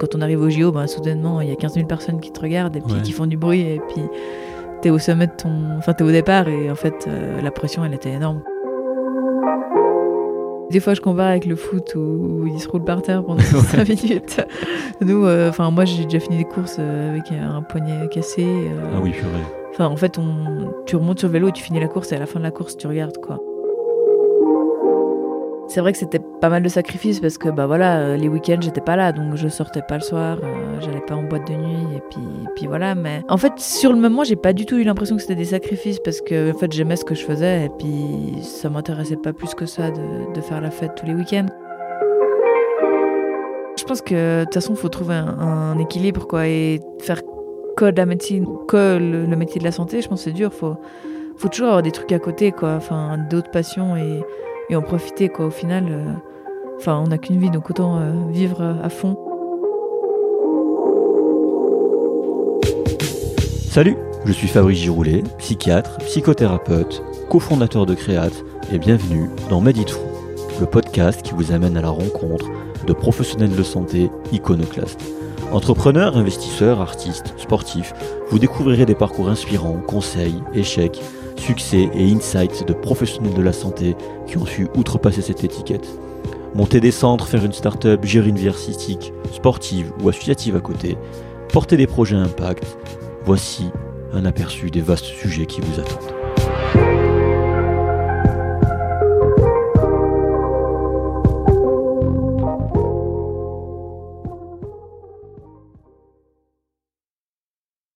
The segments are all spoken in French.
Quand on arrive au JO, ben, soudainement, il y a 15 000 personnes qui te regardent et puis Ouais. qui font du bruit et puis t'es au sommet de ton... Enfin, t'es au départ et en fait, euh, la pression, elle était énorme. Des fois, je compare avec le foot où ils se roulent par terre pendant 5 minutes. Nous, euh, enfin, moi, j'ai déjà fini des courses euh, avec un poignet cassé. euh, Ah oui, purée. Enfin, en fait, on... tu remontes sur le vélo et tu finis la course et à la fin de la course, tu regardes quoi. C'est vrai que c'était pas mal de sacrifices parce que bah voilà, euh, les week-ends j'étais pas là donc je sortais pas le soir, euh, j'allais pas en boîte de nuit et puis, puis voilà. Mais en fait, sur le moment, j'ai pas du tout eu l'impression que c'était des sacrifices parce que en fait j'aimais ce que je faisais et puis ça m'intéressait pas plus que ça de, de faire la fête tous les week-ends. Je pense que de toute façon, faut trouver un, équilibre quoi et faire que de la médecine, que le, le métier de la santé, je pense que c'est dur. Faut, faut toujours avoir des trucs à côté, quoi. Enfin, d'autres passions et, et en profiter, quoi. Au final, euh, on n'a qu'une vie, donc autant euh, vivre à fond. Salut, je suis Fabrice Giroulet, psychiatre, psychothérapeute, cofondateur de Créate, et bienvenue dans Medit le podcast qui vous amène à la rencontre de professionnels de santé iconoclastes. Entrepreneurs, investisseurs, artistes, sportifs, vous découvrirez des parcours inspirants, conseils, échecs, succès et insights de professionnels de la santé qui ont su outrepasser cette étiquette. Monter des centres, faire une start-up, gérer une vie artistique, sportive ou associative à côté, porter des projets à impact, voici un aperçu des vastes sujets qui vous attendent.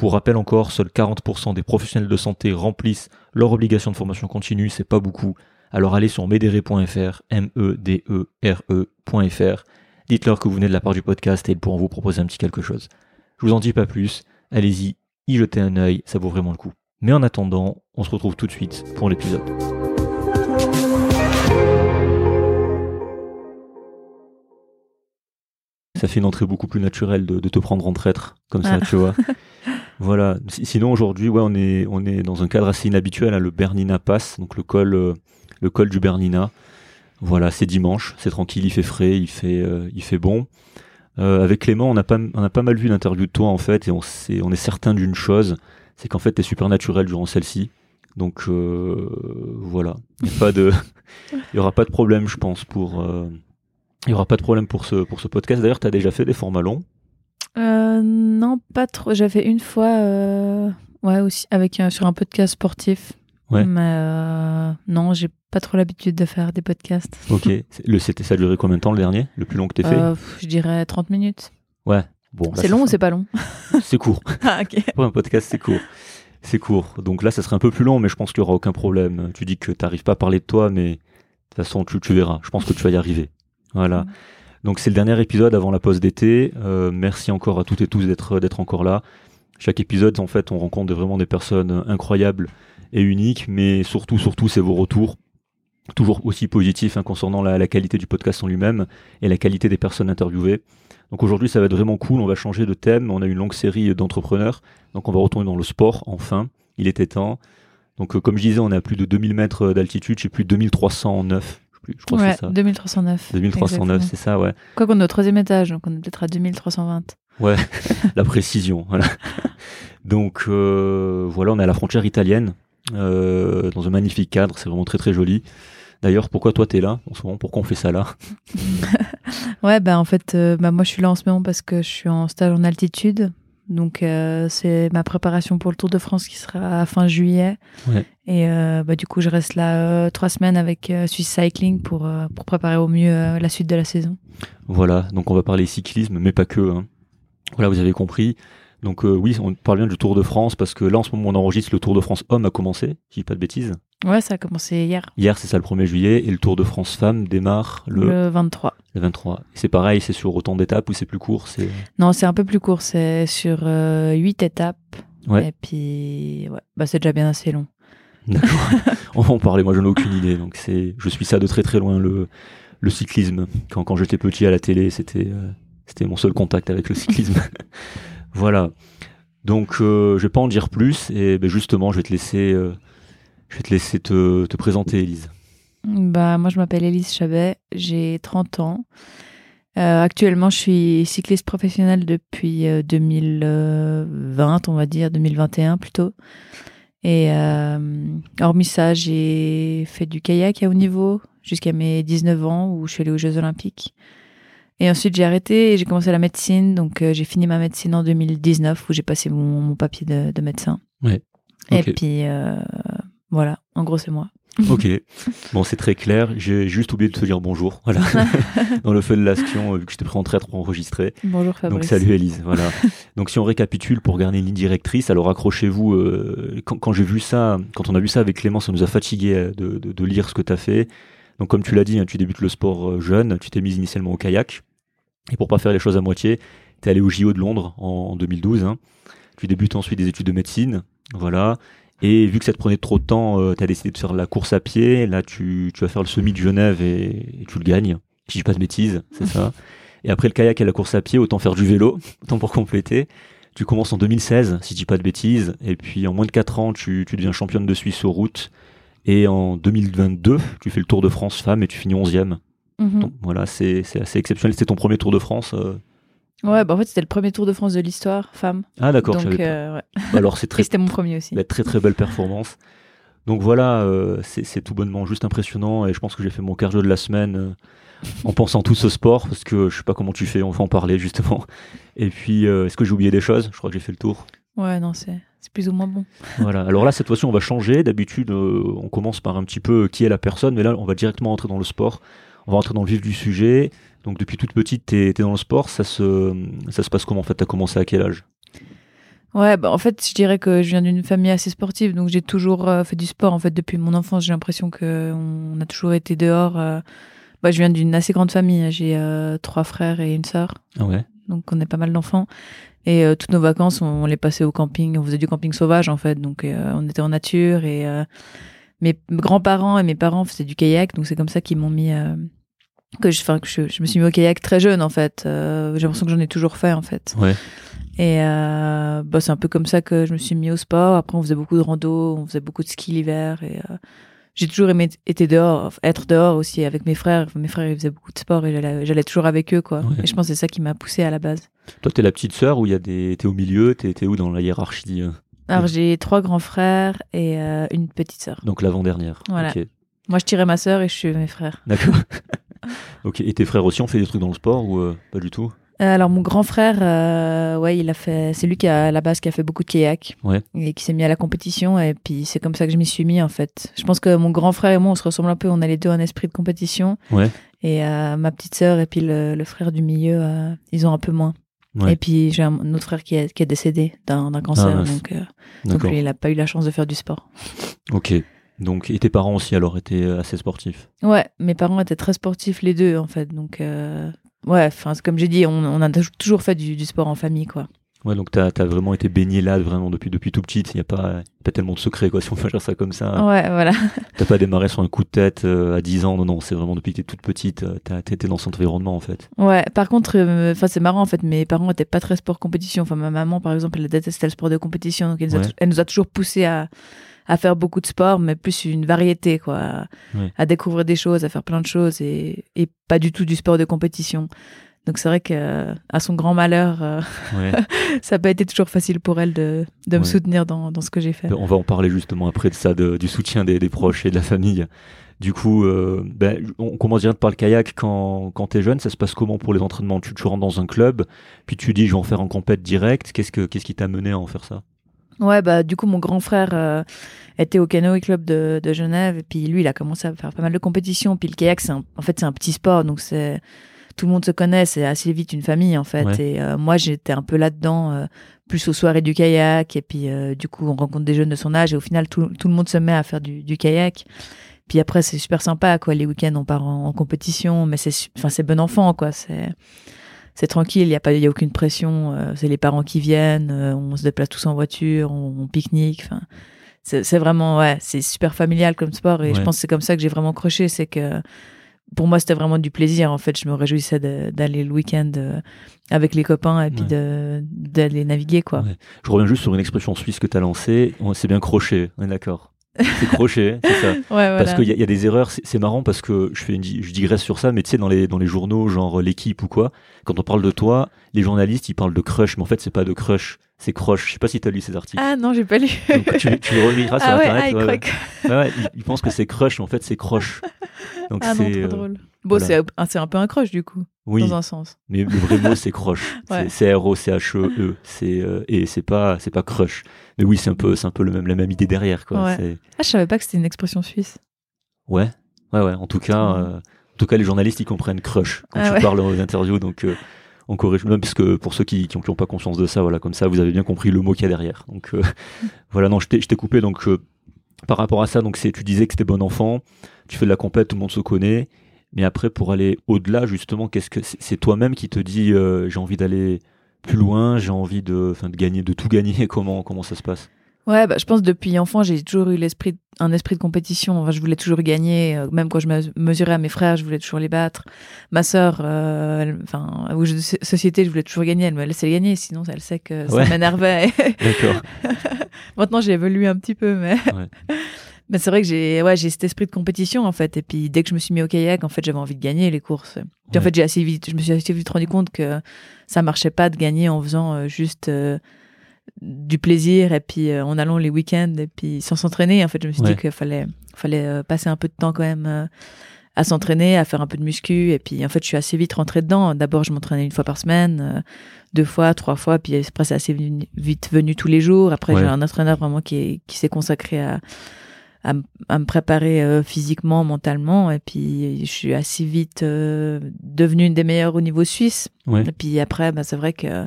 pour rappel encore, seuls 40% des professionnels de santé remplissent leur obligation de formation continue, c'est pas beaucoup. Alors allez sur medere.fr, M-E-D-E-R-E.fr, dites-leur que vous venez de la part du podcast et ils pourront vous proposer un petit quelque chose. Je vous en dis pas plus, allez-y, y jetez un œil, ça vaut vraiment le coup. Mais en attendant, on se retrouve tout de suite pour l'épisode. Ça fait une entrée beaucoup plus naturelle de, de te prendre en traître, comme ça, Ah. tu vois. Voilà. Si- Sinon aujourd'hui, ouais, on est on est dans un cadre assez inhabituel. hein, le Bernina Pass, donc le col euh, le col du Bernina. Voilà, c'est dimanche, c'est tranquille, il fait frais, il fait euh, il fait bon. Euh, avec Clément, on a pas on a pas mal vu l'interview de toi en fait, et on sait, on est certain d'une chose, c'est qu'en fait t'es super naturel durant celle-ci. Donc euh, voilà, il y a pas de il y aura pas de problème, je pense pour euh, il y aura pas de problème pour ce pour ce podcast. D'ailleurs, tu as déjà fait des formats longs. Euh, non, pas trop. J'ai fait une fois, euh, ouais, aussi, avec un- sur un podcast sportif. Ouais. Mais euh, non, j'ai pas trop l'habitude de faire des podcasts. OK. Le c'était ça a duré combien de temps le dernier? Le plus long que t'aies fait? Euh, je dirais 30 minutes. Ouais. Bon, là, c'est ça long ou c'est pas long? C'est court. Ah, ok. Pour un podcast, c'est court. C'est court. Donc là, ça serait un peu plus long, mais je pense qu'il n'y aura aucun problème. Tu dis que tu n'arrives pas à parler de toi, mais de toute façon, tu, tu verras. Je pense que tu vas y arriver. Voilà. Donc c'est le dernier épisode avant la pause d'été. Euh, merci encore à toutes et tous d'être d'être encore là. Chaque épisode, en fait, on rencontre vraiment des personnes incroyables et uniques, mais surtout, surtout, c'est vos retours. Toujours aussi positifs hein, concernant la, qualité du podcast en lui-même et la qualité des personnes interviewées. Donc aujourd'hui, ça va être vraiment cool. On va changer de thème. On a une longue série d'entrepreneurs. Donc on va retourner dans le sport, enfin. Il était temps. Donc, euh, comme je disais, on est à plus de 2000 mètres d'altitude, je sais plus 2309. Je, je crois que c'est ça. 2309. 2309, exactement. c'est ça, ouais. Quoi qu'on est au troisième étage, donc on est peut-être à 2320. Ouais, la précision, voilà. Donc euh, voilà, on est à la frontière italienne, euh, dans un magnifique cadre, c'est vraiment très très joli. D'ailleurs, pourquoi toi t'es là en ce moment? Pourquoi on fait ça là? Ouais, bah en fait, euh, bah, moi je suis là en ce moment parce que je suis en stage en altitude. Donc euh, c'est ma préparation pour le Tour de France qui sera à fin juillet. Ouais. Et euh, bah, du coup, je reste là euh, trois semaines avec Swiss Cycling pour, pour préparer au mieux la suite de la saison. Voilà, donc on va parler cyclisme, mais pas que. hein. Voilà, vous avez compris. Donc oui, on parle bien du Tour de France parce que là en ce moment on enregistre le Tour de France homme a commencé, si je dis pas de bêtises. Ouais, ça a commencé hier, Hier c'est ça le 1er juillet et le Tour de France femme démarre le, le 23. le 23. Et C'est pareil, c'est sur autant d'étapes ou c'est plus court, c'est Non, c'est un peu plus court, c'est sur euh, huit étapes. Ouais. Et puis, ouais, bah, c'est déjà bien assez long. D'accord. on va en parler, moi j'en ai aucune idée. Donc c'est, je suis ça de très très loin le, le cyclisme. Quand, quand j'étais petit à la télé, c'était, euh, c'était mon seul contact avec le cyclisme. voilà. Donc euh, je vais pas en dire plus et ben, justement je vais te laisser, euh, je vais te laisser te, te présenter, Elise. Bah, moi, je m'appelle Elise Chabet, j'ai 30 ans. Euh, actuellement, je suis cycliste professionnelle depuis euh, 2020, on va dire, 2021 plutôt. Et euh, hormis ça, j'ai fait du kayak à haut niveau jusqu'à mes 19 ans où je suis allée aux Jeux Olympiques. Et ensuite, j'ai arrêté et j'ai commencé la médecine. Donc, euh, j'ai fini ma médecine en 2019 où j'ai passé mon, mon papier de, de médecin. Ouais. Et puis, euh, voilà, en gros, c'est moi. Ok. Bon, c'est très clair. J'ai juste oublié de te dire bonjour. Voilà. Dans le feu de l'action, euh, vu que je t'ai pris en traître pour enregistrer. Bonjour Fabrice. Donc salut Elise, voilà. Donc si on récapitule pour garder une ligne directrice, alors accrochez-vous, euh, quand, quand j'ai vu ça, quand on a vu ça avec Clément, ça nous a fatigué euh, de, de- de lire ce que tu as fait. Donc comme tu l'as dit, hein, tu débutes le sport jeune, tu t'es mise initialement au kayak, et pour pas faire les choses à moitié, tu es allé au JO de Londres en, en 2012. hein. Tu débutes ensuite des études de médecine, voilà. Et vu que ça te prenait trop de temps, tu as décidé de faire la course à pied. Là, tu, tu vas faire le semi de Genève et, et tu le gagnes. Si je dis pas de bêtises, c'est ça. Et après le kayak et la course à pied, autant faire du vélo, autant pour compléter. Tu commences en 2016, si je dis pas de bêtises, et puis en moins de 4 ans, tu, tu deviens championne de Suisse aux routes. Et en 2022, tu fais le Tour de France femme et tu finis 11e. Mhm. Donc voilà, c'est c'est assez exceptionnel. C'était ton premier Tour de France. euh. Ouais, bah en fait, c'était le premier Tour de France de l'histoire, femme. Ah d'accord, Donc, euh, ouais. Bah, Alors c'est très, c'était mon premier aussi. bah, très très belle performance. Donc voilà, euh, c'est c'est tout bonnement juste impressionnant et je pense que j'ai fait mon cardio de la semaine euh, en pensant tout ce sport parce que je sais pas comment tu fais, on va en parler justement. Et puis, euh, est-ce que j'ai oublié des choses? Je crois que j'ai fait le tour. Ouais, non, c'est c'est plus ou moins bon. Voilà. Alors là, cette fois-ci, on va changer. D'habitude, on commence par un petit peu qui est la personne, mais là, on va directement entrer dans le sport. On va entrer dans le vif du sujet. Donc, depuis toute petite, t'es es dans le sport. Ça se, ça se passe comment en fait? T'as commencé à quel âge? Ouais, bah en fait, je dirais que je viens d'une famille assez sportive, donc j'ai toujours euh, fait du sport. En fait, depuis mon enfance, j'ai l'impression que on a toujours été dehors. euh. Bah, je viens d'une assez grande famille. J'ai euh, trois frères et une sœur, Ah ouais? donc on est pas mal d'enfants. Et euh, toutes nos vacances, on, on les passait au camping. On faisait du camping sauvage, en fait. Donc, on était en nature. Et mes grands-parents et mes parents faisaient du kayak. Donc, c'est comme ça qu'ils m'ont mis... que je, que je, je me suis mis au kayak très jeune, en fait. Euh, j'ai l'impression que j'en ai toujours fait, en fait. Ouais. Et euh, bah, c'est un peu comme ça que je me suis mis au sport. Après, on faisait beaucoup de rando, on faisait beaucoup de ski l'hiver. Et euh, j'ai toujours aimé être dehors, être dehors aussi avec mes frères. Mes frères, ils faisaient beaucoup de sport et j'allais toujours avec eux, quoi. Ouais. Et je pense que c'est ça qui m'a poussé à la base. Toi, t'es la petite sœur ou il y a des, t'es au milieu T'es t'es où dans la hiérarchie Alors, j'ai trois grands frères et une petite sœur. Donc l'avant-dernière. Voilà. Ok. Moi, je tirais ma sœur et je suivais mes frères. D'accord. ok. Et tes frères aussi ont fait des trucs dans le sport ou euh, pas du tout? Euh, alors, mon grand frère, euh, ouais, il a fait. C'est lui qui a à la base qui a fait beaucoup de kayak. Ouais. Et qui s'est mis à la compétition. Et puis, c'est comme ça que je m'y suis mis, en fait. Je pense que mon grand frère et moi, on se ressemble un peu. On a les deux un esprit de compétition. Ouais. Et euh, ma petite sœur et puis le, le frère du milieu, euh, ils ont un peu moins. Ouais. Et puis, j'ai un, un autre frère qui est, qui est décédé d'un cancer. Ah, donc, donc, lui, il n'a pas eu la chance de faire du sport. Ok. Donc, et tes parents aussi alors étaient euh, assez sportifs? Ouais, mes parents étaient très sportifs, les deux, en fait. Donc, euh, ouais, enfin, comme j'ai dit, on, on a toujours fait du, du sport en famille, quoi. Ouais, donc t'as as vraiment été baigné là, vraiment depuis depuis tout petite. Il y a pas pas tellement de secret quoi, si on peut dire ça comme ça. Ouais, voilà. T'as pas démarré sur un coup de tête euh, à 10 ans. Non, non, c'est vraiment depuis que t'es toute petite. T'as été dans cet environnement en fait. Ouais, par contre, euh, c'est marrant en fait, mes parents étaient pas très sport compétition. Enfin, ma maman, par exemple, elle détestait le sport de compétition, donc elle nous, a, Ouais. elle nous a toujours poussé à, à faire beaucoup de sport, mais plus une variété, quoi, à, découvrir des choses, à faire plein de choses et, et pas du tout du sport de compétition. Donc c'est vrai que à son grand malheur, euh, Ouais. ça n'a pas été toujours facile pour elle de, de me Ouais. soutenir dans, dans ce que j'ai fait. On va en parler justement après de ça, de- du soutien des, des proches et de la famille. Du coup, euh, ben, on commence direct par le kayak quand, quand t'es jeune? Ça se passe comment pour les entraînements? Tu, tu rentres dans un club, puis tu dis je vais en faire en compète direct. Qu'est-ce que qu'est-ce qui t'a mené à en faire ça? Ouais, bah du coup mon grand frère euh, était au canoë club de, de Genève et puis lui il a commencé à faire pas mal de compétitions. Puis le kayak c'est un- en fait c'est un petit sport donc c'est tout le monde se connaît, c'est assez vite une famille en fait. Ouais. Et euh, moi j'étais un peu là-dedans, euh, plus aux soirées du kayak et puis du coup on rencontre des jeunes de son âge et au final tout, tout le monde se met à faire du, du kayak. Puis après c'est super sympa quoi. Les week-ends on part en, en compétition, mais c'est enfin c'est bon enfant quoi. C'est c'est tranquille, il y a pas, il y a aucune pression. euh, c'est les parents qui viennent, euh, on se déplace tous en voiture, on, on pique-nique. Enfin, c'est vraiment ouais, c'est super familial comme sport et je pense que c'est comme ça que j'ai vraiment croché, c'est que pour moi c'était vraiment du plaisir en fait. Je me réjouissais d'aller le week-end euh, avec les copains et puis Ouais. de d'aller naviguer quoi. Ouais. Je reviens juste sur une expression suisse que t'as lancée. On- C'est bien crochet, on est d'accord. C'est crochet, c'est ça. Ouais, voilà. Parce qu'il y, y a des erreurs, c'est marrant parce que je, fais une, je digresse sur ça, mais tu sais, dans les, dans les journaux, genre euh, l'équipe ou quoi, quand on parle de toi, les journalistes, ils parlent de crush, mais en fait, c'est pas de crush, c'est croche. Je sais pas si tu as lu ces articles. Ah non, j'ai pas lu. Donc tu, tu le reliras sur ah Internet. ah, il ouais, ouais. que- Ouais, ils pensent que c'est crush, mais en fait, c'est croche. Donc Ah non, c'est. trop euh, drôle. Bon, voilà. c'est un- peu un crush du coup, oui, dans un sens. mais le vrai mot, c'est croche. C'est C-R-O-C-H-E-E. C'est, euh, et c'est pas, c'est pas crush. Mais oui, c'est un peu, c'est un peu le même, la même idée derrière, quoi. Ouais. Ah, je savais pas que c'était une expression suisse. Ouais, ouais, ouais. En tout cas, euh, en tout cas, les journalistes ils comprennent crush quand Ah tu ouais. parles aux interviews, donc euh, on corrige même parce que pour ceux qui qui ont, qui ont pas conscience de ça, voilà, comme ça, vous avez bien compris le mot qu'il y a derrière. Donc euh, voilà, non, je t'ai coupé. Donc euh, par rapport à ça, donc tu disais que c'était bon enfant, tu fais de la compète, tout le monde se connaît, mais après pour aller au-delà justement, qu'est-ce que c'est toi-même qui te dis euh, j'ai envie d'aller plus loin, j'ai envie de, de gagner, de tout gagner. Comment comment ça se passe? Ouais, bah, je pense depuis enfant, j'ai toujours eu l'esprit, un esprit de compétition. Enfin, je voulais toujours gagner. euh, Même quand je me mesurais à mes frères, je voulais toujours les battre. Ma sœur, euh, elle- enfin, au jeu de so- société, je voulais toujours gagner. Elle me laissait gagner, sinon elle sait que ça Ouais. m'énervait. D'accord. Maintenant, j'ai évolué un petit peu, mais. Ouais. Mais c'est vrai que j'ai ouais, j'ai cet esprit de compétition en fait et puis dès que je me suis mis au kayak en fait j'avais envie de gagner les courses. Puis Ouais. en fait j'ai assez vite je me suis assez vite rendu compte que ça marchait pas de gagner en faisant euh, juste euh, du plaisir et puis euh, en allant les week-ends et puis sans s'entraîner en fait je me suis Ouais. dit qu'il fallait fallait euh, passer un peu de temps quand même euh, à s'entraîner à faire un peu de muscu et puis en fait je suis assez vite rentrée dedans d'abord je m'entraînais une fois par semaine euh, deux fois trois fois puis après c'est assez vite venu tous les jours après Ouais. j'ai un entraîneur vraiment qui est, qui s'est consacré à à, me préparer physiquement, mentalement. Et puis, je suis assez vite devenue une des meilleures au niveau suisse. Ouais. Et puis après, bah, c'est vrai que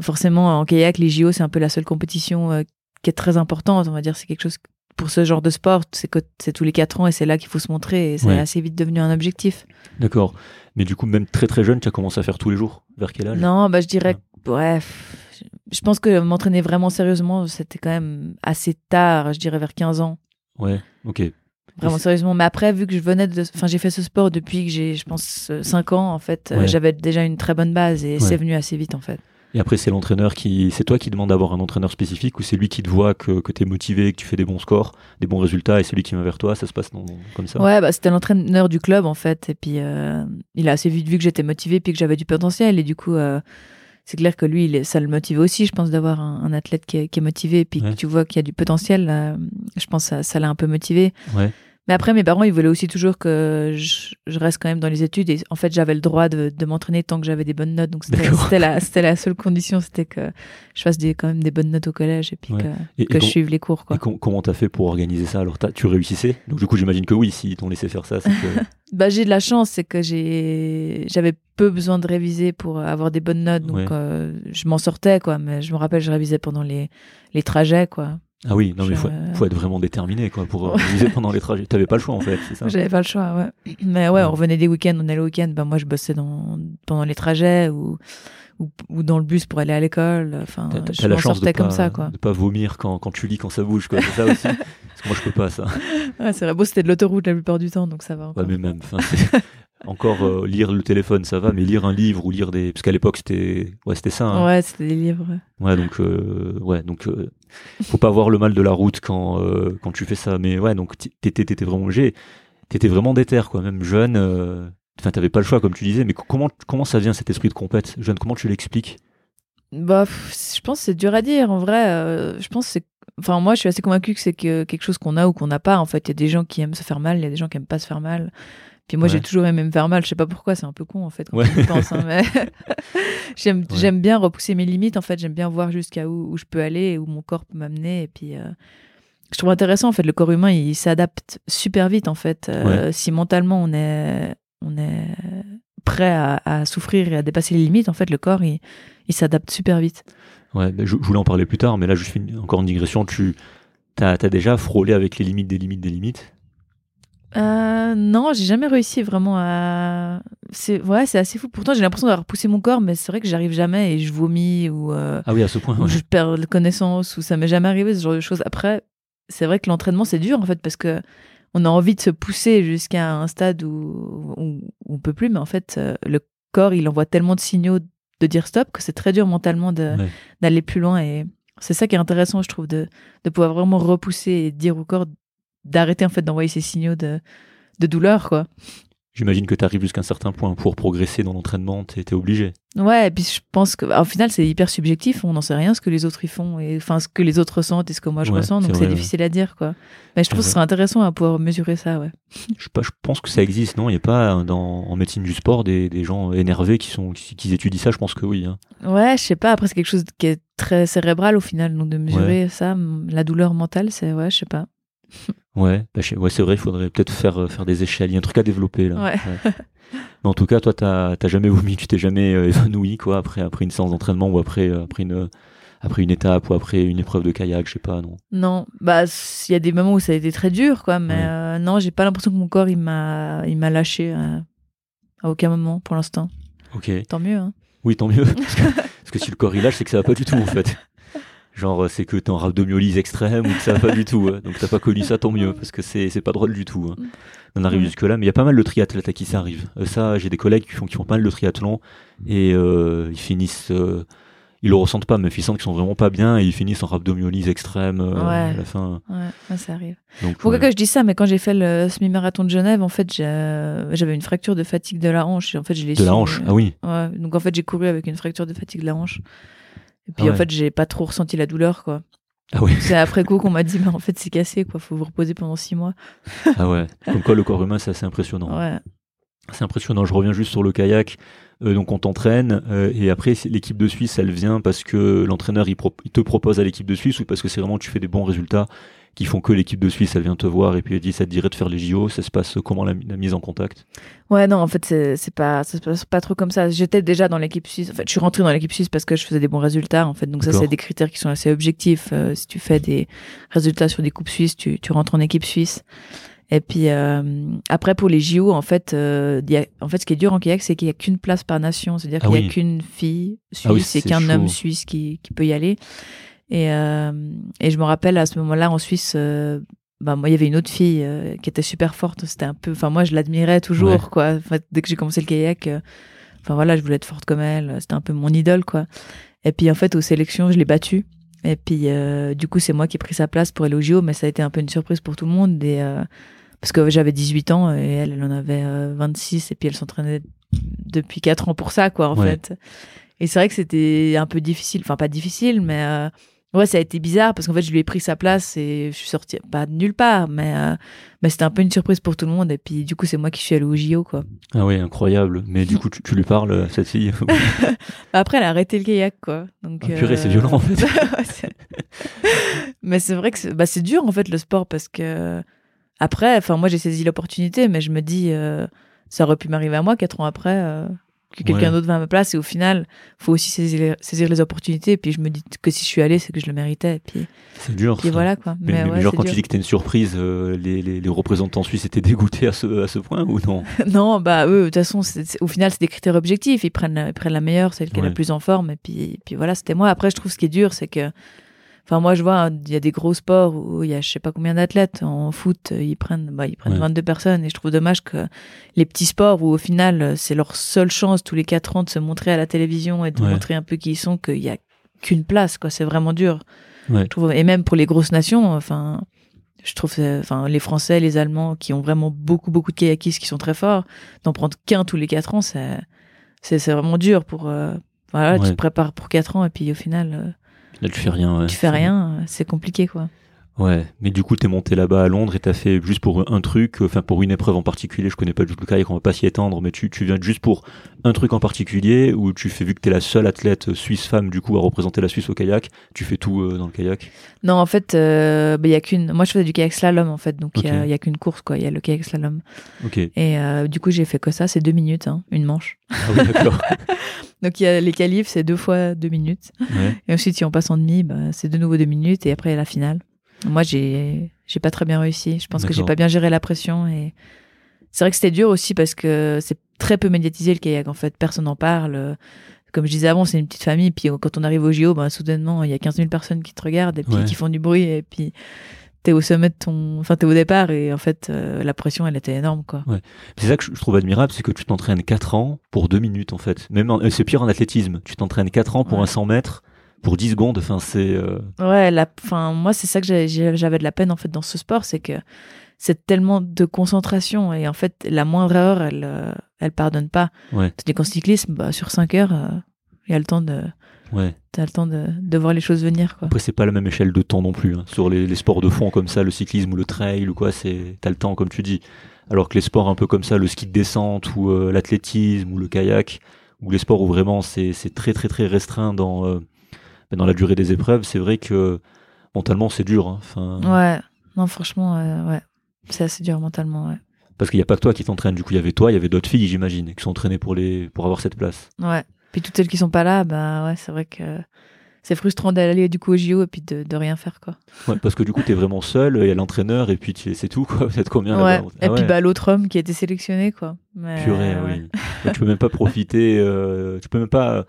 forcément, en kayak, les JO, c'est un peu la seule compétition euh, qui est très importante. On va dire, c'est quelque chose pour ce genre de sport, c'est que c'est tous les quatre ans et c'est là qu'il faut se montrer. Et c'est Ouais. assez vite devenu un objectif. D'accord. Mais du coup, même très très jeune, tu as commencé à faire tous les jours? Vers quel âge? Non, bah, je dirais ouais, pff, je pense que m'entraîner vraiment sérieusement, c'était quand même assez tard, je dirais vers 15 ans. Ouais. Ok. Vraiment sérieusement. Mais après, vu que je venais de. Enfin, j'ai fait ce sport depuis que j'ai, je pense, 5 ans, en fait. euh. J'avais déjà une très bonne base et c'est venu assez vite, en fait. Et après, c'est l'entraîneur qui. C'est toi qui demande d'avoir un entraîneur spécifique ou c'est lui qui te voit que, que tu es motivé, que tu fais des bons scores, des bons résultats et c'est lui qui vient vers toi? Ça se passe comme ça? Ouais, bah, c'était l'entraîneur du club, en fait. Et puis, euh, il a assez vite vu que j'étais motivée puis que j'avais du potentiel. Et du coup, euh, c'est clair que lui, il ça le motivait aussi, je pense, d'avoir un, un athlète qui est, qui est motivé. Puis Ouais. que tu vois qu'il y a du potentiel. euh, je pense que ça, ça l'a un peu motivé. Ouais. Mais après, mes parents, ils voulaient aussi toujours que je, je reste quand même dans les études. Et en fait, j'avais le droit de, de m'entraîner tant que j'avais des bonnes notes. Donc, c'était la, seule condition, c'était que je fasse des, quand même des bonnes notes au collège et puis Ouais. que, Et, et que je com- suive les cours. Quoi. et com- comment t'as fait pour organiser ça? Alors, tu réussissais? Donc, du coup, j'imagine que oui, si t'ont laissé faire ça, c'est que. Bah, j'ai de la chance, c'est que j'avais peu besoin de réviser pour avoir des bonnes notes. Donc, Ouais. euh, je m'en sortais, quoi. Mais je me rappelle, je révisais pendant les, les trajets, quoi. Ah oui, non, mais faut, faut être vraiment déterminé quoi, pour euh, réviser pendant les trajets. T'avais pas le choix en fait, c'est ça? J'avais pas le choix, ouais. Mais ouais, on revenait des week-ends, on allait au week-end. Ben, moi, je bossais dans, pendant les trajets ou, ou, ou dans le bus pour aller à l'école. Enfin, T'as- T'as je la chance de pas, comme ça, quoi. de pas vomir quand, quand tu lis, quand ça bouge, quoi. C'est ça aussi? Parce que moi, je peux pas ça. Ouais, c'est vrai. Bon, c'était de l'autoroute la plupart du temps, donc ça va. Ouais, encore. mais même, c'est- encore euh, lire le téléphone, ça va, mais lire un livre ou lire des, parce qu'à l'époque c'était, ouais, c'était ça. hein. Ouais, c'était des livres. ouais. Ouais, donc, euh, ouais, donc, euh, faut pas avoir le mal de la route quand, euh, quand tu fais ça. Mais ouais, donc t'étais, t'étais vraiment léger. T'étais vraiment déter, quoi. Même jeune. euh, Enfin, t'avais pas le choix, comme tu disais. Mais co- comment, comment ça vient cet esprit de compète Jeune, comment tu l'expliques? Bah, je pense que c'est dur à dire. En vrai, euh, je pense c'est. Enfin, moi, je suis assez convaincue que c'est que quelque chose qu'on a ou qu'on n'a pas. En fait, il y a des gens qui aiment se faire mal, il y a des gens qui aiment pas se faire mal. Puis moi, j'ai toujours aimé me faire mal. Je sais pas pourquoi, c'est un peu con en fait quand Ouais. hein, mais j'aime, Ouais. j'aime bien repousser mes limites. En fait, j'aime bien voir jusqu'à où, où je peux aller, et où mon corps peut m'amener. Et puis, euh, je trouve intéressant en fait. Le corps humain, il s'adapte super vite en fait. Euh, Si mentalement on est, on est prêt à, à souffrir et à dépasser les limites, en fait, le corps, il, il s'adapte super vite. Ouais, ben, je, je voulais en parler plus tard, mais là, je fais encore une digression. Tu as, déjà frôlé avec les limites des limites des limites? Euh, non, j'ai jamais réussi vraiment à. C'est ouais, c'est assez fou. Pourtant, j'ai l'impression d'avoir poussé mon corps, mais c'est vrai que j'arrive jamais et je vomis ou, euh, Ah oui, à ce point. ou ouais. je perds la connaissance ou ça m'est jamais arrivé ce genre de choses. Après, c'est vrai que l'entraînement c'est dur en fait parce que on a envie de se pousser jusqu'à un stade où, où on peut plus, mais en fait, euh, le corps il envoie tellement de signaux de dire stop que c'est très dur mentalement Ouais. d'aller plus loin et c'est ça qui est intéressant, je trouve, de, de pouvoir vraiment repousser et dire au corps d'arrêter en fait d'envoyer ces signaux de, de douleur, quoi. J'imagine que tu arrives jusqu'à un certain point pour progresser dans l'entraînement, tu es obligé. Ouais, et puis je pense que au final c'est hyper subjectif, on n'en sait rien ce que les autres y font et enfin ce que les autres ressentent et ce que moi je Ouais, ressens, donc c'est ouais. difficile à dire quoi. Mais je trouve que ce serait intéressant à pouvoir mesurer ça, ouais. Je, pense que ça existe, non? Il n'y a pas euh, dans, en médecine du sport des, des gens énervés qui, sont, qui, qui étudient ça Je pense que oui. hein. Ouais, je sais pas, après c'est quelque chose qui est très cérébral au final, donc de mesurer ça, la douleur mentale, c'est ouais, je sais pas. Ouais, bah, ouais c'est vrai, il faudrait peut-être faire, euh, faire des échelles. Il y a un truc à développer là. Ouais. Mais en tout cas, toi, t'as t'as jamais vomi, tu t'es jamais euh, évanoui quoi, après, après une séance d'entraînement ou après, euh, après, une, après une étape ou après une épreuve de kayak, je sais pas, non. Non, bah il y a des moments où ça a été très dur quoi, mais Ouais. euh, non, j'ai pas l'impression que mon corps il m'a il m'a lâché euh, à aucun moment pour l'instant. Ok. Tant mieux hein. Oui, tant mieux. Parce que, parce que si le corps il lâche, c'est que ça va pas du tout en fait. Genre, euh, c'est que t'es en rhabdomyolyse extrême ou que ça va pas du tout. ouais. Donc t'as pas connu ça, tant mieux, parce que c'est pas drôle du tout. hein. On arrive Ouais. jusque-là, mais il y a pas mal de triathlètes à qui ça arrive. Euh, ça, j'ai des collègues qui font, qui font pas mal de triathlon et euh, ils finissent. euh, ils le ressentent pas, mais ils sentent qu'ils sont vraiment pas bien et ils finissent en rhabdomyolyse extrême euh, Ouais. à la fin. Ouais, ça arrive. Donc, Pourquoi ouais. que je dis ça Mais quand j'ai fait le semi-marathon de Genève, en fait, j'avais une fracture de fatigue de la hanche. Et en fait, je l'ai De la hanche, euh, ah oui. Ouais, donc en fait, j'ai couru avec une fracture de fatigue de la hanche. Et puis Ah en ouais. fait, j'ai pas trop ressenti la douleur, quoi. Ah. C'est après coup qu'on m'a dit, mais en fait, c'est cassé, quoi. Faut vous reposer pendant six mois. Ah ouais. Comme quoi, le corps humain, c'est assez impressionnant. Ouais. C'est impressionnant. Je reviens juste sur le kayak. Euh, donc on t'entraîne euh, et après l'équipe de Suisse elle vient parce que l'entraîneur il, il te propose à l'équipe de Suisse ou parce que c'est vraiment tu fais des bons résultats qui font que l'équipe de Suisse elle vient te voir et puis elle dit ça te dirait de faire les JO ça se passe comment la, la mise en contact? Ouais, non, en fait, c'est pas, ça se passe pas trop comme ça. J'étais déjà dans l'équipe suisse. En fait, je suis rentrée dans l'équipe suisse parce que je faisais des bons résultats, en fait. Donc, ça, c'est des critères qui sont assez objectifs. Euh, si tu fais des résultats sur des coupes suisses, tu, tu rentres en équipe suisse. Et puis, euh, après, pour les JO, en fait, euh, il y a, en fait, ce qui est dur en kayak, c'est qu'il y a qu'une place par nation. C'est-à-dire Ah qu'il y oui. a qu'une fille suisse Ah oui, et qu'un homme suisse qui, qui peut y aller. Et, euh, et je me rappelle à ce moment-là en Suisse, euh, bah moi il y avait une autre fille euh, qui était super forte. C'était un peu, enfin moi je l'admirais toujours Ouais. quoi. Dès que j'ai commencé le kayak, enfin voilà, je voulais être forte comme elle. C'était un peu mon idole quoi. Et puis en fait aux sélections, je l'ai battue. Et puis du coup c'est moi qui ai pris sa place pour JO, mais ça a été un peu une surprise pour tout le monde. Et, parce que j'avais 18 ans et elle, elle en avait euh, 26 et puis elle s'entraînait depuis 4 ans pour ça quoi en Ouais. fait. Et c'est vrai que c'était un peu difficile, enfin pas difficile, mais ouais, ça a été bizarre parce qu'en fait je lui ai pris sa place et je suis sortie pas de nulle part, mais euh, mais c'était un peu une surprise pour tout le monde et puis du coup c'est moi qui suis allée au JO quoi. ah oui incroyable mais du coup tu, tu lui parles euh, cette fille? Après elle a arrêté le kayak quoi. Donc Ah, purée, euh, c'est violent, en fait. Mais c'est vrai que c'est bah, c'est dur en fait le sport parce que après, enfin moi j'ai saisi l'opportunité, mais je me dis euh, ça aurait pu m'arriver à moi quatre ans après. Que quelqu'un Ouais. d'autre va à ma place et au final faut aussi saisir les, saisir les opportunités. Et puis je me dis que si je suis allée c'est que je le méritais. Et puis, c'est dur puis ça. voilà quoi. Mais, mais ouais, genre quand dur. tu dis que t'es une surprise euh, les, les, les représentants suisses étaient dégoûtés à ce, à ce point ou non non bah eux de toute façon au final c'est des critères objectifs. Ils prennent la, ils prennent la meilleure celle qui est la plus en forme. Et puis puis voilà c'était moi. Après je trouve ce qui est dur c'est que enfin moi je vois hein, il y a des gros sports où il y a je sais pas combien d'athlètes en foot euh, ils prennent bah ils prennent Ouais. 22 personnes et je trouve dommage que les petits sports où au final euh, c'est leur seule chance tous les quatre ans de se montrer à la télévision et de Ouais. montrer un peu qui ils sont qu'il y a qu'une place quoi c'est vraiment dur Ouais. Je trouve, et même pour les grosses nations, enfin, je trouve, enfin, les Français, les Allemands, qui ont vraiment beaucoup, beaucoup de kayakistes qui sont très forts, d'en prendre qu'un tous les quatre ans, c'est, c'est, vraiment dur pour, euh, voilà, tu te prépares pour quatre ans et puis au final, euh, Final, tu fais rien. ouais. tu fais rien, euh, c'est compliqué, quoi. Ouais, mais du coup, t'es monté là-bas à Londres et t'as fait juste pour un truc, enfin pour une épreuve en particulier, je connais pas du tout le kayak, on va pas s'y étendre, mais tu, tu viens juste pour un truc en particulier, où tu fais, vu que t'es la seule athlète suisse femme, du coup, à représenter la Suisse au kayak, tu fais tout euh, dans le kayak? Non, en fait, euh, bah, il y a qu'une, moi, je faisais du kayak slalom, en fait, donc il y a- il qu'une course, quoi. Il y a le kayak slalom. Ok. Et euh, du coup, j'ai fait que ça, c'est deux minutes, hein, une manche. Ah oui, d'accord. Donc il y a les qualifs, c'est deux fois deux minutes. Ouais. Et ensuite, si on passe en demi, bah, c'est de nouveau deux minutes et après la finale. Moi, j'ai j'ai pas très bien réussi. Je pense que j'ai pas bien géré la pression et c'est vrai que c'était dur aussi parce que c'est très peu médiatisé le kayak en fait. Personne n'en parle. Comme je disais avant, c'est une petite famille. Puis quand on arrive au JO, bah, soudainement, il y a 15 000 personnes qui te regardent et puis Ouais. qui font du bruit et puis t'es au sommet de ton, enfin t'es au départ et en fait euh, la pression elle était énorme quoi. C'est ça que je trouve admirable, c'est que tu t'entraînes 4 ans pour 2 minutes, en fait. Même en- euh, c'est pire en athlétisme. Tu t'entraînes 4 ans pour Ouais. un 100 mètres, pour 10 secondes, enfin, c'est, euh, Ouais, la, enfin, moi, c'est ça que j'avais de la peine en fait dans ce sport, c'est que c'est tellement de concentration et en fait, la moindre erreur, elle, euh, elle pardonne pas. Ouais. Tandis qu'en cyclisme, bah, sur 5 heures, euh, il y a le temps de, ouais. t'as le temps de, de voir les choses venir, quoi. Après, c'est pas la même échelle de temps non plus. hein. Sur les, les sports de fond comme ça, le cyclisme ou le trail ou quoi, c'est t'as le temps comme tu dis. Alors que les sports un peu comme ça, le ski de descente ou euh, l'athlétisme ou le kayak, ou les sports où vraiment c'est c'est très très très restreint dans euh, dans la durée des épreuves, c'est vrai que mentalement c'est dur. hein. Enfin, Ouais, non, franchement, euh, ouais, c'est assez dur mentalement, ouais. parce qu'il y a pas que toi qui t'entraîne. Du coup, il y avait toi, il y avait d'autres filles, j'imagine, qui sont entraînées pour les pour avoir cette place. Ouais. Puis toutes celles qui sont pas là, bah ouais, c'est vrai que c'est frustrant d'aller du coup au JO et puis de, de rien faire, quoi. Ouais, parce que du coup, t'es vraiment seul. Il y a l'entraîneur et puis tu- c'est tout. Quoi. Vous êtes combien Ouais. Et Ah puis ouais. bah l'autre homme qui a été sélectionné, quoi. Mais, Purée, oui. Tu peux même pas profiter, euh, tu peux même pas,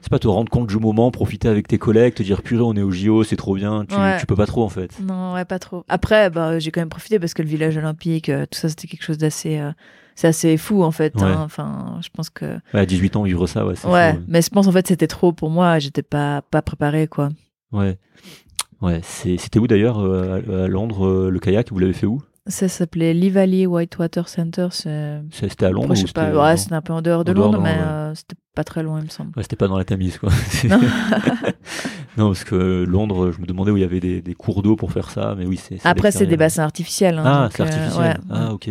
c'est pas te rendre compte du moment, profiter avec tes collègues, te dire purée, on est au JO, c'est trop bien. Tu, Ouais. tu peux pas trop en fait. Non, ouais, pas trop. Après, bah, j'ai quand même profité parce que le village olympique, euh, tout ça, c'était quelque chose d'assez. euh, c'est assez fou, en fait. Ouais. hein. Enfin, je pense que. Ouais, à 18 ans, vivre ça, ouais. Ouais, fou, mais je pense, en fait, c'était trop pour moi. J'étais pas, pas préparée, quoi. ouais. Ouais, c'était où d'ailleurs euh, à, à Londres le kayak Vous l'avez fait où? Ça s'appelait Lee Valley Whitewater Center. C'était à Londres Après, je sais pas. Ouais, c'était un peu en dehors de En dehors de Londres, mais ouais. euh, c'était pas très loin, il me semble. Ouais, c'était pas dans la Tamise quoi. Non. non, parce que Londres, je me demandais où il y avait des, des cours d'eau pour faire ça, mais oui, c'est. Après, c'est des bassins artificiels. hein, Ah, c'est euh, artificiel. ah, ok.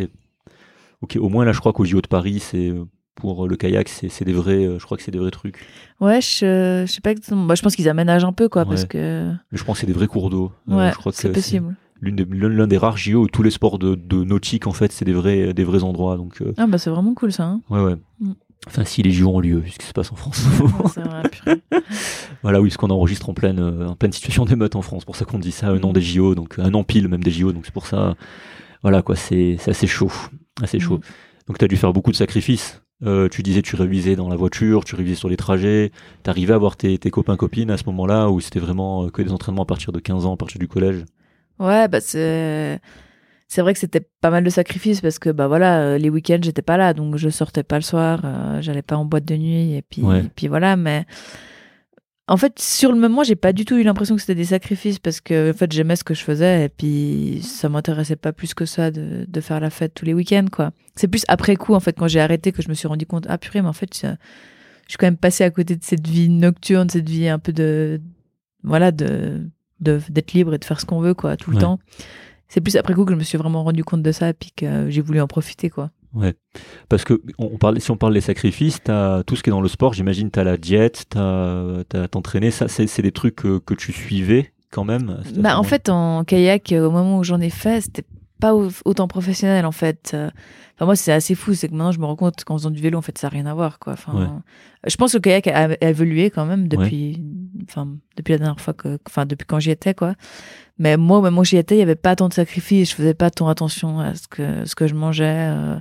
Ok, au moins là, je crois qu'au JO de Paris, c'est euh, pour le kayak, c'est des vrais. Je crois que c'est des vrais trucs. Ouais, je, je sais pas exactement. Bah, je pense qu'ils aménagent un peu, quoi, parce que. Mais je pense que c'est des vrais cours d'eau. Ouais, c'est possible. L'une des- l'un des rares JO où tous les sports de, de nautique, en fait, c'est des vrais, des vrais endroits. Donc, euh, Ah, bah, c'est vraiment cool, ça. hein. ouais, ouais. Mm. Enfin, si les JO ont lieu, puisque se passe en France. C'est vrai, purée. voilà, oui, parce qu'on enregistre en pleine, euh, en pleine situation d'émeute en France. pour ça qu'on dit ça, un an des JO, donc un an pile même des JO. Donc c'est pour ça, voilà, quoi, c'est c'est assez chaud. Assez chaud. Mm. Donc tu as dû faire beaucoup de sacrifices. Euh, tu disais tu révisais dans la voiture, tu révisais sur les trajets. T'arrivais à voir tes, tes copains copines à ce moment-là où c'était vraiment que des entraînements à partir de 15 ans, à partir du collège? Ouais, bah c'est c'est vrai que c'était pas mal de sacrifices parce que bah voilà, euh, les week-ends j'étais pas là, donc je sortais pas le soir, euh, j'allais pas en boîte de nuit et puis Ouais. et puis voilà. Mais en fait, sur le moment, j'ai pas du tout eu l'impression que c'était des sacrifices parce que en fait j'aimais ce que je faisais et puis ça m'intéressait pas plus que ça de, de faire la fête tous les week-ends quoi. C'est plus après coup en fait quand j'ai arrêté que je me suis rendu compte ah purée mais en fait je, je suis quand même passé à côté de cette vie nocturne, cette vie un peu de voilà de- d'être libre et de faire ce qu'on veut quoi tout le Ouais. temps. C'est plus après coup que je me suis vraiment rendu compte de ça et puis que j'ai voulu en profiter quoi. Ouais. Parce que on, parle, si on parle des sacrifices, t'as tout ce qui est dans le sport. J'imagine t'as la diète, t'as t'as t'entraîner. Ça, c'est c'est des trucs que, que tu suivais quand même. Bah, en fait, en kayak, euh, au moment où j'en ai fait, c'était pas au- autant professionnel, en fait. Euh, Enfin, moi, c'est assez fou, c'est que maintenant, je me rends compte qu'en faisant du vélo, en fait, ça n'a rien à voir, quoi. Enfin, Ouais. Je pense que le kayak a, évolué quand même depuis, enfin, depuis la dernière fois que, enfin, depuis quand j'y étais, quoi. Mais moi, moment où j'y étais, il y avait pas tant de sacrifices, je faisais pas tant attention à ce que, ce que je mangeais. euh,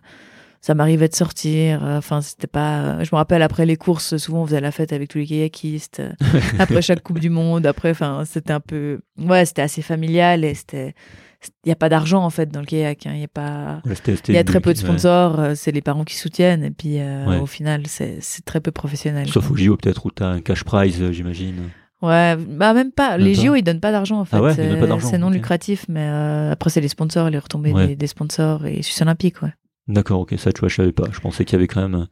ça m'arrivait de sortir. euh, Enfin, c'était pas. Je me rappelle après les courses, souvent on faisait la fête avec tous les kayakistes. après chaque Coupe du Monde, après, enfin, c'était un peu. Ouais, c'était assez familial et c'était. Il n'y a pas d'argent en fait dans le kayak. hein, Il y a pas. Il y a très peu de sponsors. euh, C'est les parents qui soutiennent et puis euh, Ouais. au final, c'est très peu professionnel. Sauf quoi. au JO peut-être où t'as un cash prize, euh, j'imagine. Ouais, bah même pas. Même les. JO, ils donnent pas d'argent en fait. Ah ouais, C'est non lucratif, mais euh, après c'est les sponsors, les retombées des, des sponsors et Suisse Olympique, ouais. D'accord, ok, ça tu vois, je savais pas. Je pensais qu'il y avait quand même,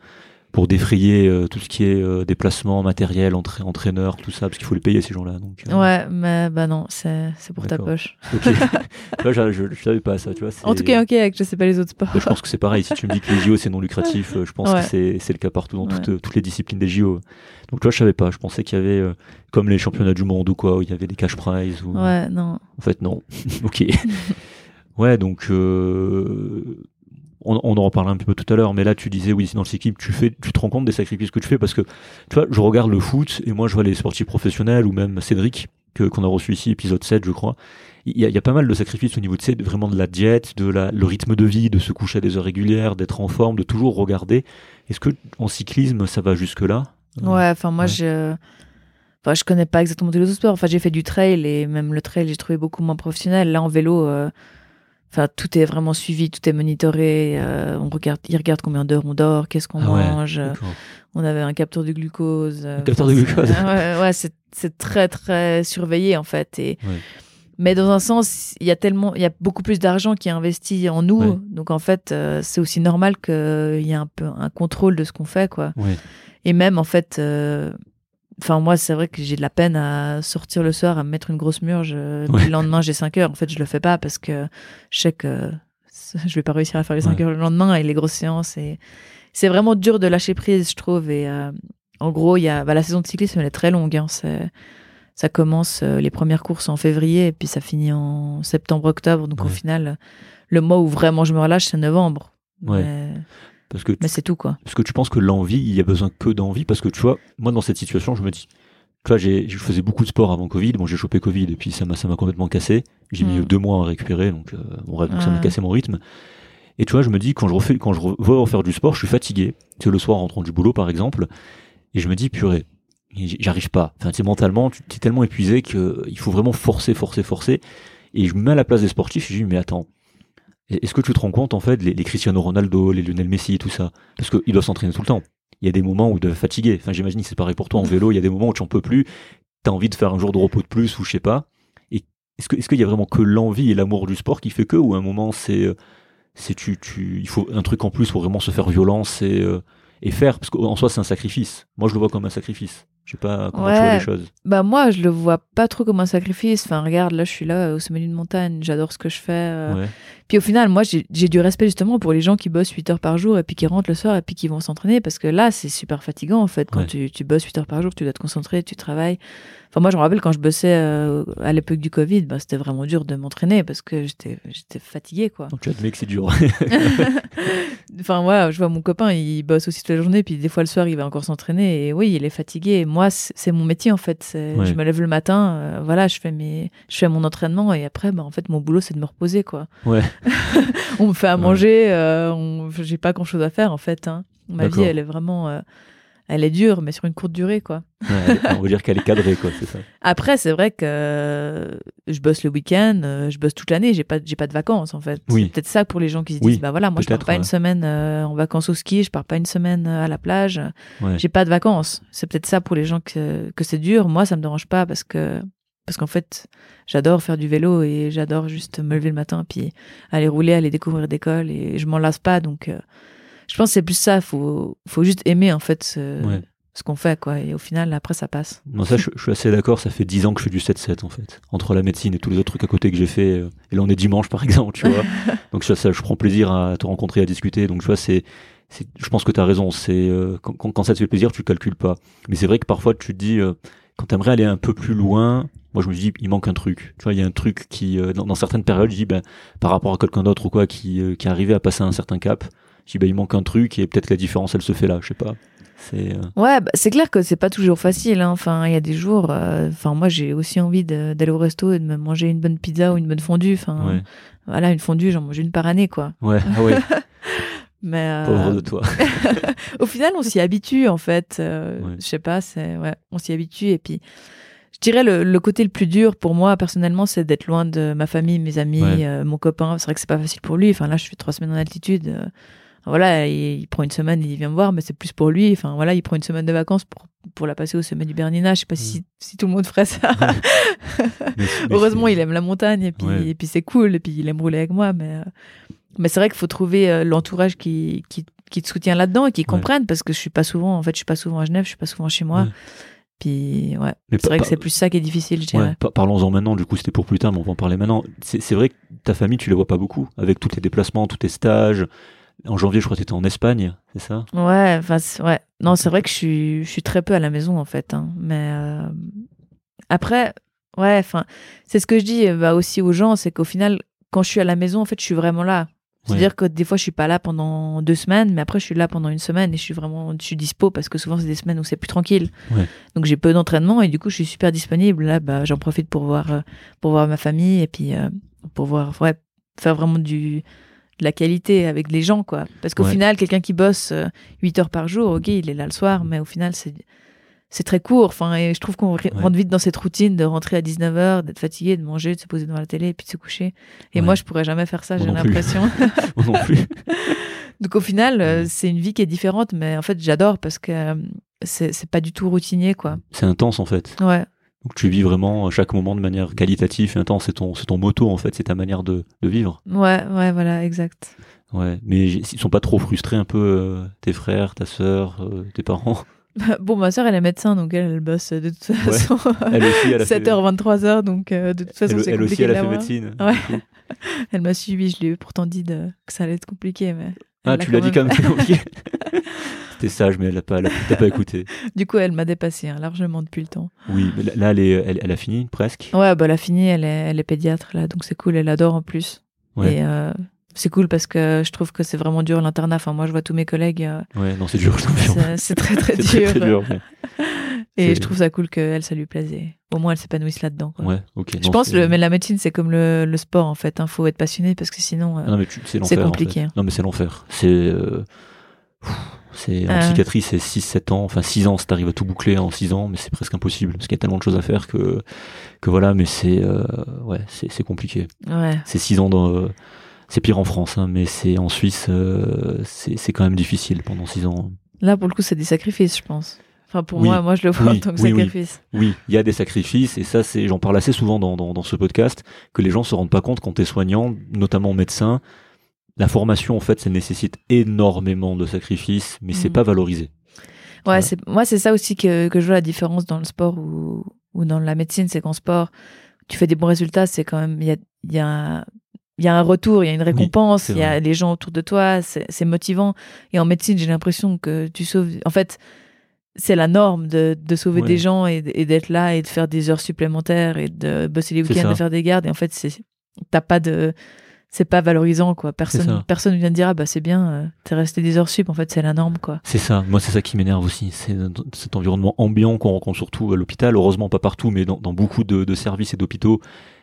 pour défrayer euh, tout ce qui est euh, déplacement, matériel, entra- entraîneur, tout ça, parce qu'il faut les payer ces gens-là. Donc, euh, Ouais, mais bah non, c'est pour ta poche. ok. tu vois, je, je, je savais pas ça, tu vois. En tout cas, ok, avec je sais pas les autres sports. Bah, je pense que c'est pareil. Si tu me dis que les JO c'est non lucratif, euh, je pense Ouais. que c'est le cas partout dans Ouais. toutes, toutes les disciplines des JO. Donc vois, je savais pas. Je pensais qu'il y avait comme les championnats du monde ou quoi, où il y avait des cash prizes. Ou... Ouais, non. En fait, non. ok. ouais, donc on, on en reparlera un petit peu tout à l'heure, mais là tu disais oui, dans cette équipe, tu fais, tu te rends compte des sacrifices que tu fais parce que tu vois, je regarde le foot et moi je vois les sportifs professionnels ou même Cédric que qu'on a reçu ici, épisode 7 je crois. Il y, a, il y a pas mal de sacrifices au niveau de, tu sais, de- vraiment de la diète, de la, le rythme de vie, de se coucher à des heures régulières, d'être en forme, de toujours regarder. Est-ce que en cyclisme ça va jusque là Ouais, enfin moi ouais. je enfin je connais pas exactement tous les autres sports. Enfin j'ai fait du trail et même le trail j'ai trouvé beaucoup moins professionnel. Là en vélo euh, enfin tout est vraiment suivi, tout est monitoré, euh, on regarde ils regardent combien d'heures on dort, qu'est-ce qu'on Ah ouais, mange. euh, D'accord. On avait un capteur de glucose. euh, Un capteur de glucose. c'est- Ouais, ouais, c'est c'est très très surveillé en fait et Ouais. mais dans un sens, il y a tellement, il y a beaucoup plus d'argent qui est investi en nous, donc en fait, euh, c'est aussi normal qu'il y ait un peu un contrôle de ce qu'on fait, quoi. Et même en fait, euh, enfin moi c'est vrai que j'ai de la peine à sortir le soir à me mettre une grosse murge. euh, Ouais. Le lendemain j'ai 5 heures. En fait je le fais pas parce que je sais que je vais pas réussir à faire les 5 Ouais. heures le lendemain et les grosses séances. Et c'est vraiment dur de lâcher prise je trouve. Et euh, en gros y a bah, la saison de cyclisme elle est très longue. Hein, ça commence euh, les premières courses en février et puis ça finit en septembre-octobre. Donc au final, le mois où vraiment je me relâche, c'est novembre. Ouais. Mais, Parce que mais c'est tout quoi. Parce que tu penses que l'envie, il y a besoin que d'envie Parce que tu vois, moi dans cette situation, je me dis, tu vois, j'ai, je faisais beaucoup de sport avant Covid. Bon, j'ai chopé Covid et puis ça m'a, ça m'a complètement cassé. J'ai mis Mm. deux mois à récupérer, donc, euh, donc ça m'a cassé mon rythme. Et tu vois, je me dis, quand je refais, quand je veux refaire du sport, je suis fatigué. Tu sais, le soir, en rentrant du boulot, par exemple, et je me dis, purée, j'arrive pas. Enfin, tu sais, mentalement, tu es tellement épuisé que il faut vraiment forcer, forcer, forcer. Et je me mets à la place des sportifs je dis, mais attends, est-ce que tu te rends compte, en fait, les, les Cristiano Ronaldo, les Lionel Messi, tout ça, parce qu'ils doivent s'entraîner tout le temps. Il y a des moments où ils doivent fatiguer. Enfin, j'imagine que c'est pareil pour toi en vélo. Il y a des moments où tu en peux plus. T'as envie de faire un jour de repos de plus ou je sais pas. Et est-ce que, est-ce qu'il y a vraiment que l'envie et l'amour du sport qui fait que, ou à un moment c'est, euh, c'est tu, tu, il faut un truc en plus pour vraiment se faire violence et, euh, et faire, parce qu'en soi c'est un sacrifice. Moi je le vois comme un sacrifice. Je sais pas comment tu vois les choses. Bah moi, je le vois pas trop comme un sacrifice. Enfin, regarde, là, je suis là au sommet d'une montagne, j'adore ce que je fais. euh. Ouais. Puis au final, moi, j'ai du respect justement pour les gens qui bossent 8 heures par jour et puis qui rentrent le soir et puis qui vont s'entraîner parce que là, c'est super fatigant en fait. Quand Ouais. tu, tu bosses 8 heures par jour, tu dois te concentrer, tu travailles. Enfin, moi, je me rappelle quand je bossais euh, à l'époque du Covid, bah, c'était vraiment dur de m'entraîner parce que j'étais fatiguée, quoi. Donc tu admets que c'est dur. enfin, ouais, je vois mon copain, il bosse aussi toute la journée, puis des fois le soir, il va encore s'entraîner. Et oui, il est fatigué. Et moi, c'est mon métier, en fait. Ouais. Je me lève le matin, euh, voilà, je fais, mes... je fais mon entraînement. Et après, bah, en fait, mon boulot, c'est de me reposer, quoi. ouais. On me fait à manger, euh, on... j'ai pas grand chose à faire, en fait. hein. Ma vie, elle est vraiment. euh, Elle est dure, mais sur une courte durée, quoi. Ouais, on va dire qu'elle est cadrée, quoi, c'est ça. Après, c'est vrai que euh, je bosse le week-end, euh, je bosse toute l'année, j'ai pas, j'ai pas de vacances en fait. Oui. C'est peut-être ça pour les gens qui se Oui, disent, bah voilà, moi je pars pas ouais. une semaine en vacances au ski, je pars pas une semaine à la plage, Ouais. j'ai pas de vacances. C'est peut-être ça pour les gens que, que c'est dur. Moi, ça me dérange pas parce que parce qu'en fait, j'adore faire du vélo et j'adore juste me lever le matin puis aller rouler, aller découvrir des cols et je m'en lasse pas. Donc, euh, je pense que c'est plus ça. Faut faut juste aimer en fait ce, Ouais. ce qu'on fait quoi. Et au final, après, ça passe. Non, ça, je, je suis assez d'accord. Ça fait 10 ans que je fais du 7-7, en fait. Entre la médecine et tous les autres trucs à côté que j'ai fait. euh, Et là, on est dimanche, par exemple, tu vois. Donc, ça, ça, je prends plaisir à te rencontrer, à discuter. Donc, tu vois, c'est, c'est, je pense que tu as raison. C'est, euh, quand, quand, quand ça te fait plaisir, tu le calcules pas. Mais c'est vrai que parfois, tu te dis, euh, quand t'aimerais aller un peu plus loin, moi, je me dis, il manque un truc. Tu vois, il y a un truc qui, euh, dans, dans certaines périodes, je dis, ben, par rapport à quelqu'un d'autre ou quoi, qui, euh, qui est arrivé à passer un certain cap, je dis, ben, il manque un truc et peut-être la différence, elle se fait là. Je sais pas. C'est, euh, Ouais, bah, c'est clair que c'est pas toujours facile. hein. Enfin, il y a des jours. euh, Enfin, moi, j'ai aussi envie d'aller au resto et de me manger une bonne pizza ou une bonne fondue. Enfin, ouais. voilà, une fondue, j'en mange une par année, quoi. Ouais, ah ouais, Mais euh, pauvre de toi. au final, on s'y habitue, en fait. Euh, Ouais. Je sais pas, c'est ouais, on s'y habitue. Et puis, je dirais le, le côté le plus dur pour moi personnellement, c'est d'être loin de ma famille, mes amis, Ouais. euh, mon copain. C'est vrai que c'est pas facile pour lui. Enfin, là, je suis trois semaines en altitude. euh, voilà, il, il prend une semaine, il vient me voir, mais c'est plus pour lui. Enfin voilà, il prend une semaine de vacances pour, pour la passer au sommet du Bernina. Je sais pas si, si tout le monde ferait ça. Mais- mais Heureusement, il aime la montagne et puis, et puis c'est cool et puis il aime rouler avec moi. Mais, mais c'est vrai qu'il faut trouver euh, l'entourage qui, qui, qui te soutient là-dedans et qui comprenne parce que je suis pas souvent, en fait, je suis pas souvent à Genève, je suis pas souvent chez moi. Ouais. Puis ouais, Mais c'est vrai que c'est plus ça qui est difficile, je dirais. Ouais, parlons-en maintenant, du coup c'était pour plus tard, mais on va en parler maintenant. C'est c'est vrai que ta famille, tu la vois pas beaucoup, avec tous tes déplacements, tous tes stages. En janvier, je crois que tu étais en Espagne, c'est ça? Ouais, enfin, c'est- ouais. Non, c'est vrai que je suis, je suis très peu à la maison, en fait. hein. Mais euh, après, ouais, enfin, c'est ce que je dis bah, aussi aux gens, c'est qu'au final, quand je suis à la maison, en fait, je suis vraiment là. C'est-à-dire que des fois, je suis pas là pendant deux semaines, mais après, je suis là pendant une semaine et je suis vraiment, je suis dispo parce que souvent, c'est des semaines où c'est plus tranquille. Ouais. Donc, j'ai peu d'entraînement et du coup, je suis super disponible. Là, bah, j'en profite pour voir, euh, pour voir ma famille et puis euh, pour voir, ouais, faire vraiment du, de la qualité avec les gens, quoi. Parce qu'au Ouais. final, quelqu'un qui bosse euh, 8 heures par jour, ok, il est là le soir, mais au final, c'est c'est très court. Enfin, et je trouve qu'on Ouais. rentre vite dans cette routine de rentrer à 19h, d'être fatigué, de manger, de se poser devant la télé et puis de se coucher. Et Ouais. moi, je pourrais jamais faire ça, j'ai l'impression. Moi non plus. Donc au final, euh, c'est une vie qui est différente, mais en fait, j'adore parce que euh, c'est pas du tout routinier, quoi. C'est intense en fait. Ouais. Donc tu vis vraiment chaque moment de manière qualitative et intense. C'est ton, ton moto en fait, c'est ta manière de, de vivre. Ouais, ouais, voilà, exact. Ouais. Mais ils sont pas trop frustrés un peu euh, tes frères, ta sœur, euh, tes parents? Bon, ma soeur, elle est médecin, donc elle, elle bosse de toute façon Elle aussi, elle a fait. 7h, 23h, donc euh, de toute façon, Elle, c'est elle compliqué aussi, elle a fait médecine. Ouais. Elle m'a suivi, je lui ai pourtant dit de- que ça allait être compliqué, mais. Ah, elle tu l'as dit quand comme ça. ok. C'était sage, mais elle a pas, elle a- pas écouté. Du coup, elle m'a dépassé hein, largement depuis le temps. Oui, mais là, là, elle, est, elle, elle a fini presque. Ouais, bah, elle a fini, elle est, elle est pédiatre là, donc c'est cool, elle adore en plus. Ouais. Et euh, c'est cool parce que je trouve que c'est vraiment dur l'internat. Enfin, moi, je vois tous mes collègues, euh, Ouais, non, c'est dur, c'est très très dur. très, très dur. mais- Et je trouve ça cool qu'elle, ça lui plaise. Au moins, elle s'épanouisse là-dedans. Ouais, ok. Je non, pense, le, mais la médecine, c'est comme le, le sport en fait. Il faut être passionné parce que sinon. euh, Ah c'est en compliqué, fait. hein. Non, mais c'est l'enfer. C'est. euh, C'est, en Ah. psychiatrie, c'est 6-7 ans, enfin 6 ans, si t'arrives à tout boucler en 6 ans, mais c'est presque impossible, parce qu'il y a tellement de choses à faire que, que voilà, mais c'est, euh, ouais, c'est, c'est compliqué. Ouais. C'est 6 ans dans, euh, c'est pire en France, hein, mais c'est en Suisse, euh, c'est, quand même difficile pendant 6 ans. Là, pour le coup, c'est des sacrifices, je pense. Enfin, pour Oui. moi, moi, je le vois Oui, en tant que oui, sacrifice. Oui, il y a des sacrifices, et ça, c'est, j'en parle assez souvent dans, dans, dans ce podcast, que les gens se rendent pas compte quand t'es soignant, notamment médecin, la formation, en fait, ça nécessite énormément de sacrifices, mais c'est Mhm. pas valorisé. Ouais, moi, c'est ça aussi que, que je vois la différence dans le sport ou, ou dans la médecine, c'est qu'en sport, tu fais des bons résultats, c'est quand même il y a, il y a il y a un retour, il y a une récompense, il y a les gens autour de toi, c'est motivant. Et en médecine, j'ai l'impression que tu sauves. En fait, c'est la norme de, de sauver Ouais. des gens et, et d'être là et de faire des heures supplémentaires et de bosser les week-ends, de faire des gardes. Et en fait, t'as pas de c'est pas valorisant quoi. Personne personne vient te dire ah bah c'est bien, euh, t'es resté des heures sup. En fait, c'est la norme quoi. C'est ça, moi c'est ça qui m'énerve aussi, c'est cet environnement ambiant qu'on rencontre surtout à l'hôpital, heureusement pas partout, mais dans, dans beaucoup de, de services et d'hôpitaux,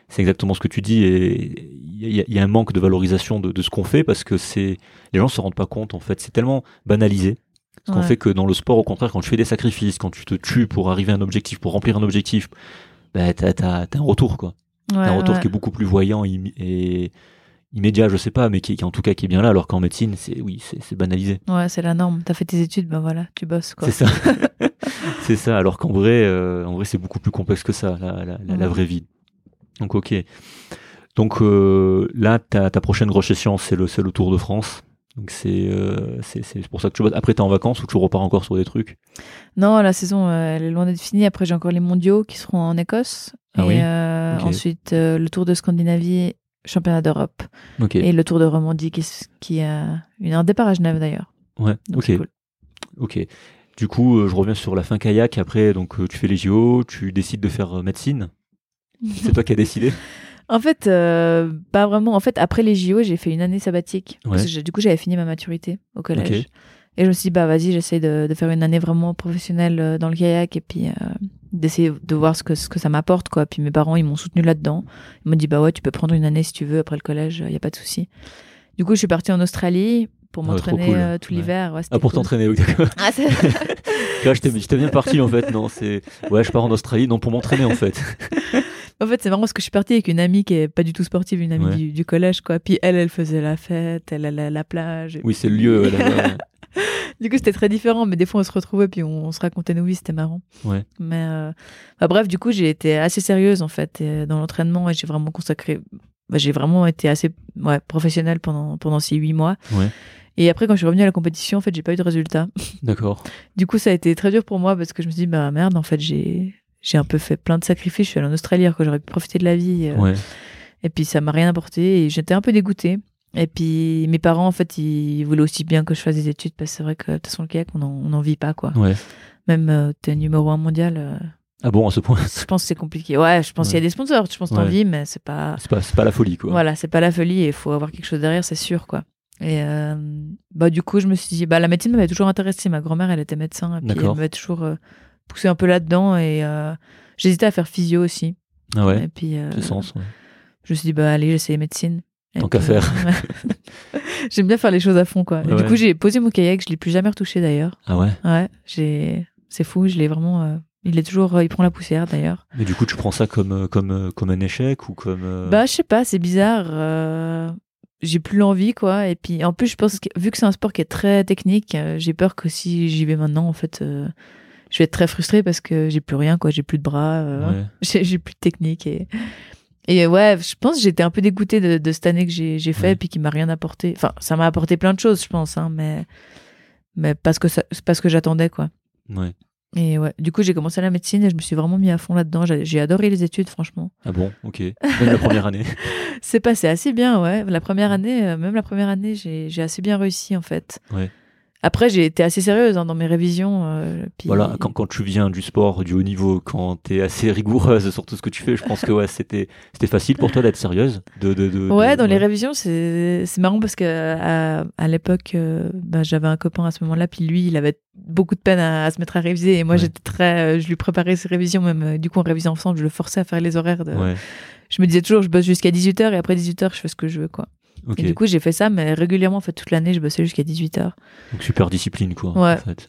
c'est exactement ce que tu dis, et il y, a- il y a un manque de valorisation de, de ce qu'on fait, parce que c'est les gens se rendent pas compte en fait, c'est tellement banalisé, ce qu'on Ouais. fait que dans le sport, au contraire, quand tu fais des sacrifices, quand tu te tues pour arriver à un objectif, pour remplir un objectif, bah, t'as, t'as, t'as un retour quoi, Ouais, T'as un retour ouais. qui est beaucoup plus voyant et immédiat, je sais pas, mais qui, qui en tout cas qui est bien là, alors qu'en médecine, c'est oui, c'est, c'est banalisé. Ouais, c'est la norme. T'as fait tes études, ben voilà, tu bosses quoi. C'est ça. c'est ça. Alors qu'en vrai, euh, en vrai, c'est beaucoup plus complexe que ça, la, la, la- la vraie vie. Donc, ok. Donc euh, là, ta, ta prochaine grosse échéance, c'est le, le Tour de France. Donc c'est, euh, pour ça que tu bosses. Après, t'es en vacances ou tu repars encore sur des trucs? Non, la saison, euh, elle est loin d'être finie. Après, j'ai encore les mondiaux qui seront en Écosse. Ah et oui? euh, ensuite, euh, le Tour de Scandinavie, championnat d'Europe. Ok. Et le Tour de Romandie qui, qui a une, un départ à Genève d'ailleurs. Ouais. Donc Ok. cool. Ok. Du coup, je reviens sur la fin kayak. Après, donc tu fais les JO, tu décides de faire médecine. C'est toi qui as décidé. En fait, euh, pas vraiment. En fait, après les JO, j'ai fait une année sabbatique. Parce que du coup, j'avais fini ma maturité au collège. Ok. Et je me suis dit, bah vas-y, j'essaie de, de faire une année vraiment professionnelle euh, dans le kayak et puis euh, d'essayer de voir ce que, ce que ça m'apporte. quoi. Puis mes parents, ils m'ont soutenu là-dedans. Ils m'ont dit, bah ouais, tu peux prendre une année si tu veux après le collège, il n'y a pas de souci. Du coup, je suis partie en Australie pour Ah ouais, m'entraîner cool. tout l'hiver. Ouais, Ah, pour cool. t'entraîner, oui, d'accord. Ah, j'étais j'étais bien parti en fait. Non, c'est. Ouais, je pars en Australie, non, pour m'entraîner en fait. En fait, c'est marrant parce que je suis partie avec une amie qui est pas du tout sportive, une amie Ouais. du, du collège, quoi. Puis elle, elle faisait la fête, elle allait à la plage. et Oui, c'est le lieu. Du coup, c'était très différent, mais des fois, on se retrouvait puis on, on se racontait nos vies, c'était marrant. Ouais. Mais euh, enfin, bref, du coup, j'ai été assez sérieuse en fait et, dans l'entraînement et j'ai vraiment consacré. bah, j'ai vraiment été assez ouais, professionnelle pendant pendant ces huit mois. Ouais. Et après, quand je suis revenue à la compétition, en fait, j'ai pas eu de résultat. D'accord. Du coup, ça a été très dur pour moi parce que je me suis dit, bah merde, en fait, j'ai j'ai un peu fait plein de sacrifices. Je suis allée en Australie alors que j'aurais pu profiter de la vie. euh, Ouais. et puis ça m'a rien apporté et j'étais un peu dégoûtée. Et puis mes parents, en fait, ils voulaient aussi bien que je fasse des études parce que c'est vrai que de toute façon, le kayak, on en, on en vit pas, quoi. Ouais. Même euh, t'es numéro un mondial, euh, Ah bon, à ce point, je pense que c'est compliqué. Ouais, je pense qu'il y a des sponsors, je pense que t'en vis, mais c'est pas. c'est pas, pas la folie, quoi. Voilà, c'est pas la folie et il faut avoir quelque chose derrière, c'est sûr, quoi. Et euh, bah, du coup, je me suis dit, bah, la médecine m'avait toujours intéressée. Ma grand-mère, elle était médecin, et puis elle m'avait toujours euh, poussé un peu là-dedans et euh, j'hésitais à faire physio aussi. Ah ouais. Et puis, euh, sens. ouais. je me suis dit, bah, allez, j'essaie médecine. Et Tant qu'à faire. ouais. J'aime bien faire les choses à fond, quoi. Et Ouais. Du coup, j'ai posé mon kayak, je l'ai plus jamais retouché d'ailleurs. Ah ouais? Ouais, j'ai, c'est fou, je l'ai vraiment. euh, Il est toujours, il prend la poussière d'ailleurs. Mais du coup, tu prends ça comme, euh, comme, euh, comme un échec ou comme. euh, Bah, je sais pas, c'est bizarre. euh, J'ai plus l'envie, quoi. Et puis, en plus, je pense que vu que c'est un sport qui est très technique, euh, j'ai peur que si j'y vais maintenant, en fait, euh, je vais être très frustrée parce que j'ai plus rien, quoi. J'ai plus de bras, euh, ouais. j'ai plus de technique. Et, et ouais, je pense que j'étais un peu dégoûtée de, de cette année que j'ai fait, Ouais. puis qui m'a rien apporté. Enfin, ça m'a apporté plein de choses, je pense, hein, mais, mais parce que, ça- c'est parce que j'attendais, quoi. Ouais. Et ouais, du coup, j'ai commencé la médecine et je me suis vraiment mis à fond là-dedans. J'ai adoré les études, franchement. Ah bon, ok. Même la première année. C'est passé assez bien, ouais. La première année, euh, même la première année, j'ai j'ai assez bien réussi, en fait. Ouais. Après, j'ai été assez sérieuse hein, dans mes révisions. euh, puis- Voilà, quand, quand tu viens du sport, du haut niveau, quand tu es assez rigoureuse sur tout ce que tu fais, je pense que ouais, c'était c'était facile pour toi d'être sérieuse. De, de, de, Ouais, de- dans les révisions, c'est c'est marrant parce que à, à l'époque, euh, bah, j'avais un copain à ce moment-là, puis lui, il avait beaucoup de peine à, à se mettre à réviser, et moi, Ouais. j'étais très, euh, je lui préparais ses révisions, même du coup, on révisait ensemble, je le forçais à faire les horaires. De... Je me disais toujours, je bosse jusqu'à 18h, et après 18h, je fais ce que je veux, quoi. Et du coup, j'ai fait ça, mais régulièrement, en fait, toute l'année, je bossais jusqu'à 18h. Donc super discipline, quoi. Ouais. En fait.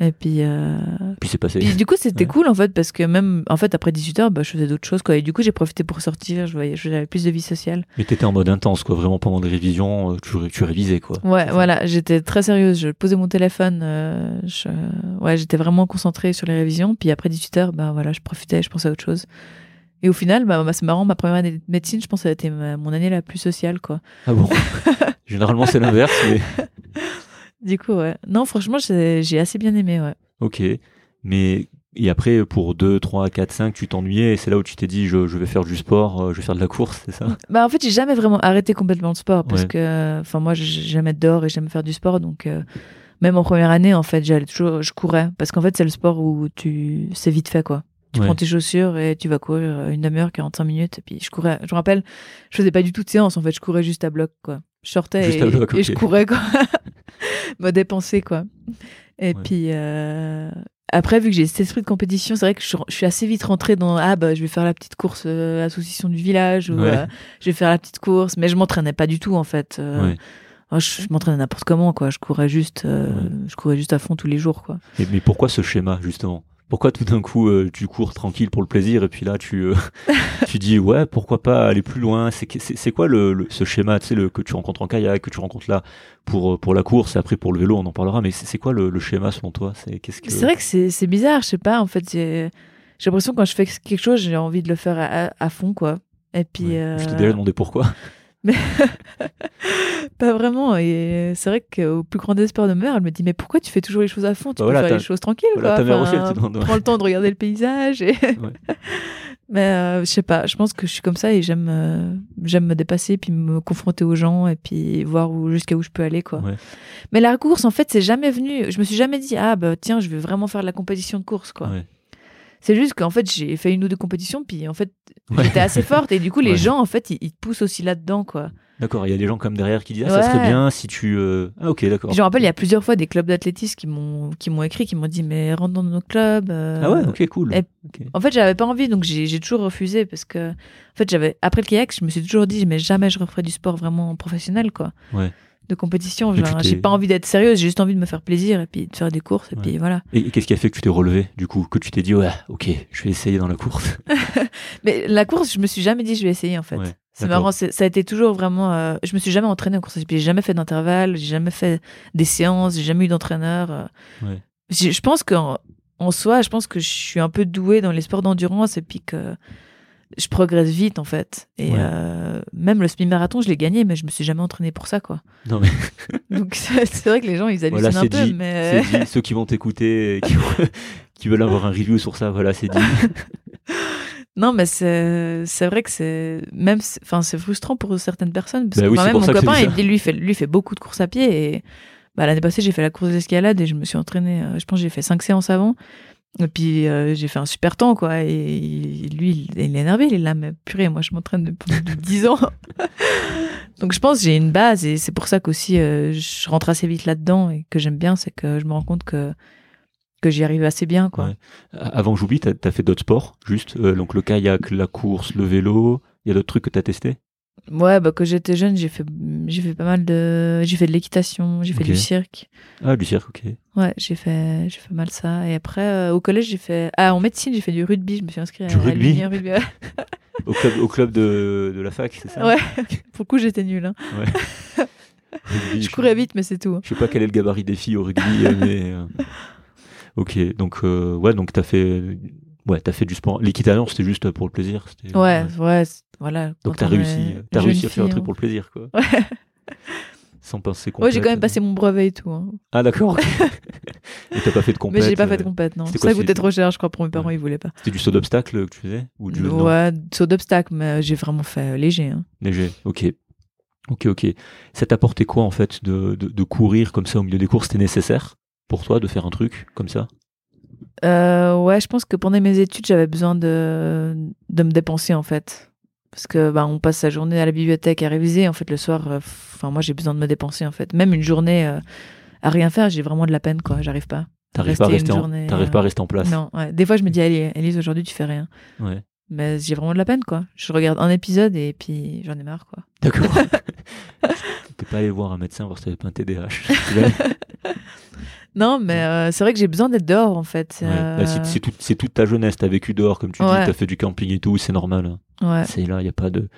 Et puis, euh, Puis c'est passé. Puis du coup, c'était Ouais. cool en fait, parce que même en fait, après 18h, bah, je faisais d'autres choses quoi. Et du coup, j'ai profité pour sortir, je voyais, j'avais plus de vie sociale. Mais t'étais en mode intense, quoi. Vraiment pendant les révisions, euh, tu, ré- tu révisais, quoi. Ouais, voilà, j'étais très sérieuse. Je posais mon téléphone, euh, je- ouais, j'étais vraiment concentrée sur les révisions. Puis après 18h, bah voilà, je profitais, je pensais à autre chose. Et au final, bah, bah, c'est marrant, ma première année de médecine, je pense que ça a été ma- mon année la plus sociale quoi. Ah bon Généralement, c'est l'inverse, mais Du coup, ouais. Non, franchement, j'ai assez bien aimé, ouais. ok. Mais et après, pour 2, 3, 4, 5, tu t'ennuyais et c'est là où tu t'es dit, je, je vais faire du sport, euh, je vais faire de la course, c'est ça? Bah en fait, j'ai jamais vraiment arrêté complètement le sport parce Ouais. que enfin moi j'aime être dehors et j'aime faire du sport donc euh, même en première année en fait, j'allais toujours je courais parce qu'en fait, c'est le sport où tu c'est vite fait quoi. Tu Ouais. prends tes chaussures et tu vas courir une demi-heure, 45 minutes et puis je courais, je me rappelle, je faisais pas du tout de séance en fait, je courais juste à bloc quoi. Je sortais et, je courais quoi. me dépenser quoi. Et Ouais. puis euh, après, vu que j'ai cet esprit de compétition, c'est vrai que je, suis- assez vite rentrée dans ah bah je vais faire la petite course euh, association du village ou Ouais. euh, je vais faire la petite course, mais je m'entraînais pas du tout en fait. Euh, oh, je je m'entraînais n'importe comment quoi. Je courais juste, euh, Ouais. je courais juste à fond tous les jours quoi. Et- mais pourquoi ce schéma, justement? Pourquoi tout d'un coup, euh, tu cours tranquille pour le plaisir et puis là, tu, euh, tu dis, ouais, pourquoi pas aller plus loin? C'est quoi le, le- ce schéma tu sais, le, que tu rencontres en kayak, que tu rencontres là pour, euh, pour la course et après pour le vélo, on en parlera, mais c'est quoi le, le schéma selon toi? C'est qu'est-ce que... C'est vrai que c'est bizarre, je sais pas. En fait, j'ai l'impression quand je fais quelque chose, j'ai envie de le faire à, fond quoi. Et puis Ouais. Je t'ai déjà demandé pourquoi. pas vraiment. Et c'est vrai qu'au plus grand espoir de mère, elle me dit mais pourquoi tu fais toujours les choses à fond? Tu Bah peux voilà, faire les choses tranquilles voilà, quoi. ta mère aussi, elle Enfin, te demande, ouais. Prends le temps de regarder le paysage. Et... Mais euh, je sais pas, je pense que je suis comme ça et j'aime euh, j'aime me dépasser puis me confronter aux gens et puis voir où jusqu'à où je peux aller quoi. Ouais. Mais la course en fait, c'est jamais venu, je me suis jamais dit ah bah tiens, je vais vraiment faire de la compétition de course quoi. C'est juste qu'en fait, j'ai fait une ou deux compétitions puis en fait, Ouais. j'étais assez forte et du coup les Ouais. gens en fait, ils, ils te poussent aussi là-dedans quoi. D'accord, il y a des gens comme derrière qui disent, ah, ça serait bien si tu... euh, Ah ok, d'accord. Je me rappelle, il y a plusieurs fois des clubs d'athlétisme qui m'ont qui m'ont écrit, qui m'ont dit mais rentre dans nos clubs. euh, Ah ouais, ok, cool. et-. En fait, j'avais pas envie, donc j'ai j'ai toujours refusé parce que, en fait, j'avais après le kayak, je me suis toujours dit, mais jamais je referai du sport vraiment professionnel, quoi. Ouais. De compétition. Genre, j'ai pas envie d'être sérieuse, j'ai juste envie de me faire plaisir et puis de faire des courses et Ouais. puis voilà. Et, qu'est-ce qui a fait que tu t'es relevé, du coup Que tu t'es dit, ouais, ok, je vais essayer dans la course? Mais la course, je me suis jamais dit je vais essayer en fait. Ouais, c'est marrant, ça a été toujours vraiment. euh, je me suis jamais entraînée en course j'ai jamais fait d'intervalle, j'ai jamais fait des séances, j'ai jamais eu d'entraîneur. euh. Ouais. Je pense qu'en en soi, je pense que je suis un peu douée dans les sports d'endurance et puis que je progresse vite en fait. Et Ouais. euh, même le semi-marathon, je l'ai gagné, mais je me suis jamais entraînée pour ça quoi. Non, mais Donc c'est vrai que les gens ils hallucinent voilà, un peu, dit. mais C'est dit. Ceux qui vont t'écouter, qui, qui veulent avoir un review sur ça, voilà, c'est dit. non, mais c'est vrai que c'est même enfin c'est frustrant pour certaines personnes parce Bah que oui, moi-même pour mon copain il dit lui fait lui fait beaucoup de courses à pied et bah, l'année passée j'ai fait la course d'escalade et je me suis entraînée euh, je pense que j'ai fait cinq séances avant et puis euh, j'ai fait un super temps quoi et lui il, est énervé il est là mais purée moi je m'entraîne depuis 10 ans donc je pense j'ai une base et c'est pour ça qu'aussi euh, je rentre assez vite là-dedans et que j'aime bien c'est que je me rends compte que que j'y arrive assez bien quoi. Avant que j'oublie, t'as as fait d'autres sports, juste euh, donc le kayak, la course, le vélo. Il y a d'autres trucs que t'as testé? Ouais, bah quand j'étais jeune, j'ai fait j'ai fait pas mal de j'ai fait de l'équitation, j'ai fait du cirque. Ah, du cirque, ok. Ouais, j'ai fait j'ai fait mal ça et après euh, au collège, j'ai fait ah en médecine, j'ai fait du rugby, je me suis inscrite Du à rugby l'Union rugby. Ouais. Au club, au club de, de la fac, c'est ça? Ouais. Pour le coup, j'étais nulle hein. Rugby, Je courais vite mais c'est tout. hein. Je sais pas quel est le gabarit des filles au rugby, euh, mais euh, ok. Donc euh, ouais, donc t'as fait, ouais, t'as fait du sport. L'équitation, c'était juste pour le plaisir. Ouais, ouais, c'est- voilà. Donc t'as réussi, jeune réussi à faire un truc hein. pour le plaisir, quoi. Ouais. Sans penser Ouais, j'ai quand même compète. passé mon brevet et tout hein. Ah d'accord. Mais t'as pas fait de compète. Mais j'ai pas fait de euh, compète non. c'était Ça coûtait c'est- trop cher, je crois pour mes parents, Ouais. ils voulaient pas. C'était du saut d'obstacle que tu faisais ou du Ouais, saut d'obstacle mais j'ai vraiment fait euh, léger hein. léger. Ok. Ok, ok. Ça t'a apporté quoi en fait de, de, de courir comme ça au milieu des courses? C'était nécessaire pour toi de faire un truc comme ça? Euh, ouais, je pense que pendant mes études, j'avais besoin de, de me dépenser en fait. Parce que bah, on passe sa journée à la bibliothèque à réviser. En fait, le soir, euh, moi j'ai besoin de me dépenser en fait. Même une journée euh, à rien faire, j'ai vraiment de la peine quoi. J'arrive pas. T'arrives pas, à Rester en- journée, t'arrives pas à rester en place. Non, ouais. Des fois, je me dis, allez, Elise, aujourd'hui tu fais rien. Ouais. Mais j'ai vraiment de la peine quoi. Je regarde un épisode et puis j'en ai marre quoi. D'accord. T'es pas allé voir un médecin voir si t'avais pas un TDAH. Non, mais euh, c'est vrai que j'ai besoin d'être dehors en fait. Ouais. Euh, Bah, c'est- c'est tout- c'est toute ta jeunesse, t'as vécu dehors, comme tu dis, t'as fait du camping et tout, c'est normal. hein. ouais. C'est là, y a pas de.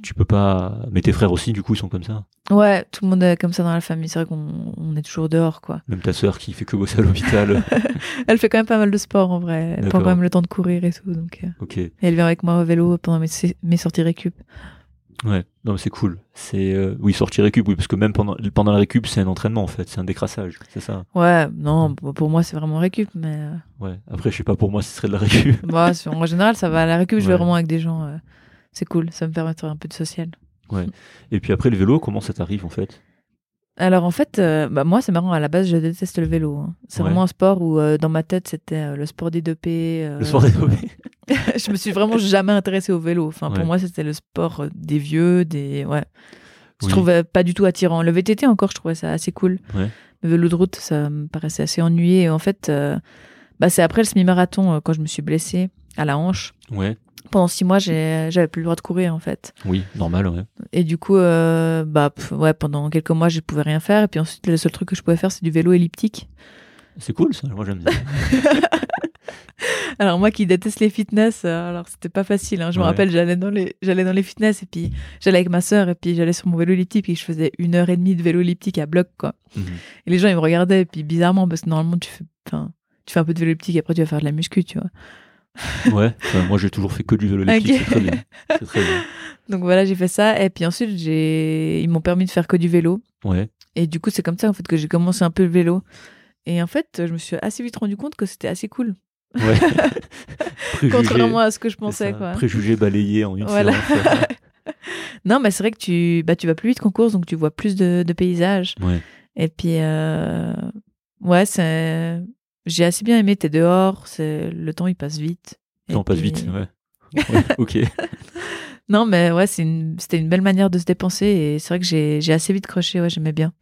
Tu peux pas. Mais tes frères aussi, du coup, ils sont comme ça. ouais, tout le monde est comme ça dans la famille. C'est vrai qu'on on est toujours dehors quoi. Même ta sœur qui fait que bosser à l'hôpital. Elle fait quand même pas mal de sport en vrai. Elle prend quand même le temps de courir et tout. Donc, euh, ok. et elle vient avec moi au vélo pendant mes, mes sorties récup. Ouais. Non, mais c'est cool. C'est euh, oui, sortir récup, oui, parce que même pendant pendant la récup, c'est un entraînement en fait, c'est un décrassage, c'est ça. Ouais, non, pour- moi c'est vraiment récup, mais euh, Ouais. Après, je sais pas pour moi, ce serait de la récup. en général ça va. À la récup, je vais Ouais. vraiment avec des gens. euh, c'est cool, ça me permet de faire un peu de social. Et puis après le vélo, comment ça t'arrive en fait? Alors en fait, euh, bah, moi c'est marrant, à la base je déteste le vélo. hein. C'est Ouais. vraiment un sport où euh, dans ma tête c'était euh, le sport des dopés. euh, Le soir des dopés. je me suis vraiment jamais intéressée au vélo. Enfin, Ouais. pour moi c'était le sport euh, des vieux, des. Ouais. Je Oui. trouvais pas du tout attirant. Le VTT encore, je trouvais ça assez cool. Ouais. Le vélo de route, ça me paraissait assez ennuyé. Et en fait, euh, bah, c'est après le semi-marathon, euh, quand je me suis blessée à la hanche. Ouais. Pendant six mois, j'avais plus le droit de courir, en fait. Oui, normal, ouais. Et du coup, euh, bah, pff, ouais, pendant quelques mois, je pouvais rien faire. Et puis ensuite, le seul truc que je pouvais faire, c'est du vélo elliptique. C'est cool ça, moi j'aime bien. Alors moi qui déteste les fitness, euh, alors c'était pas facile. hein. Je me rappelle, j'allais dans les, j'allais dans les fitness et puis j'allais avec ma sœur et puis j'allais sur mon vélo elliptique et je faisais une heure et demie de vélo elliptique à bloc quoi. Mhm. Et les gens ils me regardaient et puis bizarrement parce que normalement tu fais, tu fais un peu de vélo elliptique et après tu vas faire de la muscu, tu vois. Ouais, enfin, moi j'ai toujours fait que du vélo Ok. c'est très bien. C'est très bien. Donc voilà, j'ai fait ça et puis ensuite j'ai, ils m'ont permis de faire que du vélo Ouais. et du coup c'est comme ça en fait que j'ai commencé un peu le vélo. Et en fait, je me suis assez vite rendu compte que c'était assez cool, Ouais. Contrairement à ce que je pensais quoi. Préjugés balayés en une Voilà. séance. Non, mais c'est vrai que tu, bah, tu vas plus vite qu'en course, donc tu vois plus de, de paysages. Ouais. Et puis, euh, ouais, c'est, j'ai assez bien aimé. T'es dehors, c'est, le temps il passe vite. Le temps passe puis- vite, ouais. Ouais, ok. Non, mais ouais, c'est une, c'était une belle manière de se dépenser et c'est vrai que j'ai, j'ai assez vite croché. Ouais, j'aimais bien.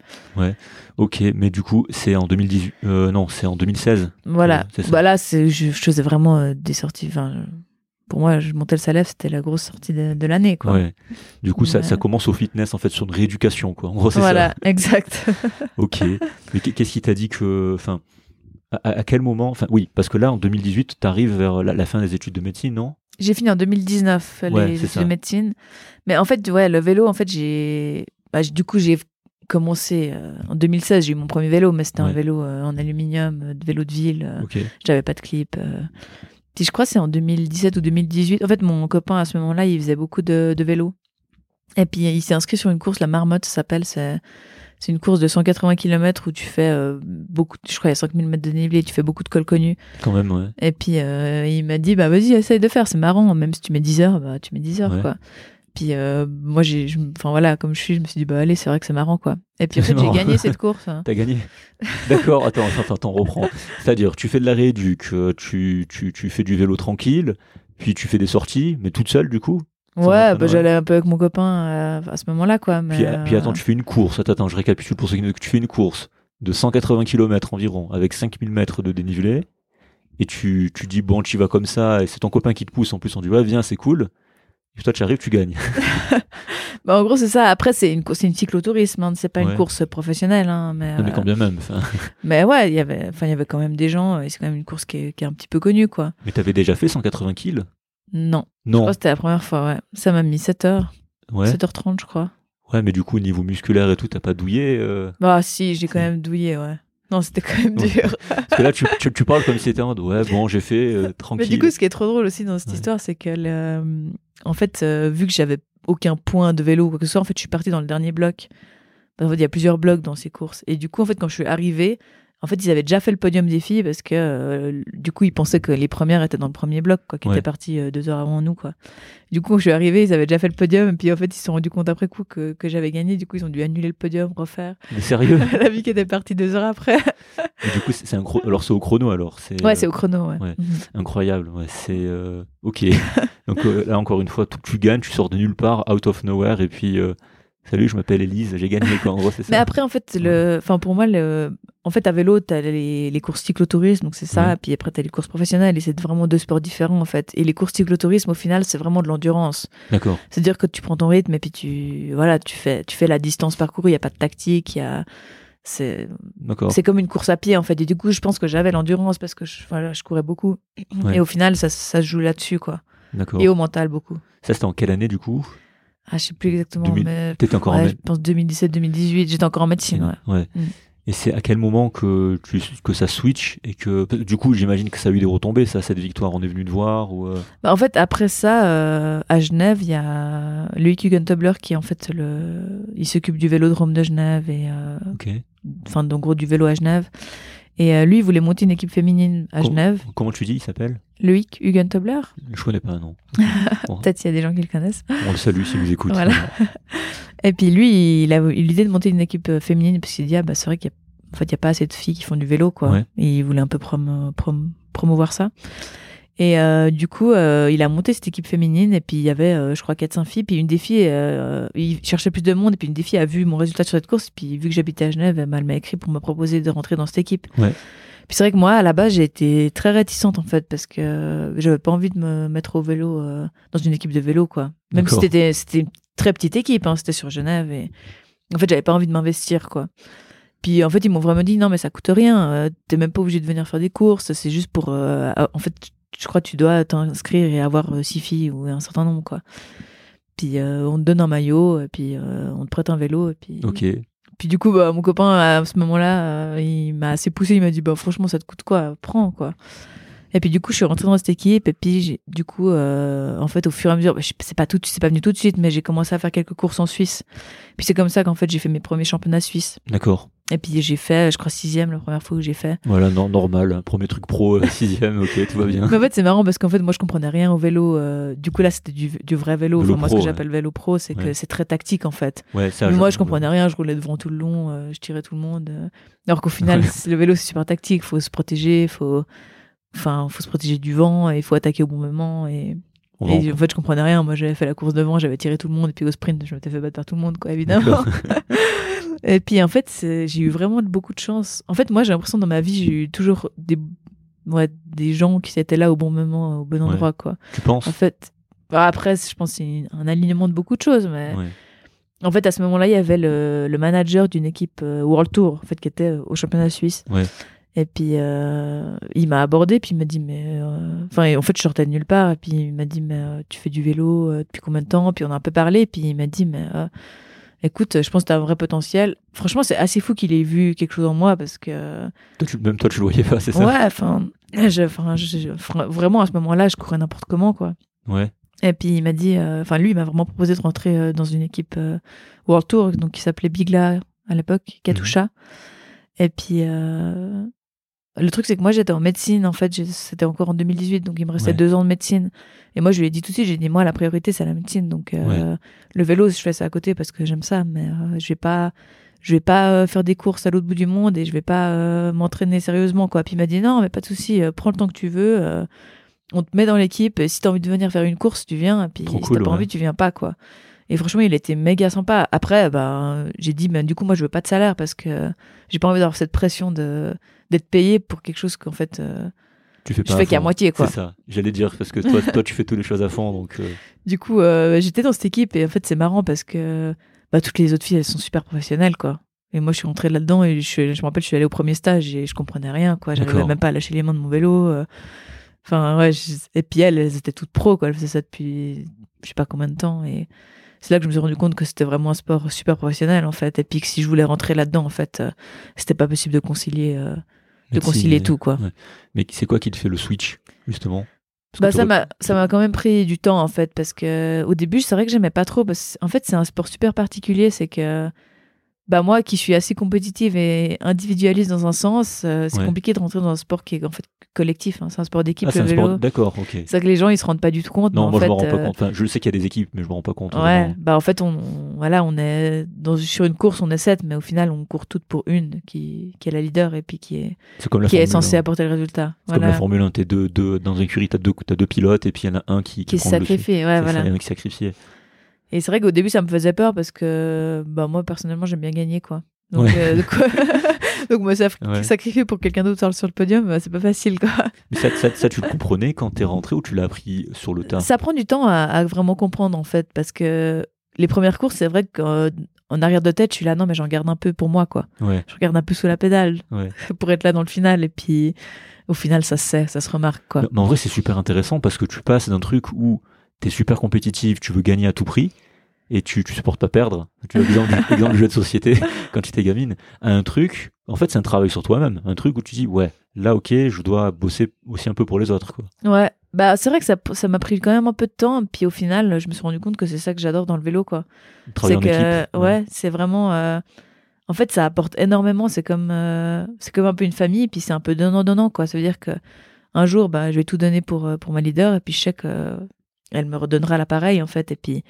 Ok, mais du coup, c'est en 2018. Euh, non, c'est en 2016. Voilà. Ouais, c'est ça. bah là, c'est, je, je faisais vraiment euh, des sorties. Enfin, pour moi, je montais le Salève, c'était la grosse sortie de, de l'année, quoi. Ouais. Du coup, ça, Ouais. ça commence au fitness, en fait, sur une rééducation, quoi. En gros, c'est Voilà, ça. exact. Ok. Mais qu'est- qu'est-ce qui t'a dit que. Enfin, à, à quel moment. Enfin, oui, parce que là, en 2018, t'arrives vers la, la fin des études de médecine, non? J'ai fini en 2019 Ouais, les études ça. de médecine. Mais en fait, ouais, le vélo, en fait, j'ai. bah, du coup, j'ai commencé euh, en 2016. J'ai eu mon premier vélo, mais c'était Ouais. un vélo euh, en aluminium, euh, de vélo de ville. euh, Ok. J'avais pas de clip. Puis je crois que c'est en 2017 ou 2018. En fait, mon copain à ce moment-là, il faisait beaucoup de, de vélo. Et puis il s'est inscrit sur une course, la Marmotte, ça s'appelle. C'est c'est une course de 180 km où tu fais euh, beaucoup, je crois, il y a 5000 mètres de dénivelé, tu fais beaucoup de col connu. Quand même, ouais. Et puis euh, il m'a dit, bah vas-y, essaye de faire, c'est marrant. Même si tu mets 10 heures, bah tu mets 10 heures, Ouais. quoi. Puis euh, moi, j'ai, enfin voilà, comme je suis, je me suis dit, bah allez, c'est vrai que c'est marrant, quoi. Et puis en fait, j'ai gagné cette course. hein. T'as gagné D'accord, attends, attends, attends, reprends. C'est-à-dire, tu fais de la rééduque, tu, tu, tu fais du vélo tranquille, puis tu fais des sorties, mais toute seule, du coup? Ouais, bah, j'allais un peu avec mon copain euh, à ce moment-là, quoi. Mais, Puis, puis euh, attends, tu fais une course. Attends, attends, je récapitule pour ceux qui ne tu fais une course de 180 km environ, avec 5000 mètres de dénivelé, et tu, tu dis, bon, tu y vas comme ça, et c'est ton copain qui te pousse en plus, on dit, ouais, viens, c'est cool. Et toi, tu arrives, tu gagnes. Bah, en gros, c'est ça. Après, c'est une, une cyclotourisme, hein, c'est pas Ouais. une course professionnelle. Hein, mais, Non, mais euh, quand bien même. enfin. mais ouais, il y avait, enfin, il y avait quand même des gens, et c'est quand même une course qui est, qui est un petit peu connue, quoi. Mais t'avais déjà fait 180 kills? Non, je Non. crois que c'était la première fois, ouais. Ça m'a mis 7 heures, Ouais. 7h30, je crois. ouais, mais du coup, niveau musculaire et tout, t'as pas douillé euh, Bah, si, j'ai quand même douillé, ouais. Non, c'était quand même Ouais. dur. Parce que là, tu, tu, tu parles comme si c'était mode, ouais, bon, j'ai fait euh, Mais tranquille. du coup, ce qui est trop drôle aussi dans cette Ouais. histoire, c'est que, le- en fait, euh, vu que j'avais aucun point de vélo ou quoi que ce soit, en fait, je suis partie dans le dernier bloc. En fait, il y a plusieurs blocs dans ces courses. Et du coup, en fait, quand je suis arrivée, en fait, ils avaient déjà fait le podium des filles parce que, euh, du coup, ils pensaient que les premières étaient dans le premier bloc, quoi, qui Ouais. étaient parties euh, deux heures avant nous, quoi. Du coup, je suis arrivée, ils avaient déjà fait le podium. Et puis, en fait, ils se sont rendus compte après coup que, que j'avais gagné. Du coup, ils ont dû annuler le podium, refaire. Mais sérieux? La vie qui était partie deux heures après. Et du coup, c'est un alors c'est au chrono alors. C'est Ouais, euh, c'est au chrono, ouais. ouais. Mhm. incroyable. Ouais, c'est ok. Donc là encore une fois, tu, tu gagnes, tu sors de nulle part, out of nowhere, et puis salut, je m'appelle Elise, j'ai gagné. Quoi. En gros, c'est ça. Mais après, en fait, le, enfin pour moi, le, en fait, à vélo, t'as les, les courses cyclotourisme, donc c'est ça. Ouais. Puis après, t'as les courses professionnelles, et c'est vraiment deux sports différents, en fait. Et les courses cyclotourisme, au final, c'est vraiment de l'endurance. D'accord. C'est-à-dire que tu prends ton rythme et puis tu, voilà, tu fais, tu fais la distance parcourue. Il y a pas de tactique, il y a, c'est, D'accord. c'est comme une course à pied, en fait. Et du coup, je pense que j'avais l'endurance parce que je, voilà, je courais beaucoup. Ouais. Et au final, ça, ça se joue là-dessus, quoi. D'accord. Et au mental, beaucoup. Ça, c'était en quelle année du coup? Ah, je sais plus exactement, 2000. mais. Encore en ouais, mé- je pense 2017-2018. J'étais encore en médecine, ouais. Ouais. Mm. Et c'est à quel moment que, tu, que ça switch et que du coup j'imagine que ça a eu des retombées, ça, cette victoire, on est venu te voir ou euh, Bah, en fait, après ça, euh, à Genève, il y a Loïc Hugentobler qui est en fait le, il s'occupe du vélodrome de Genève et, euh, enfin, en gros, du vélo à Genève. Et euh, lui, il voulait monter une équipe féminine à Com- Genève. Comment tu dis, il s'appelle Loïc Hugentobler. Je connais pas, non. Bon, Peut-être il y a des gens qui le connaissent. on le salue s'il nous écoute. Voilà. Et puis lui, il a eu l'idée de monter une équipe euh, féminine parce qu'il dit, ah bah c'est vrai qu'il y a, en fait, il y a pas assez de filles qui font du vélo, quoi. Ouais. Et il voulait un peu prom- prom- promouvoir ça. Et euh, du coup, euh, il a monté cette équipe féminine et puis il y avait, euh, je crois, 4-5 filles. Puis une des filles, il cherchait plus de monde et puis une des filles a vu mon résultat sur cette course. Puis vu que j'habitais à Genève, elle m'a écrit pour me proposer de rentrer dans cette équipe. Ouais. Puis c'est vrai que moi, à la base, j'ai été très réticente en fait parce que j'avais pas envie de me mettre au vélo dans une équipe de vélo, quoi. Même si c'était c'était une très petite équipe, hein, c'était sur Genève et en fait, j'avais pas envie de m'investir, quoi. Puis en fait, ils m'ont vraiment dit non, mais ça coûte rien. euh, T'es même pas obligé de venir faire des courses. C'est juste pour. euh, en fait, je crois que tu dois t'inscrire et avoir euh, six filles ou un certain nombre, quoi. Puis euh, on te donne un maillot, et puis euh, on te prête un vélo, et puis. Ok. Puis du coup, bah, mon copain à ce moment-là, il m'a assez poussé. Il m'a dit bah franchement, ça te coûte quoi? Prends quoi. Et puis du coup, je suis rentrée dans cette équipe. Et puis du coup, euh, en fait, au fur et à mesure, bah, c'est pas tout, c'est pas venu tout de suite, mais j'ai commencé à faire quelques courses en Suisse. Puis c'est comme ça qu'en fait, j'ai fait mes premiers championnats suisses. D'accord. Et puis j'ai fait, je crois, sixième la première fois que j'ai fait. Voilà, non, normal. Premier truc pro, euh, sixième, ok, tout va bien. Mais en fait, c'est marrant parce qu'en fait, moi, je comprenais rien au vélo. euh, du coup, là, c'était du, du vrai vélo. Vélo Enfin, moi, ce que ouais. j'appelle vélo pro, c'est que Ouais. c'est très tactique, en fait. Ouais, ça. Moi, je comprenais rien. Je roulais devant tout le long. euh, je tirais tout le monde. euh. Alors qu'au final, le vélo, c'est super tactique. faut se protéger. faut Enfin, faut se protéger du vent et il faut attaquer au bon moment. Et, On et en fait, je comprenais rien. Moi, j'avais fait la course devant, j'avais tiré tout le monde. Et puis au sprint, je m'étais fait battre par tout le monde, quoi, évidemment. et puis en fait, j'ai eu vraiment beaucoup de chance. En fait, moi, j'ai l'impression dans ma vie, j'ai eu toujours des ouais, des gens qui étaient là au bon moment, au bon endroit, quoi. Tu penses? En fait, bah, après, je pense c'est un alignement de beaucoup de choses, mais Ouais. en fait, à ce moment-là, il y avait le, le manager d'une équipe euh, World Tour, en fait, qui était au championnat suisse. Et puis, euh, il m'a abordé, puis il m'a dit, mais. euh, Enfin, et en fait, je sortais de nulle part, et puis il m'a dit, mais euh, tu fais du vélo euh, depuis combien de temps? Puis on a un peu parlé, puis il m'a dit, mais. Écoute, je pense que tu as un vrai potentiel. Franchement, c'est assez fou qu'il ait vu quelque chose en moi parce que. Toi, tu- même toi, tu le voyais pas, c'est ça? Ouais, enfin. Vraiment, à ce moment-là, je courais n'importe comment, quoi. Ouais. Et puis il m'a dit, euh, enfin lui, il m'a vraiment proposé de rentrer euh, dans une équipe euh, World Tour, donc qui s'appelait Bigla à l'époque, Katusha. Et puis le truc c'est que moi j'étais en médecine, en fait, c'était encore en 2018, donc il me restait Ouais. deux ans de médecine. Et moi je lui ai dit tout de suite, j'ai dit moi la priorité c'est la médecine, donc euh, le vélo je fais ça à côté parce que j'aime ça, mais euh, je vais pas, je vais pas euh, faire des courses à l'autre bout du monde et je vais pas euh, m'entraîner sérieusement quoi. Puis il m'a dit non mais pas de souci, prends le temps que tu veux. on te met dans l'équipe et si t'as envie de venir faire une course, tu viens. Et puis Trop si cool, t'as pas ouais. envie, tu viens pas, quoi. Et franchement, il était méga sympa. Après, ben, j'ai dit, ben, du coup, moi, je veux pas de salaire parce que j'ai pas envie d'avoir cette pression de d'être payé pour quelque chose qu'en fait, euh, Tu fais je pas fais à qu'à moitié, quoi. C'est ça. J'allais dire parce que toi, toi, tu fais toutes les choses à fond, donc. euh, Du coup, euh, j'étais dans cette équipe et en fait, c'est marrant parce que bah, toutes les autres filles, elles sont super professionnelles, quoi. Et moi, je suis rentrée là-dedans et je, je me rappelle, je suis allée au premier stage et je comprenais rien, quoi. J'arrivais même pas à lâcher les mains de mon vélo. euh. Enfin, ouais. je- Et puis elles, elles étaient toutes pro, quoi. Elles faisaient ça depuis je sais pas combien de temps. Et c'est là que je me suis rendu compte que c'était vraiment un sport super professionnel, en fait. Et puis que si je voulais rentrer là-dedans, en fait, euh, c'était pas possible de concilier, euh, de concilier et- tout, quoi. Ouais. Mais c'est quoi qui te fait le switch, justement? Bah, ça m'a ça m'a quand même pris du temps en fait parce que au début c'est vrai que j'aimais pas trop parce en fait c'est un sport super particulier c'est que bah moi qui suis assez compétitive et individualiste dans un sens euh, c'est Ouais. compliqué de rentrer dans un sport qui est en fait collectif hein. c'est un sport d'équipe Ah, c'est le vélo. D'accord, ok. c'est vrai que les gens ils se rendent pas du tout compte Non, mais moi en je me rends pas euh, compte. Enfin, je sais qu'il y a des équipes, mais je me rends pas compte. Ouais, bah en fait, on, on- voilà, on est dans, sur une course, on est sept, mais au final, on court toutes pour une qui, qui est la leader et puis qui est, comme qui est censée 1. apporter le résultat. C'est comme la. Formule 1, t'es deux, deux, dans une écurie, t'as deux, t'as deux pilotes, et puis il y en a un qui, Qui sacrifie, ouais, voilà. ça, un qui sacrifié. Et c'est vrai qu'au début, ça me faisait peur parce que bah, moi, personnellement, j'aime bien gagner. quoi. Donc, Ouais. euh, donc, donc moi, ça, Ouais. sacrifier pour quelqu'un d'autre sur, sur le podium, bah, c'est pas facile. Quoi. Mais ça, ça, ça, tu le comprenais quand t'es rentré ou tu l'as appris sur le tas? Ça prend du temps à, à vraiment comprendre, en fait, parce que les premières courses, c'est vrai qu'en arrière de tête, je suis là, non, mais j'en garde un peu pour moi. quoi. Ouais, Je regarde un peu sous la pédale pour être là dans le final. Et puis, au final, ça se sait, ça se remarque. quoi. Mais, mais en vrai, c'est super intéressant parce que tu passes d'un truc où t'es super compétitif, tu veux gagner à tout prix, et tu, tu supportes pas perdre. Tu as l'exemple du, exemple du jeu de société quand tu étais gamine, à un truc, en fait, c'est un travail sur toi-même. Un truc où tu dis, ouais, là, ok, je dois bosser aussi un peu pour les autres, quoi. Ouais, bah c'est vrai que ça ça m'a pris quand même un peu de temps. Puis au final, je me suis rendu compte que c'est ça que j'adore dans le vélo, quoi. C'est que équipe. ouais, c'est vraiment. euh, En fait, ça apporte énormément. C'est comme euh, c'est comme un peu une famille. Puis c'est un peu donnant donnant, quoi. Ça veut dire que un jour, bah, je vais tout donner pour euh, pour ma leader. Et puis je sais que elle me redonnera l'appareil, en fait. Et puis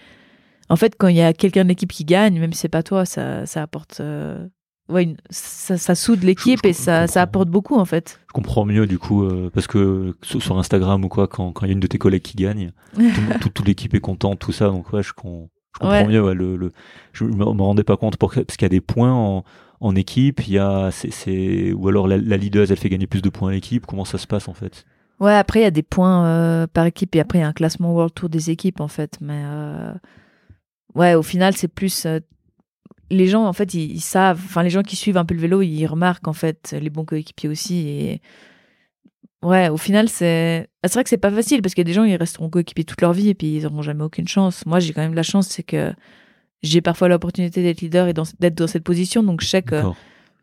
en fait, quand il y a quelqu'un de l'équipe qui gagne, même si c'est pas toi, ça ça apporte. euh, Ouais, une- ça, ça soude l'équipe et ça, ça apporte beaucoup en fait. Je comprends mieux, du coup, euh, parce que sur, Instagram ou quoi, quand quand il y a une de tes collègues qui gagne, tout, le monde- tout- toute l'équipe est contente, tout ça, donc ouais, je, con- je comprends Ouais. mieux. ouais, le, le, je me, me rendais pas compte pour, parce qu'il y a des points en, en équipe, il y a, c'est, c'est, ou alors la, la leader, elle fait gagner plus de points à l'équipe. Comment ça se passe en fait? Ouais, après, il y a des points euh, par équipe et après, il y a un classement World Tour des équipes, en fait. Mais euh, ouais, au final, c'est plus. euh, les gens, en fait, ils, ils savent. Enfin, les gens qui suivent un peu le vélo, ils remarquent, en fait, les bons coéquipiers aussi. Et ouais, au final, c'est. ah, C'est vrai que c'est pas facile parce qu'il y a des gens, ils resteront coéquipiers toute leur vie et puis ils n'auront jamais aucune chance. Moi, j'ai quand même la chance, c'est que j'ai parfois l'opportunité d'être leader et d'être dans cette position. Donc, je sais que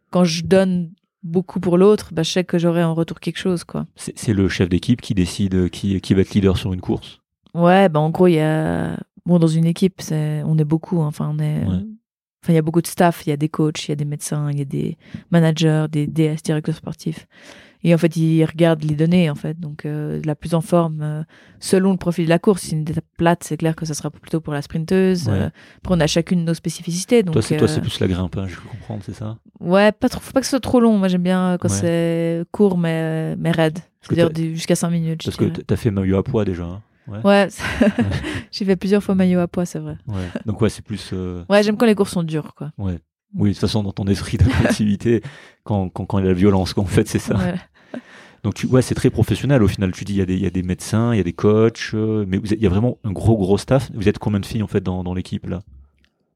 quand je donne beaucoup pour l'autre, bah, je sais que j'aurai en retour quelque chose, quoi. C'est, le chef d'équipe qui décide qui, qui va être leader sur une course? Ouais, bah en gros, il y a. Bon, dans une équipe, on est beaucoup. hein. Enfin, on est. Ouais. Enfin, il y a beaucoup de staff. Il y a des coachs, il y a des médecins, il y a des managers, des DS, directeurs sportifs. Et en fait, ils regardent les données, en fait. Donc, euh, la plus en forme, euh, selon le profil de la course, si une étape plate, c'est clair que ça sera plutôt pour la sprinteuse. Ouais. Euh, après, on a chacune nos spécificités. Donc, toi, c'est, toi, euh, c'est plus la grimpe, hein, je peux comprendre, c'est ça? Ouais, pas trop, faut pas que ce soit trop long. Moi, j'aime bien quand Ouais. c'est court, mais, mais raide. C'est-à-dire jusqu'à 5 minutes. Parce que dirais. t'as fait maillot à poids déjà. hein Ouais, j'ai fait plusieurs fois maillot à poids, c'est vrai. ouais. Donc ouais, c'est plus. euh, Ouais, j'aime quand les courses sont dures, quoi. Ouais. Oui, de toute façon, dans ton esprit de collectivité, quand, quand, quand il y a la violence, quoi, en fait, c'est ça. Ouais. Donc, tu, ouais, c'est très professionnel au final. Tu dis, il y, a des- il y a des médecins, il y a des coachs, euh, mais vous êtes- il y a vraiment un gros, gros staff. Vous êtes combien de filles en fait dans, dans l'équipe là?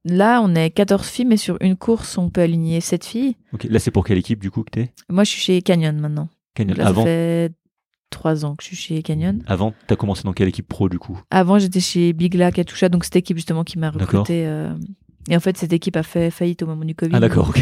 Là, on est 14 filles, mais sur une course, on peut aligner 7 filles. Là, c'est pour quelle équipe du coup que t'es? Moi, je suis chez Canyon maintenant. Canyon. Là, ça Avant, fait 3 ans que je suis chez Canyon. avant, t'as commencé dans quelle équipe pro du coup? Avant, j'étais chez Big La Katusha, donc cette équipe justement qui m'a recruté. euh, Et en fait, cette équipe a fait faillite au moment du Covid. Ah d'accord, ok.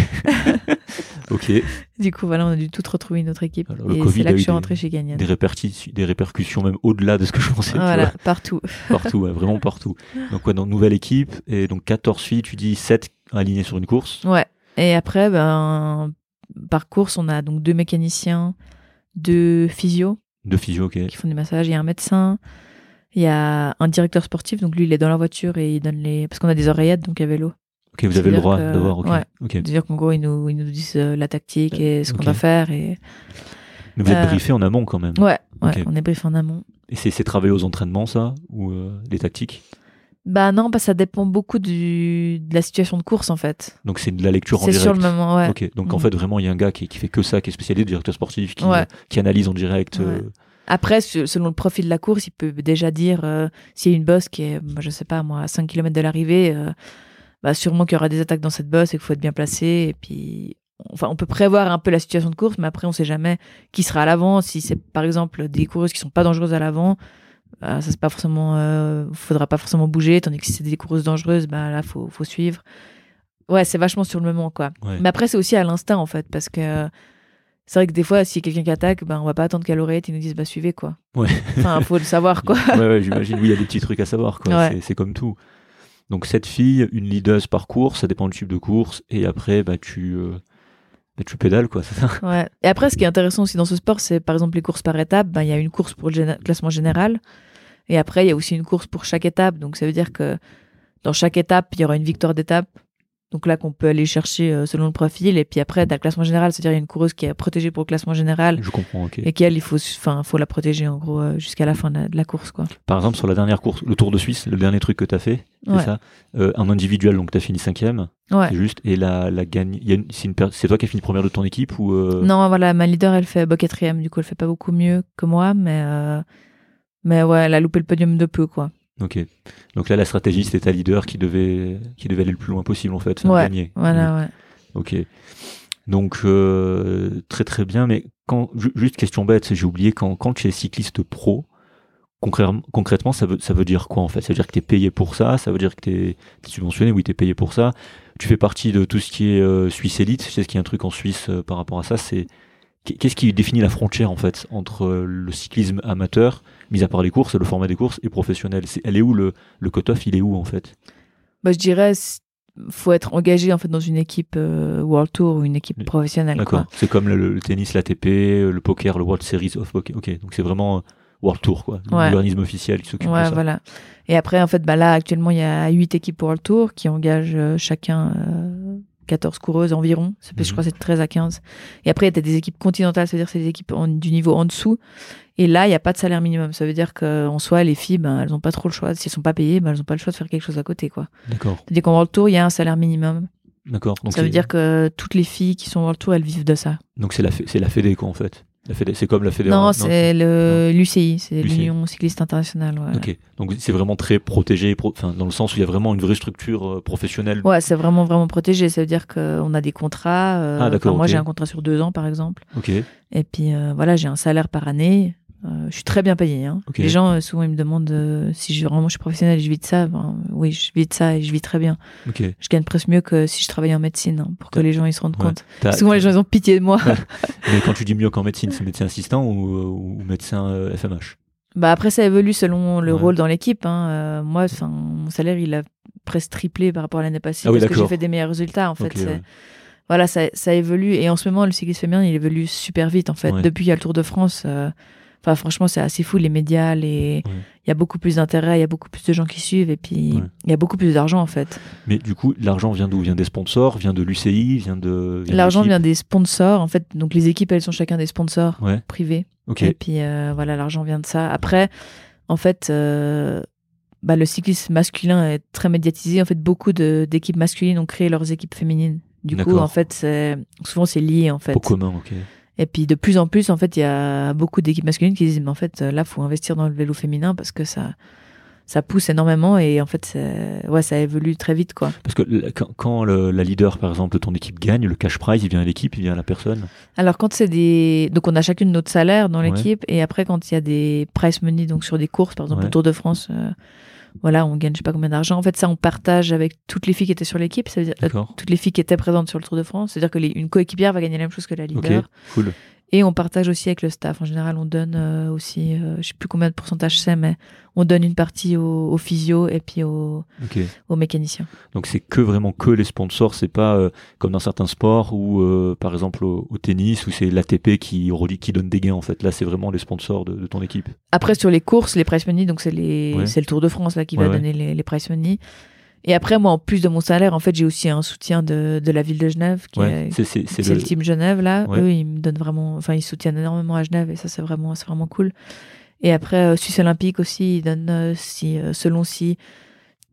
ok. Du coup, voilà, on a dû tout retrouver une autre équipe. Alors, le et Covid c'est là que je suis rentrée chez Canyon. Des, répercussions, des répercussions même au-delà de ce que je pensais. Voilà, vois. partout. Partout, ouais, vraiment partout. Donc, ouais, dans nouvelle équipe, et donc 14 filles, tu dis 7 alignées sur une course. Ouais. Et après, ben, par course, on a donc deux mécaniciens, deux physios Deux physio, ok. qui font des massages, a un médecin, il y a un directeur sportif, donc lui, il est dans la voiture et il donne les. Parce qu'on a des oreillettes, donc à vélo. Ok, vous avez le droit d'avoir, ok. ouais. ok. C'est-à-dire qu'en gros, ils nous, ils nous disent euh, la tactique et ce qu'on Ok. doit faire. Et... Mais vous êtes Euh, briefé en amont quand même. Ouais, on est brief en amont. Et c'est c'est travailler aux entraînements, ça Ou euh, des tactiques? Bah non, bah, ça dépend beaucoup du, de la situation de course en fait. Donc c'est de la lecture en C'est direct sur le moment, ouais. Ok, donc en Mhm. fait vraiment il y a un gars qui, qui fait que ça, qui est spécialisé, directeur sportif, qui, Ouais. qui analyse en direct. euh, Après, se- selon le profil de la course, il peut déjà dire euh, s'il y a une bosse qui est, bah, je sais pas moi, à 5 km de l'arrivée, euh, bah, sûrement qu'il y aura des attaques dans cette bosse et qu'il faut être bien placé. Et puis, enfin, on peut prévoir un peu la situation de course, mais après, on sait jamais qui sera à l'avant. Si c'est par exemple des coureuses qui sont pas dangereuses à l'avant, bah, ça c'est pas forcément, euh, faudra pas forcément bouger. Tandis que si c'est des coureuses dangereuses, bah là, faut, faut suivre. Ouais, c'est vachement sur le moment, quoi. ouais. Mais après, c'est aussi à l'instinct, en fait, parce que c'est vrai que des fois, si quelqu'un qui attaque, ben, on va pas attendre qu'à l'oreillette, ils nous disent, bah, suivez, quoi. Ouais. Enfin, faut le savoir, quoi. ouais, ouais, j'imagine. Oui, il y a des petits trucs à savoir. quoi. Ouais. C'est- comme tout. Donc cette fille, une leaduse par course, ça dépend du type de course. Et après, bah, tu, euh, bah, tu pédales, quoi, c'est ça Ouais. Et après, ce qui est intéressant aussi dans ce sport, c'est par exemple les courses par étapes. Ben, il y a une course pour le classement général. Et après, il y a aussi une course pour chaque étape. Donc, ça veut dire que dans chaque étape, il y aura une victoire d'étape. Donc là, qu'on peut aller chercher euh, selon le profil. Et puis après, t'as le classement général. C'est-à-dire, il y a une coureuse qui est protégée pour le classement général. Je comprends, ok. Et qu'elle, il faut, enfin, faut la protéger, en gros, euh, jusqu'à la fin de la, de la course, quoi. Par exemple, sur la dernière course, le Tour de Suisse, le dernier truc que tu as fait, c'est Ouais. ça Euh, Un individuel, donc tu as fini cinquième, Ouais. c'est juste. Et la, la gagne, c'est c'est toi qui as fini première de ton équipe ou euh, Non, voilà, ma leader, elle fait bah, quatrième. Du coup, elle fait pas beaucoup mieux que moi. Mais, euh, mais ouais, elle a loupé le podium de peu, quoi. Ok. Donc là, la stratégie, c'était ta leader qui devait, qui devait aller le plus loin possible, en fait, Ouais, gagner. Voilà, ouais. Ok. Donc, euh, très très bien. Mais quand, ju- juste question bête, j'ai oublié, quand, quand tu es cycliste pro, concrètement, ça, veut, ça veut dire quoi en fait? Ça veut dire que tu es payé pour ça Ça veut dire que tu es, subventionné Oui, tu es payé pour ça. Tu fais partie de tout ce qui est euh, Suisse Elite. Je sais qu'il y a un truc en Suisse euh, par rapport à ça. C'est Qu'est-ce qui définit la frontière en fait entre euh, le cyclisme amateur, mis à part les courses, le format des courses, et professionnel? Elle est où le, le cut-off? Il est où en fait? Bah, je dirais, faut être engagé en fait dans une équipe euh, World Tour ou une équipe professionnelle. D'accord. C'est comme le, le tennis, l'ATP, le poker, le World Series of Poker. Ok, donc c'est vraiment euh, World Tour, quoi. Ouais. L'organisme officiel qui s'occupe de ça. voilà. Et après, en fait, bah là, actuellement, il y a huit équipes World Tour qui engagent euh, chacun euh, 14 coureuses environ. Ça peut, Je Mhm. crois que c'est 13 à 15. Et après, il y a des équipes continentales, c'est-à-dire c'est des équipes en- du niveau en dessous. Et là, il n'y a pas de salaire minimum. Ça veut dire qu'en soi, les filles, ben, elles n'ont pas trop le choix. Si elles sont pas payées, ben, elles n'ont pas le choix de faire quelque chose à côté. quoi. D'accord. C'est-à-dire qu'en World Tour, il y a un salaire minimum. D'accord. Donc ça veut dire que toutes les filles qui sont World Tour, elles vivent de ça. Donc c'est la, c'est la Fédé, quoi, en fait. C'est comme la Fédé. Non, c'est le l'UCI, c'est l'Union cycliste internationale. Ouais, Ok. Donc c'est vraiment très protégé, pro- enfin, dans le sens où il y a vraiment une vraie structure euh, professionnelle. Ouais, c'est vraiment vraiment protégé. Ça veut dire qu'on a des contrats. euh, Ah, enfin, Moi, j'ai un contrat sur deux ans, par exemple. Ok. Et puis euh, voilà, j'ai un salaire par année. Euh, je suis très bien payée. Hein. Ok. Les gens, euh, souvent, ils me demandent euh, si je, vraiment je suis professionnelle et je vis de ça. Ben, oui, je vis de ça et je vis très bien. Je gagne presque mieux que si je travaillais en médecine, hein, pour que les gens ils se rendent Ouais. compte. Souvent, les gens ils ont pitié de moi. Mais quand tu dis mieux qu'en médecine, c'est médecin assistant ou, ou médecin FMH bah après, ça évolue selon le Ouais. rôle dans l'équipe. Hein. Euh, moi, enfin, mon salaire, il a presque triplé par rapport à l'année passée Ah oui, parce que j'ai fait des meilleurs résultats. En fait, ouais. voilà, ça, ça évolue. Et en ce moment, le cyclisme féminin, il évolue super vite, en fait. Ouais. Depuis qu'il y a le Tour de France, euh, enfin, franchement, c'est assez fou, les médias, les... Ouais. il y a beaucoup plus d'intérêt, il y a beaucoup plus de gens qui suivent, et puis Ouais. il y a beaucoup plus d'argent, en fait. Mais du coup, l'argent vient d'où? Vient des sponsors? Vient de l'UCI Vient de. L'argent vient des sponsors, en fait. Donc, les équipes, elles sont chacun des sponsors Ouais. privés. Ok. Et puis, euh, voilà, l'argent vient de ça. Après, en fait, euh, bah, le cyclisme masculin est très médiatisé. En fait, beaucoup d'équipes masculines ont créé leurs équipes féminines. Du coup, en fait, souvent, c'est lié, en fait. Pour commun, ok. Et puis de plus en plus, en fait, il y a beaucoup d'équipes masculines qui disent, mais en fait, là, faut investir dans le vélo féminin parce que ça, ça pousse énormément et en fait, ouais, ça évolue très vite, quoi. Parce que quand, quand le, la leader, par exemple, de ton équipe gagne, le cash prize, il vient à l'équipe, il vient à la personne? Alors quand c'est des, donc on a chacune notre salaire dans l'équipe et après quand il y a des prize money, donc sur des courses, par exemple le Tour de France. Euh, voilà, on gagne je sais pas combien d'argent. En fait, ça, on partage avec toutes les filles qui étaient sur l'équipe, ça veut dire euh, toutes les filles qui étaient présentes sur le Tour de France. C'est-à-dire que les, une coéquipière va gagner la même chose que la leader. Cool. Et on partage aussi avec le staff. En général, on donne euh, aussi, euh, je sais plus combien de pourcentage c'est, mais on donne une partie aux, aux physio et puis aux, aux mécaniciens. Donc c'est que vraiment que les sponsors, c'est pas euh, comme dans certains sports où, euh, par exemple au, tennis, où c'est l'ATP qui, qui donne des gains en fait. Là, c'est vraiment les sponsors de, de, ton équipe. Après sur les courses, les prize money, donc c'est les, c'est le Tour de France là qui va donner les, les prize money. Et après, moi, en plus de mon salaire, en fait, j'ai aussi un soutien de, de la ville de Genève, qui ouais, c'est le... le... team Genève, là. Eux, ils me donnent vraiment, enfin, ils soutiennent énormément à Genève, et ça, c'est vraiment, c'est vraiment cool. Et après, euh, Suisse Olympique aussi, ils donnent, euh, si, euh, selon si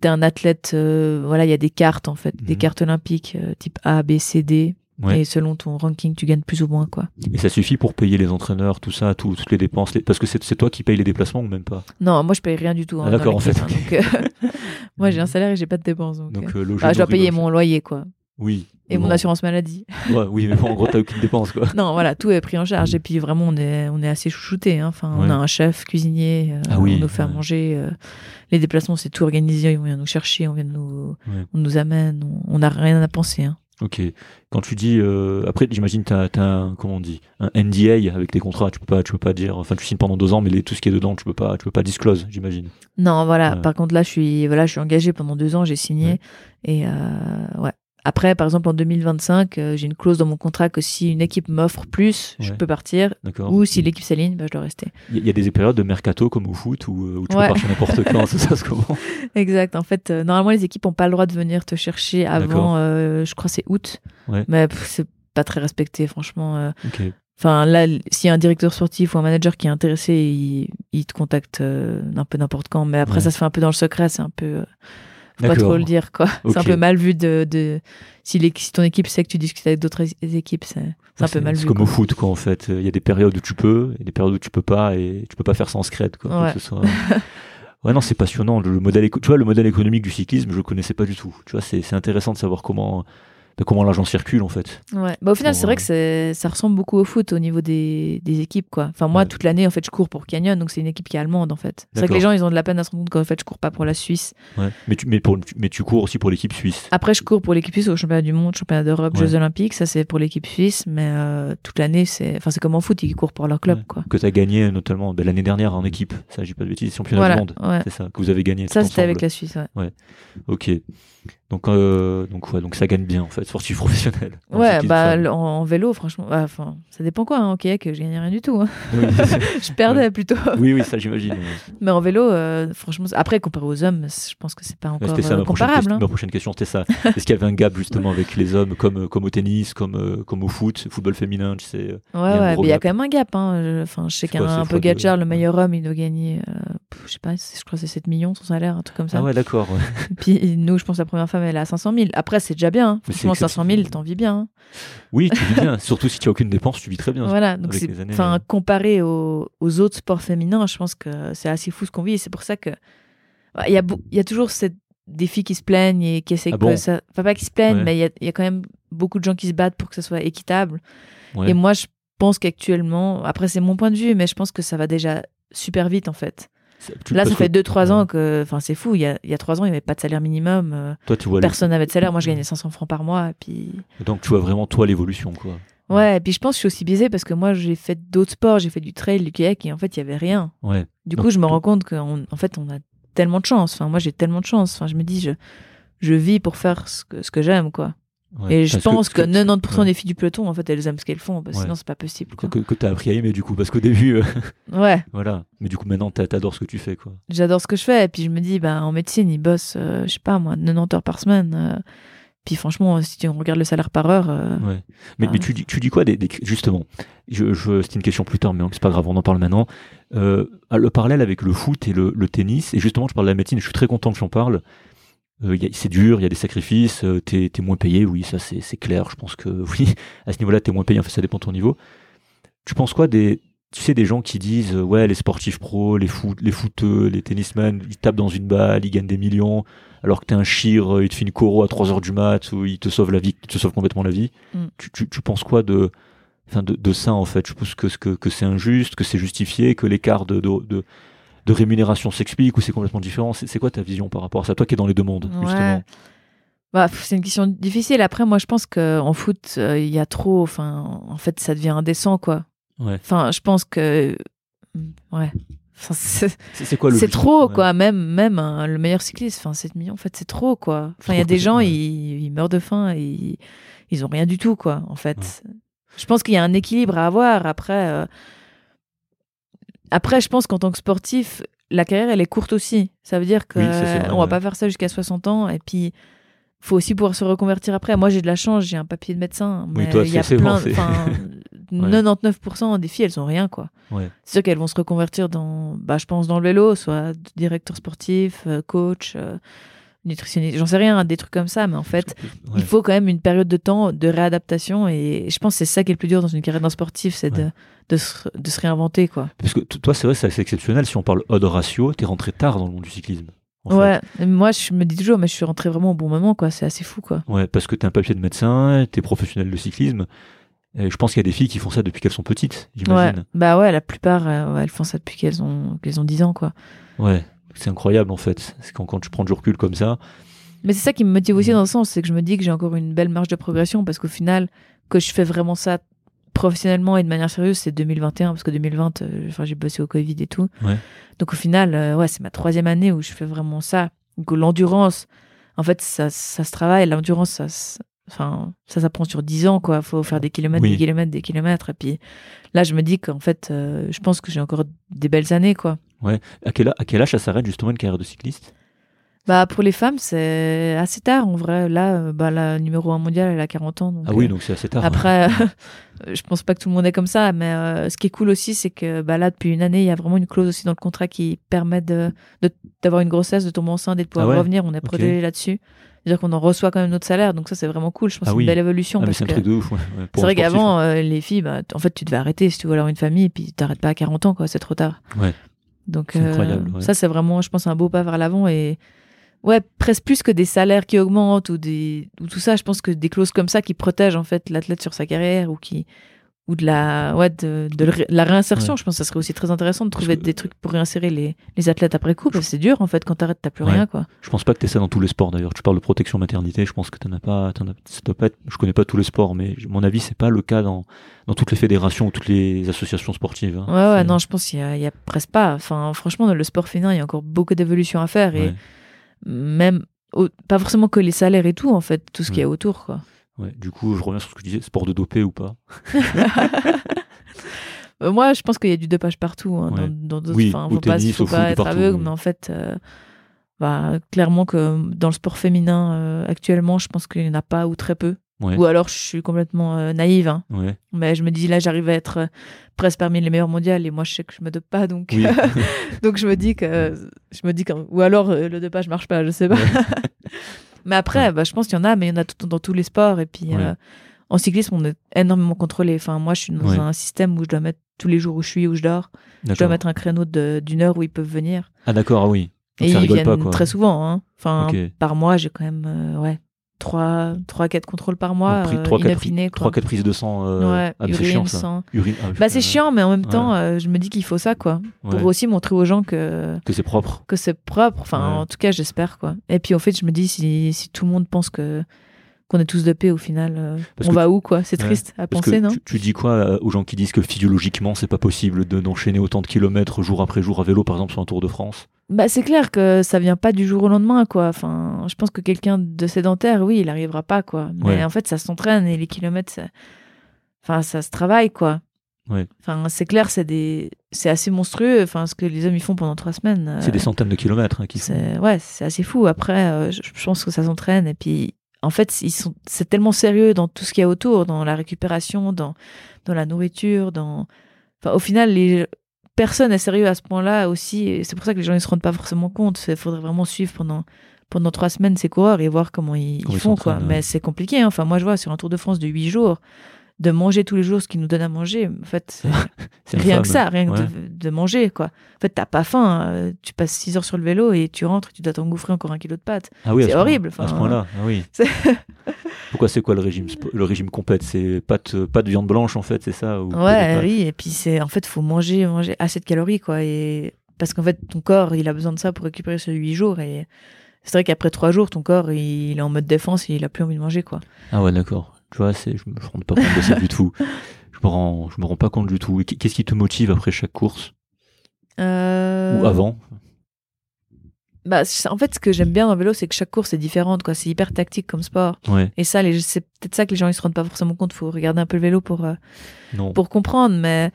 t'es un athlète, voilà, il y a des cartes, en fait, des Mhm. cartes olympiques, type A, B, C, D. Ouais. Et selon ton ranking, tu gagnes plus ou moins, quoi. Et ça suffit pour payer les entraîneurs, tout ça, tout- toutes les dépenses. les- Parce que c'est toi qui payes les déplacements ou même pas? Non, moi, je paye rien du tout. hein, Ah, d'accord, en fait, hein, donc, euh, moi, j'ai un salaire et j'ai pas de dépenses. Donc, Donc euh, bah, je dois payer mon loyer, quoi. Oui. Et mon assurance maladie. Ouais, oui, mais bon, en gros, t'as aucune dépense quoi. Non, voilà, tout est pris en charge. Et puis vraiment, on est, on est assez chouchouté. Hein. Enfin, on a un chef cuisinier, euh, Ah oui, on nous fait ouais. manger. euh, les déplacements, c'est tout organisé. On vient nous chercher, on vient nous, on nous amène. On on n'a rien à penser. Hein. Ok. Quand tu dis euh, après, j'imagine t'as as un comment on dit un NDA avec tes contrats. Tu peux pas, tu peux pas dire. Enfin, tu signes pendant deux ans, mais les- tout ce qui est dedans, tu peux pas, tu peux pas disclose, j'imagine. Non, voilà. Par contre, là, je suis, voilà, je suis engagée pendant deux ans. J'ai signé. Ouais. Et euh, ouais. Après, par exemple, en 2025, euh, j'ai une clause dans mon contrat que si une équipe m'offre plus, je peux partir. Ou si l'équipe s'aligne, bah, je dois rester. Il y, a- il y a des périodes de mercato comme au foot où, euh, où tu Ouais. peux partir n'importe quand. C'est ça, c'est comment Exact. En fait, euh, normalement, les équipes n'ont pas le droit de venir te chercher avant, euh, je crois, c'est août. Ouais. Mais c'est pas très respecté, franchement. Enfin, là, s'il y a un directeur sportif ou un manager qui est intéressé, il, il te contacte un peu n'importe quand. Mais après, ça se fait un peu dans le secret. C'est un peu. Faut pas trop le dire, quoi. C'est un peu mal vu de. de si, les- si ton équipe sait que tu discutes avec d'autres équipes, c'est c'est un peu mal C'est vu. comme quoi. au foot, quoi, en fait. Il y a des périodes où tu peux, et des périodes où tu peux pas, et tu peux pas faire sans scred, quoi. Ouais. que ce soit- Ouais, non, c'est passionnant. Le, le modèle, éco- tu vois, le modèle économique du cyclisme, je le connaissais pas du tout. Tu vois, c'est c'est intéressant de savoir comment, de comment l'argent circule, en fait. Ouais. Bah, au final, c'est vrai euh, que c'est- ça ressemble beaucoup au foot au niveau des, des équipes, quoi. Enfin, moi, Ouais. toute l'année, en fait, je cours pour Canyon, donc c'est une équipe qui est allemande, en fait. C'est vrai que les gens, ils ont de la peine à se rendre compte qu'en fait, je cours pas pour la Suisse. Ouais. Mais tu, mais pour, mais tu cours aussi pour l'équipe suisse. Après, je cours pour l'équipe suisse au championnat du monde, championnat d'Europe. Jeux Olympiques. Ça, c'est pour l'équipe suisse, mais euh, toute l'année, c'est, enfin, comme en foot, ils courent pour leur club, quoi. Que tu as gagné, notamment, ben, l'année dernière en équipe. Ça, j'ai pas de bêtises, championnat Voilà. du monde. C'est ça, que vous avez gagné. Ça, c'était avec la Suisse, ouais. Ok. Donc, euh, donc, ouais, donc ça gagne bien, en fait, sportif professionnel. Ouais, bah, en, en vélo, franchement, bah, enfin, ça dépend quoi, hein. Ok, que je gagnais rien du tout. hein. Oui, je perdais plutôt. oui, oui, ça, j'imagine. Mais en vélo, euh, franchement, après, comparé aux hommes, je pense que c'est pas encore ça euh, ma comparable. hein. ma prochaine question, c'était ça. Est-ce qu'il y avait un gap justement avec les hommes comme, comme au tennis, comme, comme au foot, football féminin, tu sais Ouais, ouais, mais il y a quand même un gap. Hein. Je, enfin, je sais qu'un deux, Gatchar, le meilleur homme, il doit gagner, je sais pas, je crois que c'est 7 millions son salaire, un truc comme ça. Ah ouais, d'accord. ouais. Puis nous, je pense que la première femme, elle est à 500 000. Après, c'est déjà bien. hein. Franchement, 500 000, exceptionnel. t'en vis bien. hein. Oui, tu vis bien. Surtout si tu n'as aucune dépense, tu vis très bien. Voilà. Donc, c'est, enfin, euh. comparé aux, aux autres sports féminins, je pense que c'est assez fou ce qu'on vit. Et c'est pour ça que bah, il y, a y a toujours cette, des filles qui se plaignent et qui essaient Ah que ça. Enfin, pas qui se plaignent, Ouais. mais il y a, y a quand même beaucoup de gens qui se battent pour que ça soit équitable. Ouais. Et moi, je pense qu'actuellement, après, c'est mon point de vue, mais je pense que ça va déjà super vite en fait. Là, ça fait que- 2-3 ouais. ans que. Enfin, c'est fou. Il y a, il y a 3 ans, il n'y avait pas de salaire minimum. euh, Toi, tu vois, personne n'avait de salaire. Moi, je gagnais 500 francs par mois. Et puis. donc tu vois vraiment toi l'évolution, quoi. Ouais, et puis je pense que je suis aussi biaisée parce que moi, j'ai fait d'autres sports. J'ai fait du trail, du kayak, et en fait, il y avait rien. Ouais. Du Donc, coup, je me rends compte qu'en en fait, on a tellement de chance. Enfin, moi, j'ai tellement de chance. Enfin, je me dis, je, je vis pour faire ce que, ce que j'aime, quoi. Ouais. et je pense que, 90% ouais. des filles du peloton, en fait, elles aiment ce qu'elles font. Parce que Ouais. Sinon, c'est pas possible. que, Quoi. que, tu as appris à aimer du coup, parce qu'au début, euh, Ouais, voilà. Mais du coup, maintenant, t'a- t'adores ce que tu fais, quoi. j'adore ce que je fais. Et puis, je me dis, bah, en médecine, ils bossent, euh, je sais pas, moi, 90 heures par semaine. euh, puis, franchement, si tu regardes le salaire par heure. euh, Ouais. Mais, Ah. mais tu, dis, tu dis quoi des, des- justement je, je, C'est une question plus tard, mais c'est pas grave, on en parle maintenant. Euh, le parallèle avec le foot et le, le tennis, et justement, je parle de la médecine, je suis très content que j'en parle. Euh, c'est dur, il y a des sacrifices, euh, t'es es moins payé, oui, ça c'est clair, je pense que oui, à ce niveau-là, t'es moins payé, en fait, ça dépend de ton niveau. Tu penses quoi des, tu sais, des gens qui disent, euh, ouais, les sportifs pros, les foot, les footeux, les tennismen, ils tapent dans une balle, ils gagnent des millions, alors que t'es un chire, il te fait une coro à 3 heures du mat, ou il te sauve la vie, il te sauve complètement la vie. Mm. Tu, tu, tu penses quoi de, enfin, de, de ça, en fait? Je pense que, que, que c'est injuste, que c'est justifié, que l'écart de, de, de, de rémunération s'explique, ou c'est complètement différent? C'est quoi ta vision par rapport à ça? Toi qui es dans les deux mondes, justement. Ouais. Bah, c'est une question difficile. Après, moi, je pense qu'en foot, euh, il y a trop. Enfin, en fait, ça devient indécent, quoi. Ouais. Enfin, je pense que. Ouais. Enfin, c'est quoi le c'est trop, Ouais. quoi. Même, même hein, le meilleur cycliste, enfin, 7 millions, en fait, c'est trop, quoi. Enfin, il y a des gens, ouais. ils, ils meurent de faim et ils, ils ont rien du tout, quoi, en fait. Je pense qu'il y a un équilibre à avoir. Après, euh, après je pense qu'en tant que sportif, la carrière, elle est courte aussi. Ça veut dire qu'on Oui, on va pas faire ça jusqu'à 60 ans. Et puis, faut aussi pouvoir se reconvertir après. Moi, j'ai de la chance, j'ai un papier de médecin. Oui, toi, il y a plein. bon, c'est- Enfin, 99% des filles, elles ont rien, quoi. Ouais. C'est sûr qu'elles vont se reconvertir dans, bah, je pense, dans le vélo, soit directeur sportif, euh, coach, euh, nutritionniste, j'en sais rien, des trucs comme ça. Mais en fait, Ouais. il faut quand même une période de temps de réadaptation. Et je pense que c'est ça qui est le plus dur dans une carrière d'un sportif, c'est de, Ouais. de, se, de se réinventer, quoi. Parce que toi, c'est vrai, c'est assez exceptionnel. Si on parle odd ratio, t'es rentré tard dans le monde du cyclisme. en. Ouais, moi, je me dis toujours, mais je suis rentrée vraiment au bon moment, quoi. C'est assez fou, quoi. Ouais, parce que t'as un papier de médecin, t'es professionnel de cyclisme. Et je pense qu'il y a des filles qui font ça depuis qu'elles sont petites, Ouais, j'imagine. bah ouais, la plupart, euh, ouais, elles font ça depuis qu'elles ont, qu'elles ont 10 ans, quoi. Ouais, c'est incroyable en fait. C'est quand, quand tu prends du recul comme ça. Mais c'est ça qui me motive aussi Mhm. dans le sens, c'est que je me dis que j'ai encore une belle marge de progression parce qu'au final, que je fais vraiment ça professionnellement et de manière sérieuse, c'est 2021 parce que 2020, euh, enfin, j'ai bossé au Covid et tout. Ouais. Donc au final, euh, ouais, c'est ma troisième année où je fais vraiment ça. Donc l'endurance, en fait, ça, ça se travaille. L'endurance, ça, enfin, ça s'apprend sur 10 ans, quoi. Faut faire des kilomètres, Oui. des kilomètres, des kilomètres. Et puis là, je me dis qu'en fait, euh, je pense que j'ai encore des belles années, quoi. À quel, a- à quel âge ça s'arrête justement une carrière de cycliste? Bah, pour les femmes, c'est assez tard, en vrai. Là, euh, bah, la numéro 1 mondiale, elle a 40 ans. Donc, Ah oui, euh, donc c'est assez tard. Après, je pense pas que tout le monde est comme ça, mais euh, ce qui est cool aussi, c'est que bah, là, depuis une année, il y a vraiment une clause aussi dans le contrat qui permet de de- d'avoir une grossesse, de tomber enceinte et de pouvoir Ah ouais? revenir. On est protégé là-dessus. C'est-à-dire qu'on en reçoit quand même notre salaire, donc ça, c'est vraiment cool. Je pense Ah que c'est une belle évolution. Ah, c'est un que truc de ouf. ouais, ouais, pour c'est vrai qu'avant, euh, les filles, bah, en fait, tu devais arrêter si tu veux avoir une famille, et puis t'arrêtes pas à 40 ans, quoi. C'est trop tard. Ouais. Donc, euh, incroyable, ouais. ça, c'est vraiment, je pense, un beau pas vers l'avant et ouais, presque plus que des salaires qui augmentent ou des ou tout ça. Je pense que des clauses comme ça qui protègent en fait l'athlète sur sa carrière ou qui ou de la ouais de, de la réinsertion. Ouais. Je pense que ça serait aussi très intéressant de trouver que- des trucs pour réinsérer les, les athlètes après coup parce que c'est dur en fait quand t'arrêtes t'as plus Ouais. rien quoi. Je pense pas que t'aies ça dans tous les sports d'ailleurs. Tu parles de protection maternité, je pense que t'en as pas. t'en as- ça doit pas être- je connais pas tous les sports, mais à mon avis, c'est pas le cas dans, dans toutes les fédérations ou toutes les associations sportives. hein. Ouais ouais non je pense qu'il y a, il y a presque pas. Enfin franchement dans le sport féminin il y a encore beaucoup d'évolution à faire et même au- pas forcément que les salaires et tout en fait tout ce qu'il y a autour quoi. Ouais. Du coup, je reviens sur ce que je disais, sport de dopé ou pas? Euh, Moi, je pense qu'il y a du dopage partout. hein, Ouais. dans- dans Oui, faut pas, faut être partout, aveugle, oui. mais en fait, euh, bah, clairement que dans le sport féminin euh, actuellement, je pense qu'il n'y en a pas ou très peu. Ouais. Ou alors, je suis complètement euh, naïve. hein. Ouais. Mais je me dis, là, j'arrive à être presque parmi les meilleurs mondiales et moi, je sais que je me dope pas. Donc, Oui. donc je me dis que. Je me dis que ou alors le dopage marche pas, je sais pas. mais après, Ouais. bah, je pense qu'il y en a, mais il y en a tout- dans tous les sports. Et puis, Ouais. euh, en cyclisme, on est énormément contrôlé. Enfin, moi, je suis dans Ouais. un système où je dois mettre tous les jours où je suis, où je dors. Je dois mettre un créneau d'une heure où ils peuvent venir. Ah d'accord, ah oui. Donc et ils viennent pas très souvent. Hein. Enfin, par mois, j'ai quand même euh, ouais, 3, 3 4 contrôles par mois, euh, trois, quatre inopinés. quoi. 3-4 prises de sang. euh, ouais, ah, c'est chiant ça. sang. Urine, ah, Bah, c'est chiant, mais en même ouais. temps, euh, je me dis qu'il faut ça, quoi. Pour ouais. aussi montrer aux gens que, Que c'est propre. que c'est propre. Enfin, en tout cas, j'espère, quoi. Et puis, en fait, je me dis, si, si tout le monde pense que qu'on est tous dopés, au final, euh, on va où, quoi? C'est triste à Parce penser, non? tu, tu dis quoi aux gens qui disent que physiologiquement c'est pas possible de d'enchaîner autant de kilomètres jour après jour à vélo par exemple sur un Tour de France? Bah, c'est clair que ça vient pas du jour au lendemain, quoi. Enfin, je pense que quelqu'un de sédentaire, oui, il arrivera pas, quoi. Mais Ouais. en fait, ça s'entraîne et les kilomètres, ça... enfin, ça se travaille, quoi. Ouais. Enfin, c'est clair, c'est des, c'est assez monstrueux. Enfin, ce que les hommes ils font pendant trois semaines. euh, C'est des centaines de kilomètres hein, qui c'est ouais, c'est assez fou. Après, euh, je, je pense que ça s'entraîne et puis en fait, ils sont c'est tellement sérieux dans tout ce qu'il y a autour, dans la récupération, dans dans la nourriture, dans enfin au final les personne n'est sérieux à ce point-là aussi et c'est pour ça que les gens ne se rendent pas forcément compte. Il faudrait vraiment suivre pendant pendant trois semaines ces coureurs et voir comment ils, font quoi. Mais c'est compliqué. hein. Enfin moi je vois sur un Tour de France de huit jours, de manger tous les jours ce qu'ils nous donnent à manger. En fait, C'est rien que ça, rien que Ouais. de, de manger, quoi. En fait, t'as pas faim. euh, Tu passes 6 heures sur le vélo et tu rentres tu dois t'engouffrer encore un kilo de pâtes. Ah oui, c'est ce point- horrible, À ce enfin, point-là, ah oui. Pourquoi c'est quoi le régime Le régime complète, c'est pas de, pas de viande blanche en fait, c'est ça ou Ouais, oui. Et puis, c'est en fait, faut manger, manger assez de calories, quoi. Et parce qu'en fait, ton corps, il a besoin de ça pour récupérer sur 8 jours. Et c'est vrai qu'après 3 jours, ton corps, il est en mode défense et il a plus envie de manger, quoi. Ah ouais, d'accord. Tu vois, c'est, je me je me rends pas compte de ça du tout. Je me rends, je me rends pas compte du tout. Qu'est-ce qui te motive après chaque course? Euh, ou avant? Bah, en fait, ce que j'aime bien dans le vélo, c'est que chaque course est différente, quoi. C'est hyper tactique comme sport. Ouais, Et ça, c'est peut-être ça que les gens ils se rendent pas forcément compte. Faut regarder un peu le vélo pour euh, non. pour comprendre. Mais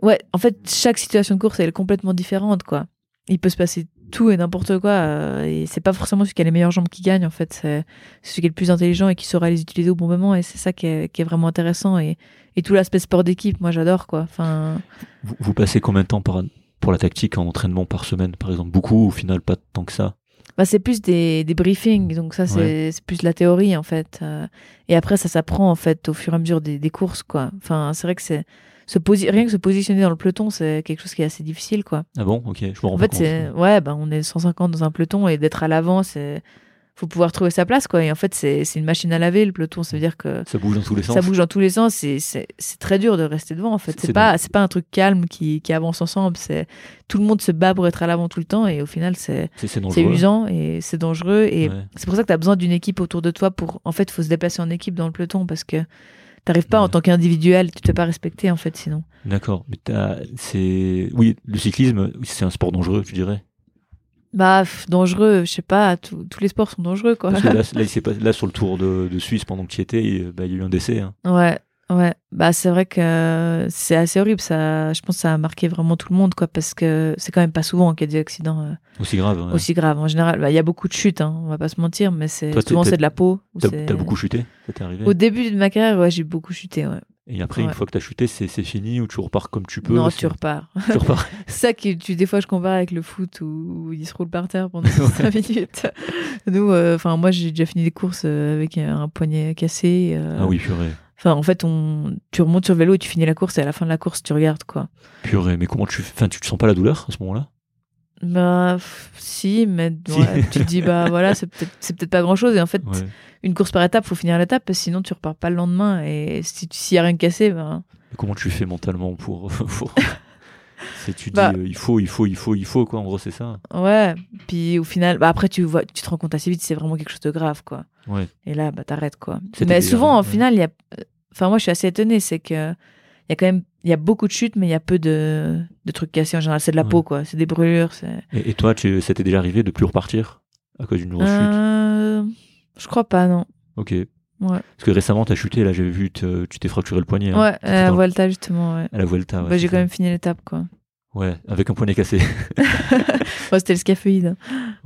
ouais, en fait, chaque situation de course elle est complètement différente, quoi. Il peut se passer tout et n'importe quoi. euh, et c'est pas forcément celui qui a les meilleures jambes qui gagne. En fait, c'est celui qui est le plus intelligent et qui saura les utiliser au bon moment. Et c'est ça qui est, qui est vraiment intéressant. Et, et tout l'aspect sport d'équipe, moi, j'adore, quoi. Enfin, Vous, vous passez combien de temps par, pour la tactique en entraînement par semaine, par exemple? Beaucoup, au final, pas tant que ça? Bah, c'est plus des, des briefings, donc ça, c'est Ouais. plus la théorie, en fait. Euh, et après, ça s'apprend, en fait, au fur et à mesure des, des courses, quoi. Enfin, c'est vrai que c'est. Se posi- rien que se positionner dans le peloton, c'est quelque chose qui est assez difficile, quoi. Ah bon? Ok, je me rends En fait, compte. c'est. Ouais, bah, on est 150 dans un peloton et d'être à l'avant, c'est. Faut pouvoir trouver sa place, quoi. Et en fait, c'est c'est une machine à laver, le peloton. Ça veut dire que Ça bouge dans tous les sens. ça bouge dans tous les sens. C'est c'est très dur de rester devant, en fait. C'est pas, c'est pas un truc calme qui, qui avance ensemble. C'est Tout le monde se bat pour être à l'avant tout le temps et au final, c'est C'est c'est c'est dangereux. usant et c'est dangereux. Et Ouais. c'est pour ça que tu as besoin d'une équipe autour de toi pour. En fait, faut se déplacer en équipe dans le peloton parce que t'arrives pas en tant qu'individuel, tu te fais pas respecter en fait sinon. D'accord. Mais t'as- c'est. Oui, le cyclisme, c'est un sport dangereux, tu dirais. Bah, dangereux, je sais pas, tous tous les sports sont dangereux quoi. Parce que là, là, il s'est pas- là, sur le tour de, de Suisse, pendant que tu étais, il, bah, il y a eu un décès. hein. Ouais, ouais. Bah, c'est vrai que c'est assez horrible. Ça, je pense que ça a marqué vraiment tout le monde quoi parce que c'est quand même pas souvent qu'il y a des accidents euh, Aussi grave. ouais. aussi graves. En général, bah, il y a beaucoup de chutes, hein, on va pas se mentir, mais c'est souvent c'est de la peau. T'as beaucoup chuté? Arrivé? Au début de ma carrière, ouais, j'ai beaucoup chuté. Ouais. Et après, une fois que t'as chuté, c'est fini ou tu repars comme tu peux non, tu repars. tu repars. C'est ça que tu, des fois je compare avec le foot où, où il se roule par terre pendant 5 minutes. Nous, euh, enfin moi j'ai déjà fini des courses euh, avec un poignet cassé. euh, Ah oui, purée. Enfin en fait on, tu remontes sur le vélo et tu finis la course et à la fin de la course tu regardes quoi. Purée, mais comment tu. Enfin, tu te sens pas la douleur à ce moment-là? Bah si, mais Si. ouais, tu te dis bah voilà c'est peut-être c'est peut-être pas grand chose et en fait Ouais. une course par étape faut finir l'étape parce que sinon tu repars pas le lendemain et si tu- s'il y a rien cassé ben comment tu fais mentalement pour. pour... c'est tu dis Bah. euh, il faut, il faut, il faut, il faut, quoi. En gros, c'est ça. ouais puis au final bah après tu vois tu te rends compte assez vite c'est vraiment quelque chose de grave quoi. Ouais. Et là, bah, t'arrêtes, quoi. Mais souvent, au ouais. final, il y a. Enfin, moi, je suis assez étonnée, c'est que. Il y a quand même. Il y a beaucoup de chutes, mais il y a peu de, de trucs cassés en général. C'est de la Ouais. peau, quoi. C'est des brûlures. C'est... Et, et toi, tu, ça t'est déjà arrivé de plus repartir à cause d'une grosse chute? Euh, Je crois pas, non. Ok. Parce que récemment, t'as chuté, là, j'avais vu, tu t'es fracturé le poignet. hein. Ouais, C'était à la Vuelta, justement, ouais. À la Vuelta, ouais. Bah, j'ai quand même fini l'étape, quoi. Ouais, avec un poignet cassé. Ouais, c'était le scaphoïde.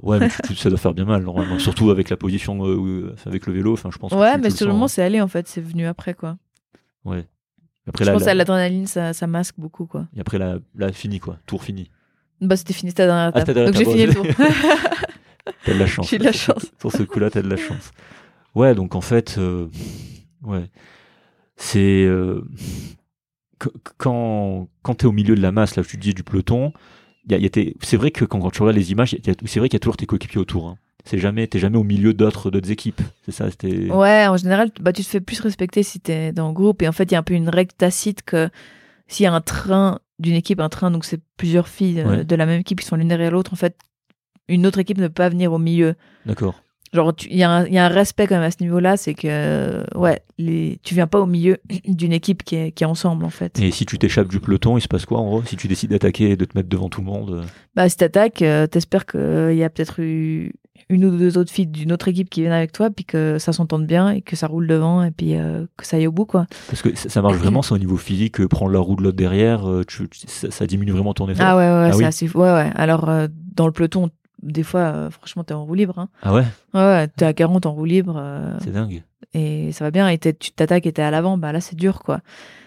Ouais, mais tu- tu- ça doit faire bien mal, normalement. Surtout avec la position, euh, où- avec le vélo. Enfin, je pense. Ouais, mais sur le moment, c'est allé, en fait. C'est venu après, quoi. Ouais. Après, je là, pense là- à l'adrénaline, ça, ça masque beaucoup, quoi. Et après, là, là, fini, quoi. Tour fini. Bah, c'était fini, c'était la dernière Ah, étape. la Donc, j'ai fini le tour. T'as de la chance. J'ai de la chance. Sur ce coup-là, t'as de la chance. Ouais, donc en fait, euh, ouais, c'est euh, qu- quand quand t'es au milieu de la masse, là, tu dis du peloton, il y a, y a tes- c'est vrai que quand, quand tu regardes les images, c'est vrai qu'il y a toujours tes coéquipiers autour. hein. C'est jamais, t'es jamais au milieu d'autres d'autres équipes. C'est ça, c'était. Ouais, en général, bah, tu te fais plus respecter si t'es dans le groupe. Et en fait, il y a un peu une règle tacite que s'il y a un train d'une équipe, un train, donc c'est plusieurs filles euh, Ouais. de la même équipe qui sont l'une derrière l'autre, en fait, une autre équipe ne peut pas venir au milieu. D'accord. Genre, il y, a un- il y a un respect quand même à ce niveau-là, c'est que, euh, ouais, les, tu viens pas au milieu d'une équipe qui est, qui est ensemble, en fait. Et si tu t'échappes du peloton, il se passe quoi en gros? Si tu décides d'attaquer et de te mettre devant tout le monde euh, Bah, si t'attaques, euh, t'espères qu'il y a peut-être eu une ou deux autres filles d'une autre équipe qui viennent avec toi, puis que ça s'entende bien et que ça roule devant et puis euh, que ça aille au bout, quoi. Parce que ça, ça marche vraiment, c'est au niveau physique, euh, prendre la roue de l'autre derrière, euh, tu, ça, ça diminue vraiment ton effort? Ah ouais, ouais, Ah oui? assez. Ouais, ouais. Alors, euh, dans le peloton, des fois, euh, franchement, t'es en roue libre. Hein. Ah ouais, Ouais, t'es à 40 en roue libre euh, c'est dingue. et ça va bien. Et tu t'attaques et t'es à l'avant, bah là, c'est dur, quoi.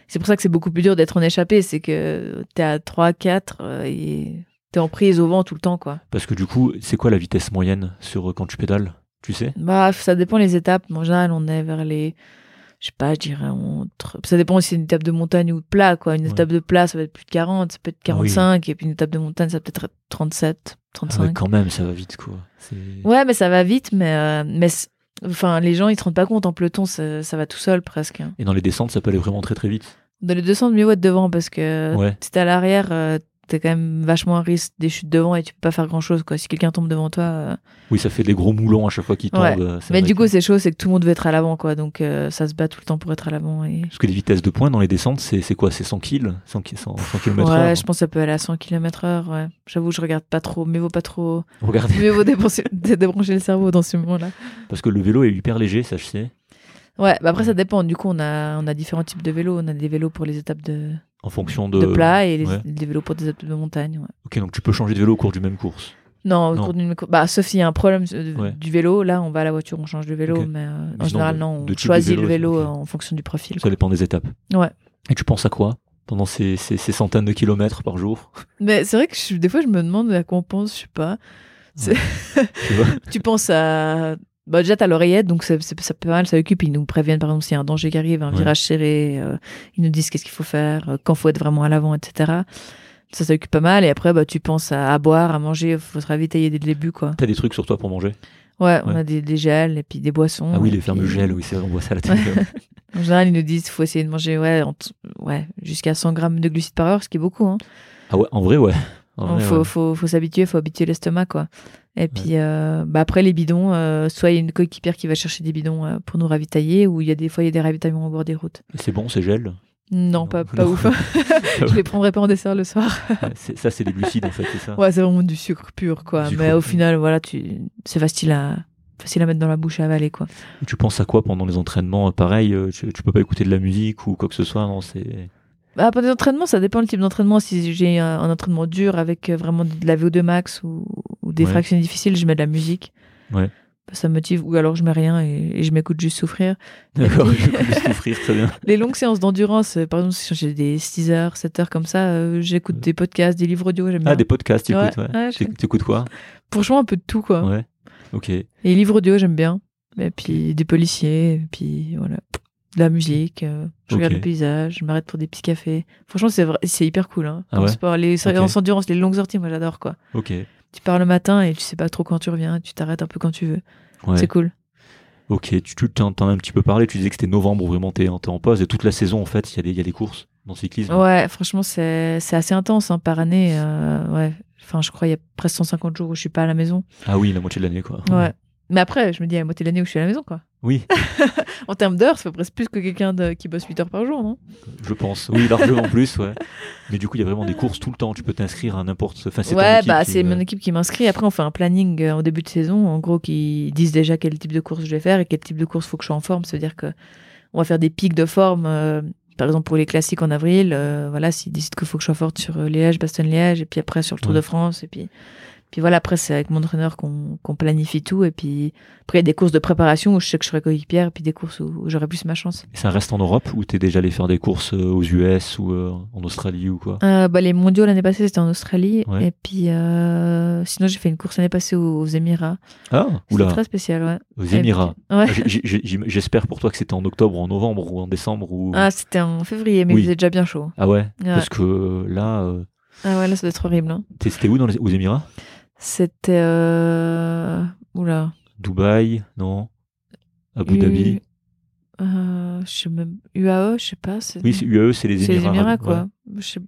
C'est pour ça que c'est beaucoup plus dur d'être en échappée. C'est que t'es à 3, 4 euh, et t'es en prise au vent tout le temps, quoi. Parce que du coup, c'est quoi la vitesse moyenne sur quand tu pédales? Tu sais? Bah, ça dépend les étapes. En général, on est vers les je sais pas, je dirais entre. Ça dépend si c'est une étape de montagne ou de plat, quoi. Une Ouais. étape de plat, ça va être plus de 40, ça peut être Ah oui. 45, et puis une étape de montagne, ça peut être 37, Ah 35. ouais, quand même, ça va vite, quoi. Ouais, mais ça va vite, mais, euh, mais enfin, les gens, ils se rendent pas compte. En peloton, ça, ça va tout seul presque. Et dans les descentes, ça peut aller vraiment très très vite. Dans les 200, mieux être devant parce que Ouais. si t'es à l'arrière, euh, t'es quand même vachement à risque des chutes devant et tu peux pas faire grand chose, quoi. Si quelqu'un tombe devant toi. euh, Oui, ça fait des gros moulons à chaque fois tombent. Ouais. euh, Mais du que- coup, c'est chaud, c'est que tout le monde veut être à l'avant, quoi. Donc, euh, ça se bat tout le temps pour être à l'avant. Et... Parce que les vitesses de pointe dans les descentes, c'est quoi? C'est 100 kills? 100, ki- 100, 100 km Ouais, heure je pense que ça peut aller à 100 km heure, ouais. J'avoue, je regarde pas trop, mais vaut pas trop. Regardez, Mieux vaut débrancher, dé- débrancher le cerveau dans ce moment-là. parce que le vélo est hyper léger, ça je sais. Ouais, bah après, ça dépend. Du coup, on a, on a différents types de vélos. On a des vélos pour les étapes de, En fonction de. de plat et les- ouais. des vélos pour des étapes de montagne, ouais. Ok, donc tu peux changer de vélo au cours du même course. Non, au Non. cours d'une cour- bah, sauf s'il y a un problème euh, Ouais. du vélo, là, on va à la voiture, on change de vélo, mais euh, en général, non, on de choisit vélo, le vélo euh, en fonction du profil. Ça quoi. dépend des étapes. Ouais. Et tu penses à quoi pendant ces, ces, ces centaines de kilomètres par jour? Mais c'est vrai que je- des fois, je me demande à quoi on pense, je sais pas. Tu vois? Tu penses à. Bah, déjà, t'as l'oreillette, donc c'est c'est- ça peut pas mal, ça occupe. Ils nous préviennent, par exemple, s'il y a un danger qui arrive, un Ouais. virage serré, euh, ils nous disent qu'est-ce qu'il faut faire, euh, quand faut être vraiment à l'avant, etc. Ça, ça occupe pas mal. Et après, bah, tu penses à, à boire, à manger, faut se ravitailler dès le début, quoi. T'as des trucs sur toi pour manger? Ouais, on a des, des gels et puis des boissons. Ah oui, les fameux puis- gels, oui, c'est vrai, on voit ça à la télé. En général, ils nous disent faut essayer de manger ouais, ouais, jusqu'à 100 grammes de glucides par heure, ce qui est beaucoup. Hein. ah ouais, en vrai, ouais. Vrai, faut, ouais. faut, faut s'habituer, faut habituer l'estomac, quoi. Et puis, euh, bah, après, les bidons, euh, soit il y a une coéquipière qui va chercher des bidons euh, pour nous ravitailler, ou il y a des fois, il y a des ravitaillements au bord des routes. C'est bon, ces gels Non, Non, pas, pas non. ouf. Je les prendrai pas en dessert le soir. C'est- Ça, c'est des glucides, en fait, c'est ça? Ouais, c'est vraiment du sucre pur, quoi. Mais au final, voilà, tu... c'est facile à... facile à mettre dans la bouche et à avaler, quoi. Et tu penses à quoi pendant les entraînements? Pareil, tu, tu peux pas écouter de la musique ou quoi que ce soit, non C'est Bah, pendant les entraînements, ça dépend le type d'entraînement. Si j'ai un, un entraînement dur avec euh, vraiment de la VO2 max ou, ou des Ouais. fractions difficiles, je mets de la musique. Ouais. Ça me motive. Ou alors je mets rien et, et je m'écoute juste souffrir. D'accord, puis- je souffrir, très bien. Les longues séances d'endurance, euh, par exemple, si j'ai des 6 heures, 7 heures comme ça, euh, j'écoute des podcasts, des livres audio, j'aime bien. Ah, des podcasts, tu écoutes, ouais. T'écoutes quoi? Franchement, un peu de tout, quoi. Ouais. Ok. Et les livres audio, j'aime bien. Et puis des policiers, et puis voilà. De la musique, euh, je regarde le paysage, je m'arrête pour des petits cafés. Franchement, c'est hyper cool. Hein, Ah ouais sport. Les séances Ok. endurance, les longues sorties, moi j'adore quoi. Ok. Tu pars le matin et tu sais pas trop quand tu reviens, tu t'arrêtes un peu quand tu veux. Ouais. C'est cool. Ok, tu t'en as un petit peu parlé, tu disais que c'était novembre où vraiment t'es en pause et toute la saison en fait, il y, a des- il y a des courses dans le cyclisme. Ouais, franchement, c'est c'est assez intense hein, par année. euh, ouais. Enfin, je crois il y a presque 150 jours où je suis pas à la maison. Ah oui, la moitié de l'année quoi. Ouais. Mais après, je me dis, à la moitié de l'année où je suis à la maison, quoi. Oui, En termes d'heures, ça fait presque plus que quelqu'un qui bosse 8 heures par jour, non? Je pense. Oui, largement plus, ouais. Mais du coup, il y a vraiment des courses tout le temps. Tu peux t'inscrire à n'importe. Enfin, Ouais, bah c'est mon équipe qui m'inscrit. Après, on fait un planning euh, au début de saison, en gros, qui disent déjà quel type de course je vais faire et quel type de course faut que je sois en forme. Ça veut dire que on va faire des pics de forme. euh, par exemple, pour les classiques en avril, euh, voilà, s'ils décident qu'il faut que je sois forte sur euh, Liège, Bastogne-Liège, et puis après sur le Tour Ouais. de France, et puis, puis voilà, après, c'est avec mon entraîneur qu'on qu'on planifie tout. Et puis après, il y a des courses de préparation où je sais que je serai coéquipière, et puis des courses où, où j'aurai plus ma chance. Et ça reste en Europe ou t'es déjà allé faire des courses euh, aux US ou euh, en Australie ou quoi? Euh, bah, les mondiaux l'année passée, c'était en Australie. Ouais. Et puis, euh, sinon, j'ai fait une course l'année passée aux, aux Émirats. Ah, C'était oula, très spécial, ouais. aux Émirats. Ouais. J'espère pour toi que c'était en octobre en novembre ou en décembre ou. Ah, c'était en février, mais Oui. il faisait déjà bien chaud. Ah ouais, Ouais. Parce que là, Ah ouais, là, ça doit être horrible. hein. c'était où dans les, aux Émirats? C'était. Euh... Oula. Dubaï, non? Abu U- Dhabi? Euh, je sais même. UAE, je sais pas. c'est- Oui, c'est UAE, c'est les c'est Émirats. les Émirats, ouais. quoi. Sais-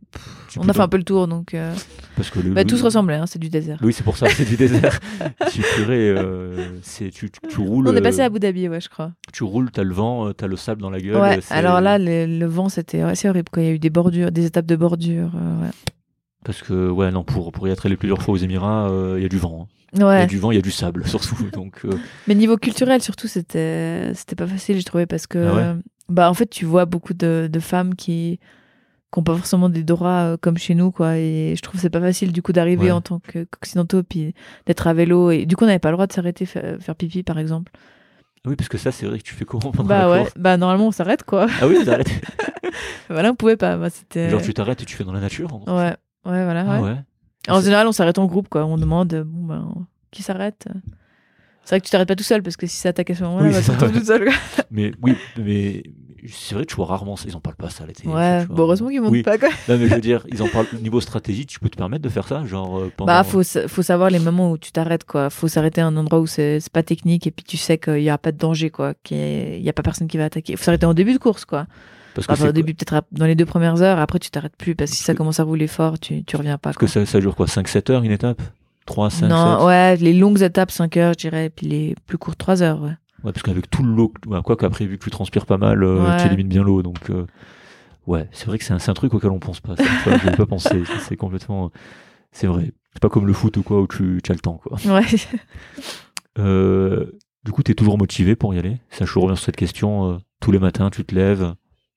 On a fait un peu le tour, donc. euh, Parce que le, Bah, tout se ressemblait, hein, c'est du désert. Oui, c'est pour ça, c'est du désert. tu purée, euh, c'est tu, tu, tu roules. On est passé à Abu Dhabi, ouais, je crois. Tu roules, t'as le vent, t'as le sable dans la gueule. Ouais, c'est- alors là, le, le vent, c'était ouais, c'est horrible, quoi. Il y a eu des bordures, des étapes de bordure. euh, Parce que ouais, non, pour pour y être allé plusieurs fois aux Émirats, euh, il y a du vent. hein. Il y a du vent, il y a du sable surtout. Donc euh, Mais niveau culturel, surtout, c'était c'était pas facile, j'ai trouvé, parce que Ah ouais? bah en fait, tu vois beaucoup de, de femmes qui qui ont pas forcément des droits euh, comme chez nous, quoi. Et je trouve que c'est pas facile du coup d'arriver Ouais. en tant qu'occidentaux, puis d'être à vélo. Et du coup, on n'avait pas le droit de s'arrêter fa- faire pipi, par exemple. oui, parce que ça, c'est vrai que tu fais comment pendant bah la ouais, course bah normalement on s'arrête, quoi. Ah oui, t'arrêtes. voilà, on pouvait pas. Bah, c'était. Genre tu t'arrêtes et tu fais dans la nature. non Ouais, ouais, voilà. Ah ouais. ouais. En général, on s'arrête en groupe, quoi. On demande, bon ben, qui s'arrête? C'est vrai que tu t'arrêtes pas tout seul parce que si ça attaque à ce moment-là, Oui, bah, tu tout seul. quoi. Mais oui, mais c'est vrai que tu vois rarement ça. Ils en parlent pas ça à la télé. Ouais, bon, heureusement qu'ils montent Oui. pas quoi. Non, mais je veux dire, ils en parlent au niveau stratégie. Tu peux te permettre de faire ça, genre euh, pendant. Bah, faut, sa- faut savoir les moments où tu t'arrêtes, quoi. Faut s'arrêter à un endroit où c'est pas technique et puis tu sais qu'il y a pas de danger, quoi. Qu'il y a pas personne qui va attaquer. Faut s'arrêter en début de course, quoi. Parce que, Enfin, c'est- au début, peut-être dans les deux premières heures. Après, tu t'arrêtes plus parce que si ça que- commence à rouler fort, tu, tu reviens pas, parce que quoi. ça, ça dure quoi 5-7 heures une étape? 3, 5, non, 7 ouais, les longues étapes, 5 heures, je dirais, puis les plus courtes, 3 heures, ouais. Ouais, parce qu'avec tout l'eau, quoi qu'après, vu que tu transpires pas mal, euh, Ouais. tu élimines bien l'eau. Donc, euh, ouais, c'est vrai que c'est un, un truc auquel on pense pas. ça. Tu J'avais pas pensé. C'est complètement. C'est vrai. C'est pas comme le foot ou quoi, où tu, tu as le temps, quoi. Ouais. Euh, du coup, t'es toujours motivé pour y aller? Ça, je reviens sur cette question. tous les matins, tu te lèves,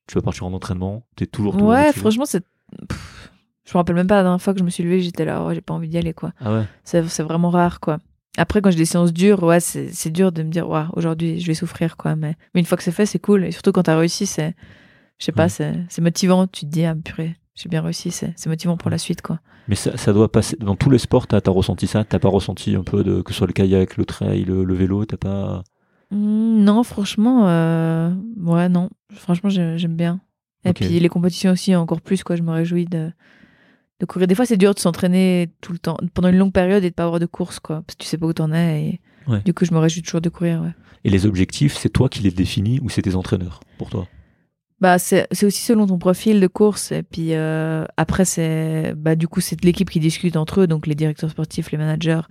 tu vas partir en entraînement, t'es toujours, toujours Ouais, franchement, c'est. Je me rappelle même pas la dernière fois que je me suis levée, j'étais là, oh, j'ai pas envie d'y aller, quoi. Ah ouais C'est vraiment rare, quoi. Après, quand j'ai des séances dures, ouais, c'est dur de me dire, ouais, aujourd'hui, je vais souffrir, quoi. Mais, mais une fois que c'est fait, c'est cool. Et surtout quand t'as réussi, c'est. Je sais pas, Ouais. c'est c'est motivant. Tu te dis, ah, purée, j'ai bien réussi, c'est c'est motivant pour la suite, quoi. Mais ça, ça doit passer. Dans tous les sports, t'as as ressenti ça? T'as pas ressenti un peu de. Que ce soit le kayak, le trail, le, le vélo, t'as pas. Hmm, non, franchement, euh, ouais, non. Franchement, j'ai- j'aime bien. Et puis les compétitions aussi, encore plus, quoi. Je me réjouis de, de courir. Des fois, c'est dur de s'entraîner tout le temps, pendant une longue période et de pas avoir de course, quoi. Parce que tu sais pas où t'en es. Et Ouais. du coup, je me réjouis toujours de courir, ouais. Et les objectifs, c'est toi qui les définis ou c'est tes entraîneurs pour toi? Bah, c'est c'est aussi selon ton profil de course. Et puis euh, après, c'est bah, du coup, c'est l'équipe qui discute entre eux. Donc les directeurs sportifs, les managers,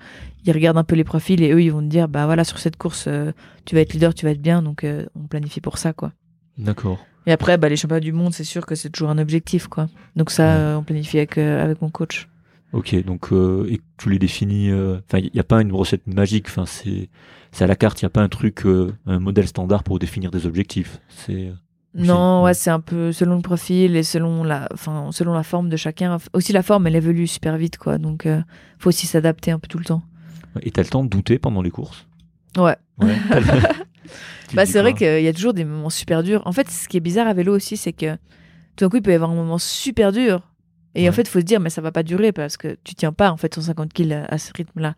ils regardent un peu les profils et eux, ils vont te dire, bah voilà, sur cette course, euh, tu vas être leader, tu vas être bien. Donc euh, on planifie pour ça, quoi. D'accord. Et après, bah, les championnats du monde, c'est sûr que c'est toujours un objectif, quoi. Donc ça, Ouais. euh, on planifie avec, euh, avec mon coach. Ok, donc euh, et tu les définis. euh, Enfin, il n'y a pas une recette magique. Enfin, c'est c'est à la carte. Il n'y a pas un truc, euh, un modèle standard pour définir des objectifs. C'est Non, ouais. c'est un peu selon le profil et selon la, enfin, selon la forme de chacun. Aussi, la forme, elle évolue super vite, quoi. Donc, euh, faut aussi s'adapter un peu tout le temps. et t'as le temps de douter pendant les courses? Ouais. Ouais. Bah, c'est vrai qu'il y a toujours des moments super durs. En fait, ce qui est bizarre à vélo aussi, c'est que tout d'un coup, il peut y avoir un moment super dur. Et Ouais. en fait, il faut se dire, mais ça va pas durer parce que tu tiens pas, en fait, 150 kills à, ce rythme-là.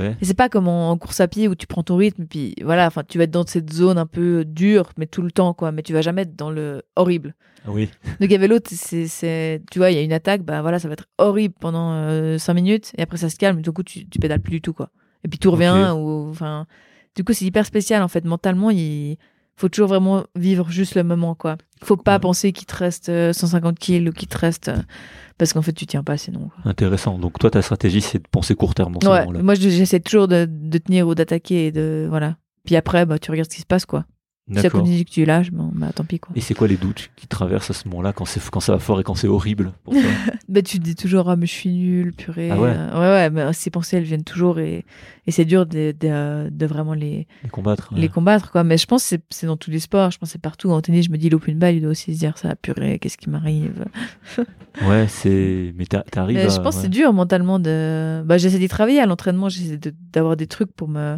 Ouais. Et c'est pas comme en, en course à pied où tu prends ton rythme, puis voilà, enfin, tu vas être dans cette zone un peu dure, mais tout le temps, quoi. Mais tu vas jamais être dans le horrible. Oui. Donc à vélo, c'est, tu vois, il y a une attaque, bah voilà, ça va être horrible pendant 5 minutes, et après ça se calme, et du coup tu, tu pédales plus du tout, quoi. Et puis tout revient, ou enfin, du coup c'est hyper spécial en fait. Mentalement, il faut toujours vraiment vivre juste le moment, quoi. Faut pas Ouais. penser qu'il te reste euh, 150 kills ou qu'il te reste, euh, parce qu'en fait tu tiens pas sinon. quoi. Intéressant. Donc toi, ta stratégie, c'est de penser court terme dans Ouais, moi je- j'essaie toujours de, de tenir ou d'attaquer et de voilà. Puis après, bah tu regardes ce qui se passe, quoi. Si ça continue que tu lâches, bon, bah tant pis, quoi. Et c'est quoi les doutes qui traversent à ce moment-là quand, quand ça va fort et quand c'est horrible pour toi Bah, tu te dis toujours, ah, mais je suis nul, purée. Ah ouais Euh, ouais, ouais, mais ces pensées, elles viennent toujours et, et c'est dur de, de, de vraiment les, Les combattre ouais. les combattre, quoi. Mais je pense que c'est- dans tous les sports, je pense que c'est partout. En tennis, je me dis, l'open ball, il doit aussi se dire, ça, purée, qu'est-ce qui m'arrive. Ouais, c'est. Mais t'a- t'arrives je pense que ouais. c'est dur mentalement de. Bah, j'essaie d'y travailler à l'entraînement, j'essaie de- d'avoir des trucs pour me.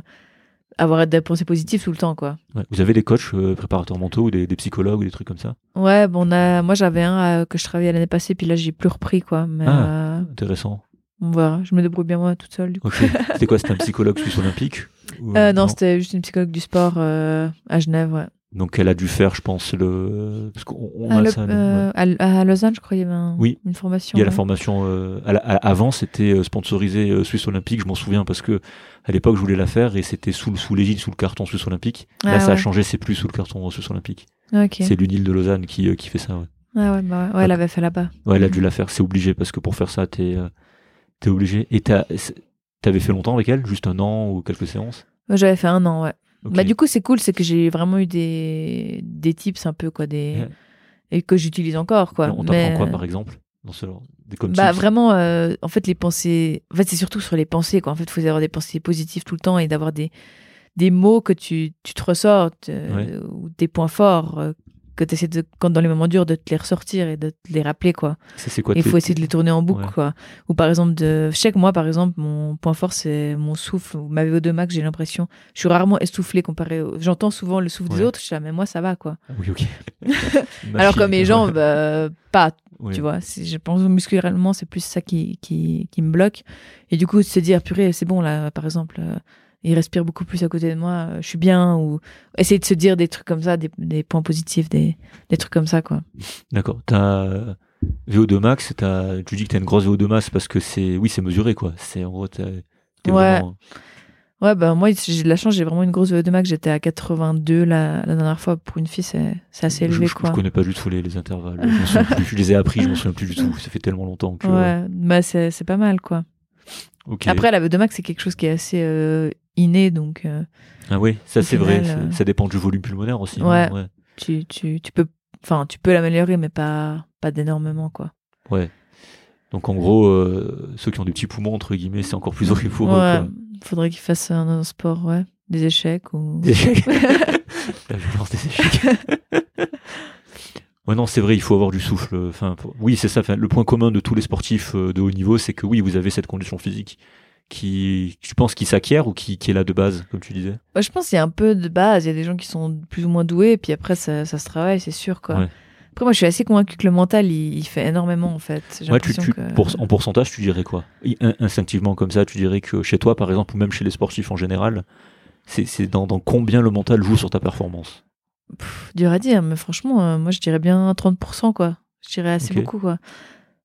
Avoir des pensées positives tout le temps, quoi. Ouais. Vous avez des coachs euh, préparateurs mentaux ou des, des psychologues ou des trucs comme ça? Ouais, bon, on a... moi j'avais un euh, que je travaillais l'année passée, puis là j'ai plus repris, quoi. Mais Ah. euh, Intéressant. on verra, je me débrouille bien moi toute seule, du coup. C'était quoi C'était un psychologue suisse olympique Ou, Euh, non, c'était juste une psychologue du sport à Genève, ouais. Donc elle a dû faire, je pense, le. Parce qu'on on À, a Le- ça. euh, ouais. à, Lausanne, je crois, il y avait un- Oui. une formation. Il y a la formation. euh, à la- à- avant, c'était euh, sponsorisé euh, Suisse Olympique. Je m'en souviens parce que à l'époque, je voulais la faire et c'était sous, sous l'égide, sous le carton Suisse Olympique. Là, Ah ça a changé. C'est plus sous le carton Suisse Olympique. C'est l'UNIL de Lausanne qui, qui fait ça. Ouais. Ah ouais, bah ouais, elle avait fait là-bas. Ouais, elle a Mhm. dû la faire. C'est obligé parce que pour faire ça, t'es t'es obligé. Et t'avais fait longtemps avec elle? Juste un an ou quelques séances? J'avais fait un an, ouais. Bah, du coup, c'est cool, c'est que j'ai vraiment eu des, des tips un peu, quoi, des... Ouais. et que j'utilise encore, quoi. On t'apprend Mais, quoi par exemple dans ce genre des comme Bah vraiment, euh, en fait, les pensées. En fait, c'est surtout sur les pensées, quoi. En fait, il faut avoir des pensées positives tout le temps et d'avoir des, des mots que tu, tu te ressortes euh, ou des points forts euh, que tu essaies de, quand dans les moments durs, de te les ressortir et de te les rappeler, quoi. Il faut essayer de les tourner en boucle, Ouais. quoi. Ou par exemple, de... je sais que moi, par exemple, mon point fort, c'est mon souffle ou ma VO2 max, j'ai l'impression. Je suis rarement essoufflé comparé au... J'entends souvent le souffle des autres, je suis là, mais moi, ça va, quoi. Ah Oui, ok. Alors que mes jambes, bah, pas, tu vois. Je pense musculairement, c'est plus ça qui, qui, qui me bloque. Et du coup, de se dire, purée, c'est bon, là, par exemple, euh, il respire beaucoup plus à côté de moi, euh, je suis bien, ou essayer de se dire des trucs comme ça, des, des points positifs, des, des trucs comme ça, quoi. D'accord. T'as euh, VO2 max, t'as- tu dis que t'as une grosse VO2 max parce que c'est, oui, c'est mesuré, quoi. C'est en gros, t'es Ouais. vraiment- Ouais, bah moi, j'ai de la chance, j'ai vraiment une grosse VO2 max, j'étais à 82 la, la dernière fois. Pour une fille, c'est assez je, élevé, je- quoi. je connais pas du tout les, les intervalles. Je, plus. Je les ai appris, je m'en souviens plus du tout. Ça fait tellement longtemps que. Ouais, bah c'est pas mal, quoi. Après, la VO2 max, c'est quelque chose qui est assez euh, inné, donc euh, ah oui, ça c'est vrai. euh, Ça dépend du volume pulmonaire aussi. hein, Ouais. tu, tu, tu peux, enfin, tu peux l'améliorer, mais pas, pas d'énormément, quoi. Ouais. Donc en gros, euh, ceux qui ont des petits poumons entre guillemets, c'est encore plus horrible pour eux. ouais, quoi. faudrait qu'ils fassent un, un sport, ouais, des échecs ou. Des échecs. La violence des échecs. ouais, non, c'est vrai, il faut avoir du souffle. Enfin, pour- oui, c'est ça. Enfin, le point commun de tous les sportifs de haut niveau, c'est que oui, vous avez cette condition physique qui, tu penses, qui s'acquiert ou qui, qui est là de base, comme tu disais. Ouais, je pense qu'il y a un peu de base. Il y a des gens qui sont plus ou moins doués, et puis après, ça, ça se travaille, c'est sûr, quoi. Ouais. Après, moi, je suis assez convaincu que le mental, il, il fait énormément, en fait. J'ai Ouais, tu, l'impression tu- que- pour- en pourcentage, tu dirais quoi? Instinctivement, comme ça, tu dirais que chez toi, par exemple, ou même chez les sportifs en général, c'est dans, dans combien le mental joue sur ta performance? Pff, dur à dire, mais franchement, euh, moi, je dirais bien 30%, quoi. Je dirais assez beaucoup, quoi.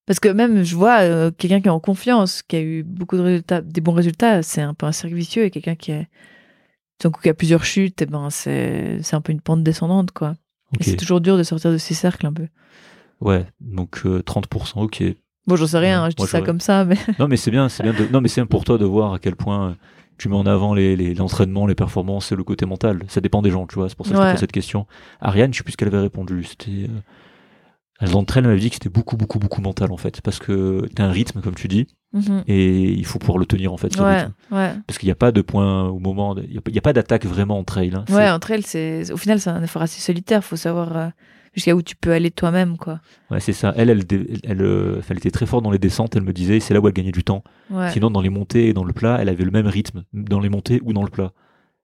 Parce que même, je vois euh, quelqu'un qui est en confiance, qui a eu beaucoup de résultats, des bons résultats, c'est un peu un cercle vicieux, et quelqu'un qui, est, a plusieurs chutes, et ben, c'est c'est un peu une pente descendante, quoi. Et c'est toujours dur de sortir de ces cercles, un peu. Ouais, donc euh, 30%, ok. Bon, j'en sais rien, Ouais, hein, je dis ça j'aurais- comme ça, mais. Non, mais c'est bien, c'est bien. De... Non, mais c'est bien pour toi de voir à quel point euh, tu mets en avant les, les- l'entraînement, les performances et le côté mental. Ça dépend des gens, tu vois. C'est pour ça que je te pose cette question. Ariane, je sais plus ce qu'elle avait répondu. C'était. Euh... D'entre elles, elle m'avait dit que c'était beaucoup, beaucoup, beaucoup mental en fait, parce que t'as un rythme, comme tu dis, Mhm. et il faut pouvoir le tenir en fait. Ce Ouais, rythme. ouais. Parce qu'il n'y a pas de point au moment, de- il n'y a, pas- il y a pas d'attaque vraiment en trail. hein. Ouais, entre elles, c'est. Au final, c'est un effort assez solitaire, faut savoir euh, jusqu'à où tu peux aller toi-même, quoi. Ouais, c'est ça. Elle, elle, elle, elle, euh, elle était très forte dans les descentes. Elle me disait, c'est là où elle gagnait du temps. Ouais. Sinon, dans les montées et dans le plat, elle avait le même rythme dans les montées ou dans le plat.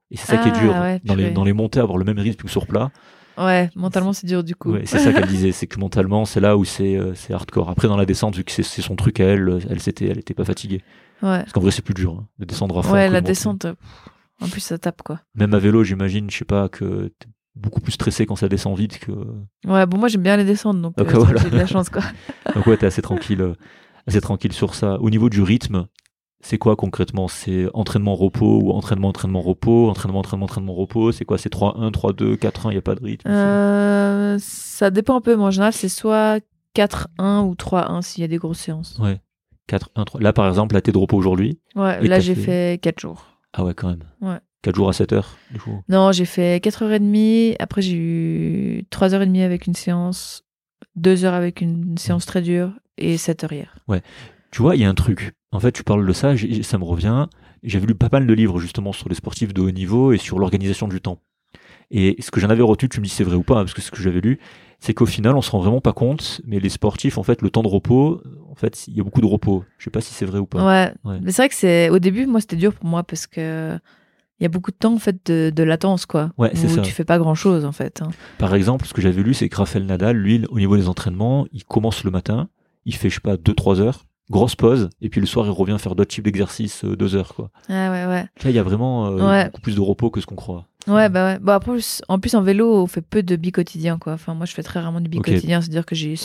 Et c'est ça qui est Ah, dur. ouais, dans, les, dans les montées, avoir le même rythme que sur plat. Ouais, mentalement, c'est dur, du coup. Ouais, c'est ça qu'elle disait. C'est que mentalement, c'est là où c'est euh, c'est hardcore. Après, dans la descente, vu que c'est son truc à elle, elle s'était, elle était pas fatiguée. Ouais. Parce qu'en vrai, c'est plus dur hein, de descendre à fond. Ouais, la descente, pff, en plus, ça tape, quoi. Même à vélo, j'imagine, je sais pas, que t'es beaucoup plus stressé quand ça descend vite que. Ouais, bon, moi, j'aime bien les descentes, donc Donc, euh, voilà. j'ai de la chance, quoi. Donc ouais, t'es assez tranquille, euh, assez tranquille sur ça. Au niveau du rythme, c'est quoi concrètement? C'est entraînement repos ou entraînement entraînement repos, entraînement entraînement entraînement repos? C'est quoi? C'est 3-1, 3-2, 4-1. Il y a pas de rythme? Euh, ça dépend un peu, mais en général, c'est soit 4-1 ou 3-1 s'il y a des grosses séances. Ouais. 4, 1, 3. Là, par exemple, là, t'es de repos aujourd'hui. Ouais, Et là, j'ai fait- fait 4 jours. Ah ouais, quand même. Ouais. 4 jours à 7 heures, du coup? Non, j'ai fait 4h30. Après, j'ai eu 3h30 avec une séance, 2 heures avec une séance très dure et 7 heures hier. Tu vois, il y a un truc. En fait, tu parles de ça, ça me revient. J'avais lu pas mal de livres, justement, sur les sportifs de haut niveau et sur l'organisation du temps. Et ce que j'en avais retenu, tu me dis c'est vrai ou pas, parce que ce que j'avais lu, c'est qu'au final, on se rend vraiment pas compte, mais les sportifs, en fait, le temps de repos, en fait, il y a beaucoup de repos. Je sais pas si c'est vrai ou pas. Ouais. Ouais. Mais c'est vrai que c'est au début, moi, c'était dur pour moi parce que il y a beaucoup de temps en fait de, de latence quoi. Ouais, c'est où ça. tu fais pas grand chose en fait. hein. Par exemple, ce que j'avais lu, c'est que Rafael Nadal, lui, au niveau des entraînements, il commence le matin, il fait, je sais pas, 2-3 heures, grosse pause, et puis le soir, il revient faire d'autres types d'exercices, 2 heures, quoi. Ah ouais ouais. Là, il y a vraiment euh, Ouais. beaucoup plus de repos que ce qu'on croit. Ouais bah ouais. Bon après plus- en plus en vélo, on fait peu de bi quotidien quoi. Enfin moi je fais très rarement du bi Ok. quotidien, c'est à dire que j'ai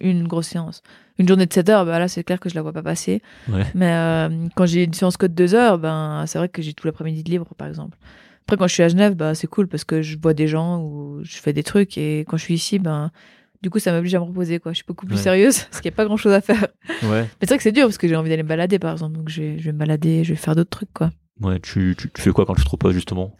une grosse séance. Une journée de 7 heures, bah là c'est clair que je la vois pas passer. Ouais. Mais euh, quand j'ai une séance que de 2 heures, ben c'est vrai que j'ai tout l'après-midi de libre par exemple. Après quand je suis à Genève, bah c'est cool parce que je vois des gens ou je fais des trucs et quand je suis ici, ben du coup ça m'oblige à me reposer quoi. Je suis beaucoup plus Ouais. sérieuse parce qu'il n'y a pas grand chose à faire. Ouais. Mais c'est vrai que c'est dur parce que j'ai envie d'aller me balader par exemple. Donc je vais, je vais me balader, je vais faire d'autres trucs quoi. Ouais, tu, tu, tu fais quoi quand tu te reposes, justement?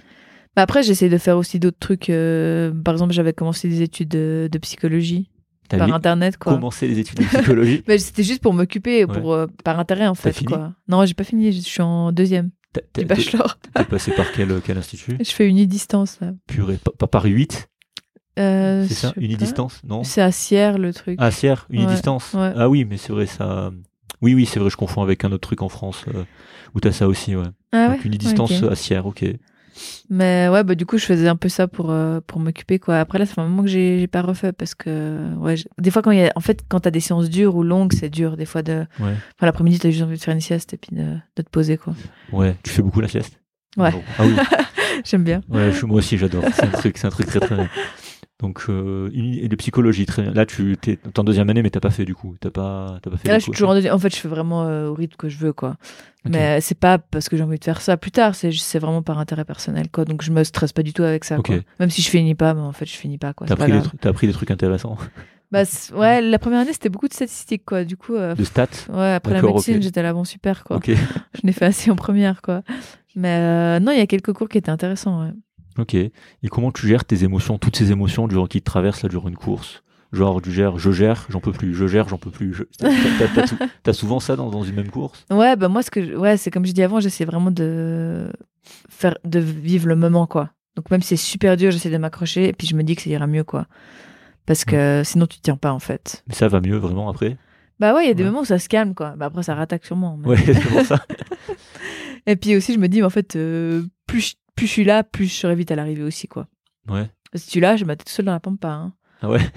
Bah après j'essaie de faire aussi d'autres trucs. euh, par exemple j'avais commencé des études de, de psychologie par mis- internet quoi. commencé les études de psychologie? Mais c'était juste pour m'occuper, pour euh, par intérêt en fait quoi. Non j'ai pas fini, je suis en deuxième T'es bachelor. t'es passé par quel, quel institut? Je fais une distance là. Purée, pas, pas Paris 8 Euh, C'est ça. Unidistance Non? C'est à Sierre le truc. Ah, Sierre, Unidistance ouais. Ah oui, mais c'est vrai, ça. Oui, oui, c'est vrai, je confonds avec un autre truc en France euh, où t'as ça aussi, ouais. ah ouais. Donc, Unidistance Ok. à Sierre, ok. Mais ouais, bah du coup, je faisais un peu ça pour, euh, pour m'occuper, quoi. Après, là, ça fait un moment que j'ai pas refait parce que, ouais, des fois, quand il y a, en fait, quand t'as des séances dures ou longues, c'est dur. Des fois, de, Ouais. enfin, l'après-midi, t'as juste envie de faire une sieste et puis de, de te poser, quoi. Ouais, tu fais beaucoup la sieste? Ouais. Ah oui, J'aime bien. ouais, je- moi aussi j'adore. C'est un truc, c'est un truc très très. Donc, euh, et de psychologie, très bien. Là, tu es en deuxième année, mais t'as pas fait du coup. T'as pas, t'as pas fait. Là, je suis toujours en deuxième- En fait, je fais vraiment euh, au rythme que je veux, quoi. Ok. Mais c'est pas parce que j'ai envie de faire ça plus tard, c'est c'est vraiment par intérêt personnel, quoi. Donc je me stresse pas du tout avec ça, Ok. quoi. Même si je finis pas, mais en fait, je finis pas, quoi. T'as appris, des trucs- t'as appris des trucs intéressants. Bah, ouais, la première année, c'était beaucoup de statistiques, quoi. Du coup, euh, De stats? ouais, après la médecine, j'étais là, bon, super, quoi. Je n'ai fait assez en première, quoi. Mais euh, non, il y a quelques cours qui étaient intéressants, ouais. Ok. Et comment tu gères tes émotions, toutes ces émotions durant qui te traversent là durant une course? Genre, tu gères, je gère, j'en peux plus, je gère, j'en peux plus. je- T'as, t'as- t'as sou- t'as souvent ça dans, dans une même course? Ouais, bah moi, ce que je- ouais, c'est comme je dis avant, j'essaie vraiment de faire, de vivre le moment, quoi. Donc même si c'est super dur, j'essaie de m'accrocher et puis je me dis que ça ira mieux, quoi. Parce que sinon tu tiens pas, en fait. Mais ça va mieux vraiment après? Bah ouais, il y a des Ouais. moments où ça se calme, quoi. Bah après, ça rattaque sûrement. mais- Ouais, c'est pour ça. Et puis aussi, je me dis, mais en fait, euh, plus, je- plus je suis là, plus je serai vite à l'arrivée aussi, quoi. Ouais. Si tu es là, je m'attends tout seul dans la pampa. Hein. Ah ouais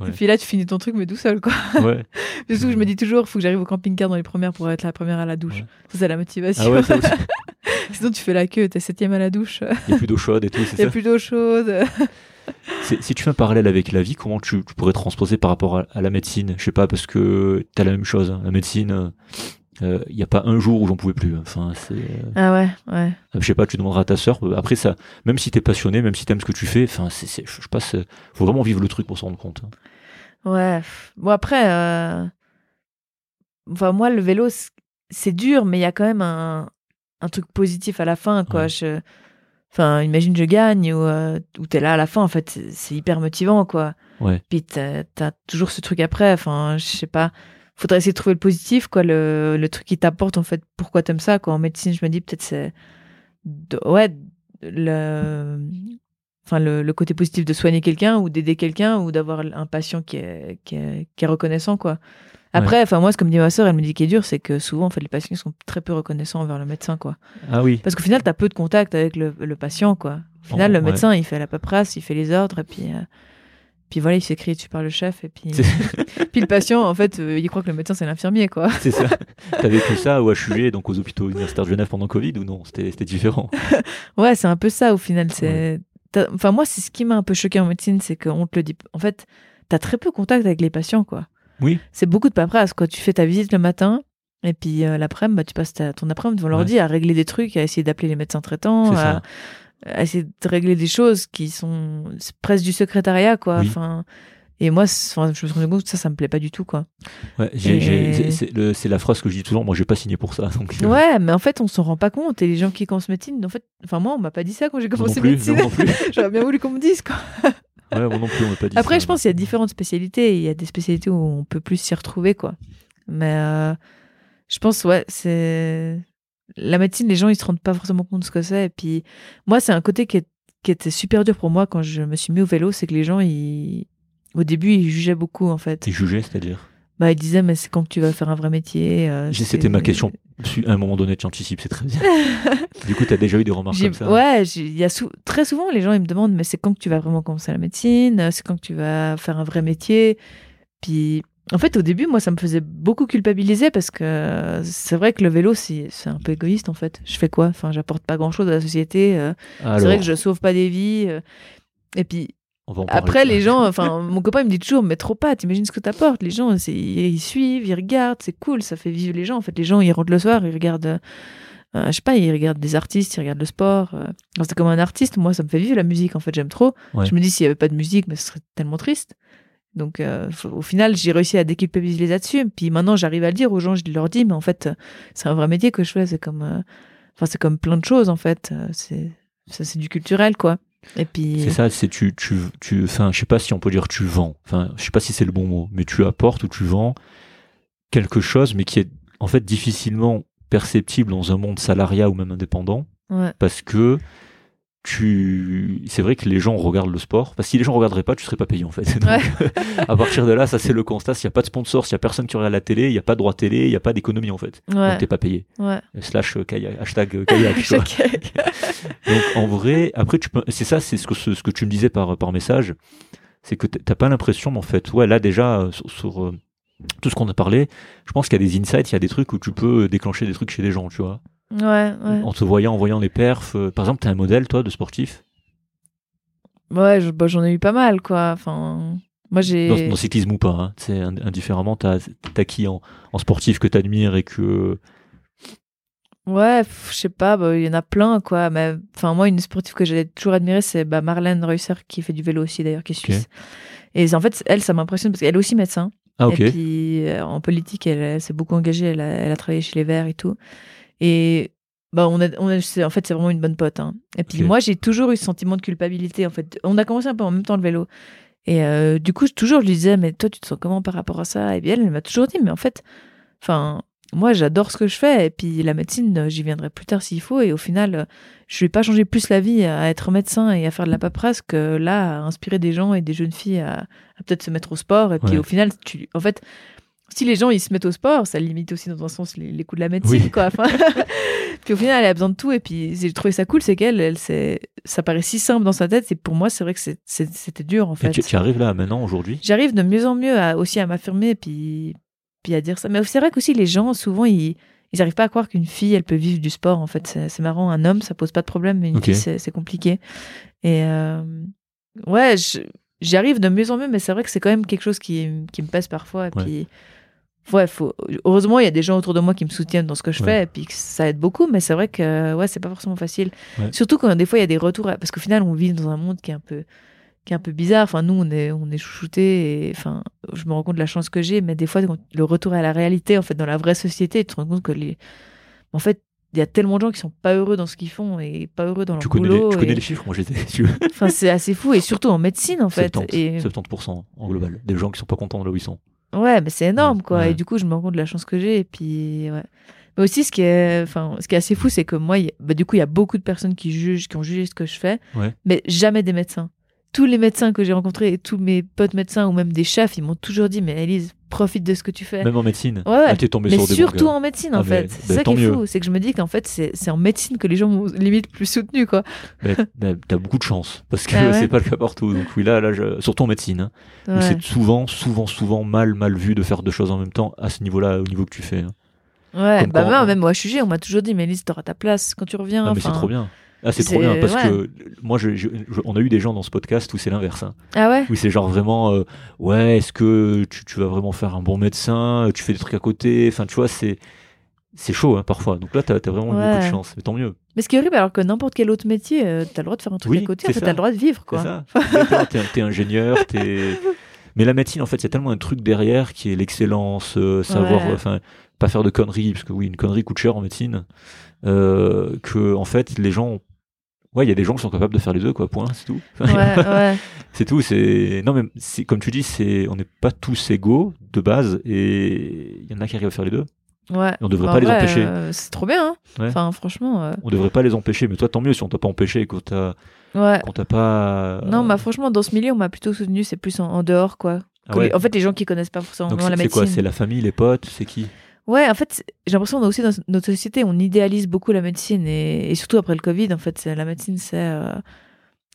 Ouais. Et puis là, tu finis ton truc, mais tout seul, quoi. Ouais. Que je me dis toujours, faut que j'arrive au camping-car dans les premières pour être la première à la douche. Ouais. Ça, c'est la motivation. Ah ouais, ça aussi. Sinon, tu fais la queue, t'es septième à la douche. Il n'y a plus d'eau chaude et tout, Il c'est n'y a ça plus d'eau chaude. Si tu fais un parallèle avec la vie, comment tu, tu pourrais transposer par rapport à, à la médecine? Je sais pas, parce que t'as la même chose. hein. La médecine, il n'y a pas un jour où j'en pouvais plus. Enfin, c'est. euh, Ah ouais, ouais. je sais pas, tu demanderas à ta sœur. euh, Après, ça, même si t'es passionné, même si t'aimes ce que tu fais, enfin, c'est, je passe. Faut vraiment vivre le truc pour s'en rendre compte. hein. Ouais. Bon, après, euh, enfin, moi, le vélo, c'est dur, mais il y a quand même un, un truc positif à la fin, quoi. Ouais. Je... Enfin, imagine, je gagne ou, euh, ou t'es là à la fin, en fait, c'est- hyper motivant, quoi. Ouais. Puis t'as t'as toujours ce truc après, enfin, je sais pas. Faudrait essayer de trouver le positif, quoi, le, le truc qui t'apporte, en fait, pourquoi t'aimes ça, quoi? En médecine, je me dis, peut-être c'est. Ouais, le. Enfin, le, le côté positif de soigner quelqu'un ou d'aider quelqu'un ou d'avoir un patient qui est, qui est, qui est reconnaissant, quoi. Après, enfin, moi, ce que me dit ma soeur, elle me dit qui est dur, c'est que souvent, en fait, les patients sont très peu reconnaissants envers le médecin, quoi. Ah oui. Parce qu'au final, t'as peu de contact avec le, le patient, quoi. Au final, Oh, le ouais. médecin, il fait la paperasse, il fait les ordres, et puis, euh, puis voilà, il fait crier dessus par le chef, et puis, puis le patient, en fait, euh, il croit que le médecin, c'est l'infirmier, quoi. C'est ça. T'as vécu ça au HUG, donc aux hôpitaux universitaires de Genève pendant Covid ou non? C'était différent. Ouais, c'est un peu ça, au final. T'as- enfin, moi, c'est ce qui m'a un peu choqué en médecine, c'est qu'on te le dit. En fait, t'as très peu contact avec les patients, quoi. Oui. C'est beaucoup de paperasse, quoi. Tu fais ta visite le matin, et puis euh, l'après-midi, bah, tu passes ta- ton après-midi devant l'ordi à régler des trucs, à essayer d'appeler les médecins traitants, C'est à, ça. À essayer de régler des choses qui sont presque du secrétariat, quoi. Oui. Enfin, et moi, enfin, je me suis rendu compte que ça, ça me plaît pas du tout, quoi. Ouais, Et- c'est- la phrase que je dis toujours. Moi, j'ai pas signé pour ça. Donc, euh, Ouais, mais en fait, on s'en rend pas compte. Et les gens qui commencent médecine, en fait, enfin, moi, on m'a pas dit ça quand j'ai moi non commencé plus. médecine. non, non plus. J'aurais bien voulu qu'on me dise, quoi. Ouais, moi non plus, on m'a pas dit Après, ça. je pense qu'il y a différentes spécialités. Il y a des spécialités où on peut plus s'y retrouver, quoi. Mais euh, je pense, ouais, c'est. La médecine, les gens, ils se rendent pas forcément compte de ce que c'est. Et puis, moi, c'est un côté qui, est- qui était super dur pour moi quand je me suis mis au vélo. C'est que les gens, ils. Au début, ils jugeaient beaucoup, en fait. T'es jugé, c'est-à-dire? Bah, ils disaient, mais c'est quand que tu vas faire un vrai métier. euh, C'était ma question. À un moment donné, tu anticipes, c'est très bien. du coup, t'as déjà eu des remarques comme ça? Ouais, il y a sou- très souvent les gens ils me demandent mais c'est quand que tu vas vraiment commencer la médecine, c'est quand que tu vas faire un vrai métier? Puis en fait au début moi ça me faisait beaucoup culpabiliser parce que c'est vrai que le vélo c'est un peu égoïste en fait. Je fais quoi? Enfin j'apporte pas grand chose à la société. euh, c'est vrai que je sauve pas des vies. euh, et puis après les gens, enfin mon copain il me dit toujours mais trop pas, t'imagines ce que t'apportes. Les gens ils suivent, ils regardent, c'est cool, ça fait vivre les gens. En fait les gens ils rentrent le soir, ils regardent. euh, je sais pas, ils regardent des artistes, ils regardent le sport. euh. C'est comme un artiste, moi, ça me fait vivre la musique, en fait, j'aime trop. Ouais. Je me dis, s'il y avait pas de musique, mais ce serait tellement triste. Donc, euh, au final, j'ai réussi à déculpabiliser là-dessus. Puis maintenant, j'arrive à le dire aux gens, je leur dis, mais en fait, euh, c'est un vrai métier que je fais. C'est comme, euh, enfin, c'est comme plein de choses, en fait. C'est, ça, c'est du culturel, quoi. Et puis, C'est ça, c'est tu, tu, tu, enfin, je sais pas si on peut dire tu vends. Enfin, je sais pas si c'est le bon mot, mais tu apportes ou tu vends quelque chose, mais qui est en fait difficilement perceptible dans un monde salariat ou même indépendant, ouais, parce que tu, c'est vrai que les gens regardent le sport. Parce que si les gens regarderaient pas, tu serais pas payé en fait. Donc, Ouais. à partir de là, ça c'est le constat. S'il y a pas de sponsor, s'il y a personne qui regarde la télé, il y a pas de droit télé, il y a pas d'économie en fait. ouais, Donc t'es pas payé. ouais. Slash euh, kayak, hashtag euh, kayak. Donc en vrai, après tu peux, c'est ça, c'est ce que ce, ce que tu me disais par par message, c'est que t'as pas l'impression, mais en fait, ouais, là déjà euh, sur, sur, euh, tout ce qu'on a parlé, je pense qu'il y a des insights, il y a des trucs où tu peux déclencher des trucs chez les gens, tu vois. Ouais, ouais. En te voyant, en voyant les perfs. euh, par exemple, t'es un modèle, toi, de sportif? Ouais, je- bah, j'en ai eu pas mal, quoi. Enfin, moi, j'ai. dans, dans le cyclisme ou pas. Hein. C'est indifféremment, t'as as qui en, en sportif que t'admires et que. Ouais, je sais pas, bah, il y en a plein, quoi. Mais enfin, moi, une sportive que j'ai toujours admirée, c'est bah, Marlène Reusser, qui fait du vélo aussi, d'ailleurs, qui est suisse. Et en fait, elle, ça m'impressionne parce qu'elle est aussi médecin. Ah, ok. Et puis, euh, en politique, elle, elle s'est beaucoup engagée. Elle a, elle a travaillé chez les Verts et tout. Et bah, on a, on a- en fait, c'est vraiment une bonne pote. hein. Et puis, moi, j'ai toujours eu ce sentiment de culpabilité. En fait, on a commencé un peu en même temps le vélo. Et euh, du coup, je, toujours, je lui disais, mais toi, tu te sens comment par rapport à ça? Et puis, elle, elle m'a toujours dit, mais en fait, enfin, moi, j'adore ce que je fais. Et puis, la médecine, euh, j'y viendrai plus tard s'il faut. Et au final, euh, je vais pas changer plus la vie à être médecin et à faire de la paperasse que là, à inspirer des gens et des jeunes filles à, à peut-être se mettre au sport. Et puis, Ouais. au final, tu, en fait, si les gens ils se mettent au sport, ça limite aussi dans un sens les, les coûts de la médecine, Oui. quoi. Enfin, puis au final, elle a besoin de tout. Et puis j'ai trouvé ça cool, c'est qu'elle, elle, ça paraît si simple dans sa tête. Et pour moi, c'est vrai que c'était dur en Et fait. tu, tu arrives là maintenant, aujourd'hui? J'arrive de mieux en mieux à, aussi à m'affirmer, puis puis à dire ça. Mais c'est vrai qu'aussi les gens, souvent, ils ils n'arrivent pas à croire qu'une fille, elle peut vivre du sport. En fait, c'est marrant. Un homme, ça pose pas de problème, mais une fille, c'est compliqué. Et euh, ouais, j'y arrive de mieux en mieux, mais c'est vrai que c'est quand même quelque chose qui, qui me pèse parfois. Et Ouais. puis, ouais, faut. Heureusement, il y a des gens autour de moi qui me soutiennent dans ce que je Ouais. fais, et puis que ça aide beaucoup. Mais c'est vrai que ouais, c'est pas forcément facile. Ouais. Surtout quand des fois il y a des retours, à- parce qu'au final, on vit dans un monde qui est un peu qui est un peu bizarre. Enfin, nous, on est, on est chouchoutés et enfin, je me rends compte de la chance que j'ai, mais des fois, le retour à la réalité, en fait, dans la vraie société, tu te rends compte que les, en fait, il y a tellement de gens qui sont pas heureux dans ce qu'ils font et pas heureux dans leur Tu connais, les, boulot. tu connais et- les chiffres Moi, j'étais. Enfin, c'est assez fou et surtout en médecine, en fait. 70, Et 70% en global. Des gens qui sont pas contents de là où ils sont. Ouais, mais c'est énorme, quoi. Ouais. Et du coup, je me rends compte de la chance que j'ai. Et puis, ouais. Mais aussi, ce qui est, enfin, ce qui est assez fou, c'est que moi, y bah, du coup, il y a beaucoup de personnes qui jugent, qui ont jugé ce que je fais, Ouais. mais jamais des médecins. Tous les médecins que j'ai rencontrés et tous mes potes médecins ou même des chefs, ils m'ont toujours dit, mais Elise, profite de ce que tu fais. Même en médecine. Ouais, ouais. Ah, t'es tombé mais sur des surtout en médecine, Ah, en fait. C'est bah, ça qui est mieux. fou. C'est que je me dis qu'en fait, c'est c'est en médecine que les gens m'ont limite plus soutenu, quoi. Mais, t'as beaucoup de chance parce que Ah ouais c'est pas le cas partout. Donc oui, là, là, je- surtout en médecine, hein, Ouais. c'est souvent, souvent, souvent mal, mal vu de faire deux choses en même temps à ce niveau-là, au niveau que tu fais. hein. Ouais, Comme bah quand- même moi, je suis G, on m'a toujours dit, mais Elise, t'auras ta place quand tu reviens. Ah, mais c'est trop bien. Ah, c'est trop bien parce ouais. que moi, je, je- je- on a eu des gens dans ce podcast où c'est l'inverse. hein. Ah ouais? Où c'est genre vraiment, euh, ouais, est-ce que tu, tu vas vraiment faire un bon médecin? Tu fais des trucs à côté? Enfin, tu vois, c'est c'est chaud hein, parfois. Donc là, t'as as vraiment eu beaucoup de Ouais. chance. Mais tant mieux. Mais ce qui est horrible, alors que n'importe quel autre métier, euh, t'as le droit de faire un truc Oui, à côté. En fait, t'as le droit de vivre, quoi. T'es ingénieur, t'es. Mais la médecine, en fait, il y a tellement un truc derrière qui est l'excellence, euh, savoir, Ouais. enfin, pas faire de conneries, parce que oui, une connerie coûte cher en médecine, euh, que en fait, les gens, ouais, il y a des gens qui sont capables de faire les deux, quoi. Point, c'est tout. Ouais, ouais. c'est tout. C'est non, mais c'est comme tu dis, c'est on n'est pas tous égaux de base, et il y en a qui arrivent à faire les deux. ouais. Et on devrait Bah, pas les empêcher. euh, c'est trop bien, hein. Ouais. Enfin, franchement, euh, On devrait pas les empêcher, mais toi, tant mieux si on t'a pas empêché, quand t'as, ouais. quand t'as pas. Non, bah franchement, dans ce milieu, on m'a plutôt soutenu, c'est plus en, en dehors, quoi. Ah Que ouais. les- En fait, les gens qui connaissent pas forcément la c'est c'est médecine. quoi C'est la famille, les potes, c'est qui? Ouais, en fait, j'ai l'impression qu'on a aussi dans notre société, on idéalise beaucoup la médecine et, et surtout après le Covid, en fait, la médecine, c'est. euh,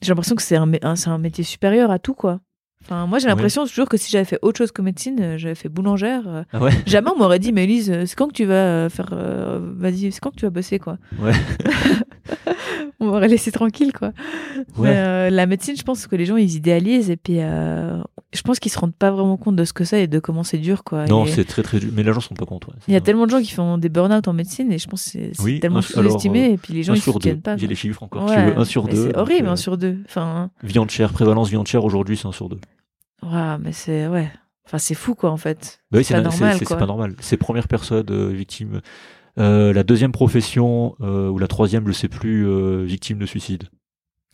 J'ai l'impression que c'est un, un- un métier supérieur à tout, quoi. Enfin, moi, j'ai Ouais. l'impression toujours que si j'avais fait autre chose que médecine, euh, j'avais fait boulangère. euh, Ah ouais Jamais on m'aurait dit, mais Elise, c'est quand que tu vas faire. euh, Vas-y, c'est quand que tu vas bosser, quoi? Ouais. on m'aurait laissé tranquille, quoi. Ouais. Mais, euh, la médecine, je pense que les gens, ils idéalisent et puis je pense qu'ils se rendent pas vraiment compte de ce que c'est et de comment c'est dur, quoi. Non, Et c'est très très dur. Mais les gens sont pas ouais, c'est Il y a tellement de gens qui font des burn-out en médecine et je pense que c'est Oui, tellement sous-estimé et puis les gens, ils sur deux. soutiennent pas. J'ai les chiffres encore. Ouais, Tu veux un sur deux. C'est horrible, euh, un sur deux. Enfin, Viande chère, prévalence viande chère aujourd'hui, c'est un sur deux. ouais, mais c'est. Ouais. Enfin, c'est fou, quoi, en fait. Bah oui, C'est pas normal, c'est- pas normal. C'est première personne euh, victime. Euh, la deuxième profession, euh, ou la troisième, je sais plus, euh, victime de suicide.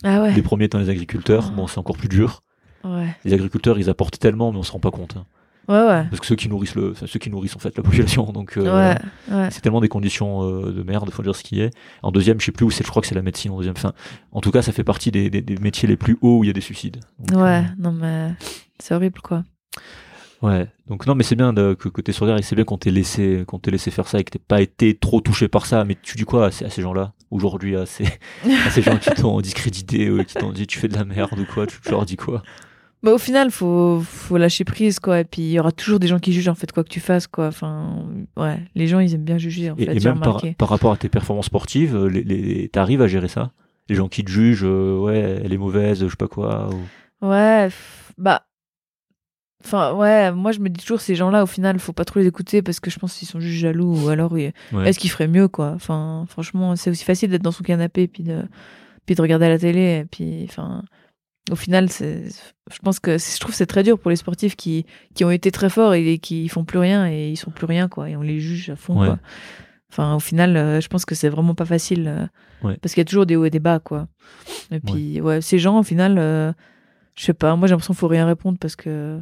Ah ouais. Les premiers étant les agriculteurs. Oh. Bon, c'est encore plus dur. Ouais. Les agriculteurs, ils apportent tellement, mais on se rend pas compte. hein. Ouais, ouais. Parce que ceux qui nourrissent le, ceux qui nourrissent en fait la population. Donc, euh, Ouais, c'est tellement des conditions euh, de merde, faut dire ce qui est. En deuxième, je sais plus où c'est, je crois que c'est la médecine en deuxième. Enfin, en tout cas, ça fait partie des, des- des métiers les plus hauts où il y a des suicides. Donc, Ouais, non, mais c'est horrible, quoi. euh, ouais. Donc non, mais c'est bien de, que, que t'es sur et c'est bien qu'on t'ait laissé, qu'on t'ait laissé faire ça et que t'aies pas été trop touché par ça. Mais tu dis quoi à ces, gens-là aujourd'hui, à ces, à ces gens qui t'ont discrédité, euh, qui t'ont dit tu fais de la merde ou quoi, tu, tu leur dis quoi? Bah, au final, faut, faut lâcher prise, quoi. Et puis, il y aura toujours des gens qui jugent, en fait, quoi que tu fasses, quoi. Enfin, ouais, les gens, ils aiment bien juger, en Et, fait. et même par, par rapport à tes performances sportives, euh, les, les, t'arrives à gérer ça? Les gens qui te jugent, euh, ouais, elle est mauvaise, je sais pas quoi. ou- Ouais, bah. Enfin, ouais, moi, je me dis toujours, ces gens-là, au final, faut pas trop les écouter parce que je pense qu'ils sont juste jaloux ou alors, oui, Ouais. est-ce qu'ils feraient mieux, quoi? Enfin, franchement, c'est aussi facile d'être dans son canapé puis de, puis de regarder la télé. Et puis, enfin, au final, je pense que je trouve que c'est très dur pour les sportifs qui, qui ont été très forts et qui font plus rien et ils sont plus rien, quoi. Et on les juge à fond, Ouais. quoi. Enfin, au final, euh, je pense que c'est vraiment pas facile euh, Ouais. parce qu'il y a toujours des hauts et des bas, quoi. Et puis, ouais, ces gens, au final, euh, je sais pas, moi j'ai l'impression qu'il faut rien répondre parce que,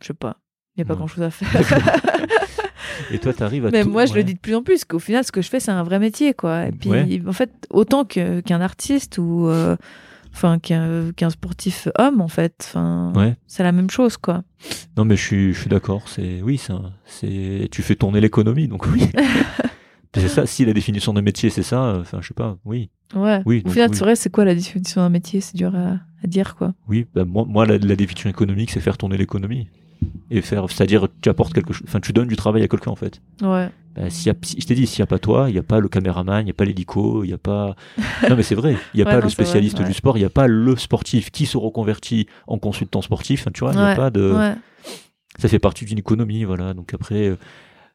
je sais pas, il y a pas grand chose à faire. Et toi, t'arrives à Mais tout- moi, je le dis de plus en plus, qu'au final, ce que je fais, c'est un vrai métier, quoi. Et puis, en fait, autant qu'un artiste ou, euh, enfin, qu'un qu'un sportif homme, en fait, enfin, Ouais. c'est la même chose, quoi. Non, mais je suis, je suis d'accord. C'est oui, c'est, tu fais tourner l'économie, donc oui. c'est ça. Si la définition de métier, c'est ça. euh, Enfin, je sais pas. Oui, Ouais. Oui, Au final, oui. c'est vrai, c'est quoi la définition d'un métier? C'est dur à, à dire, quoi. oui. Bah, moi, moi, la, la définition économique, c'est faire tourner l'économie et faire, c'est-à-dire, tu apportes quelque chose. Enfin, tu donnes du travail à quelqu'un en fait. Ouais. Bah, s'il y a, si- je t'ai dit, s'il n'y a pas toi, il n'y a pas le caméraman, il n'y a pas l'hélico, il n'y a pas. Non, mais c'est vrai. Il n'y a Ouais, pas non, le vrai, spécialiste ouais. du sport, il n'y a pas le sportif qui se reconvertit en consultant sportif. Enfin, tu vois, il n'y a pas de. ça fait partie d'une économie, voilà. Donc après, euh,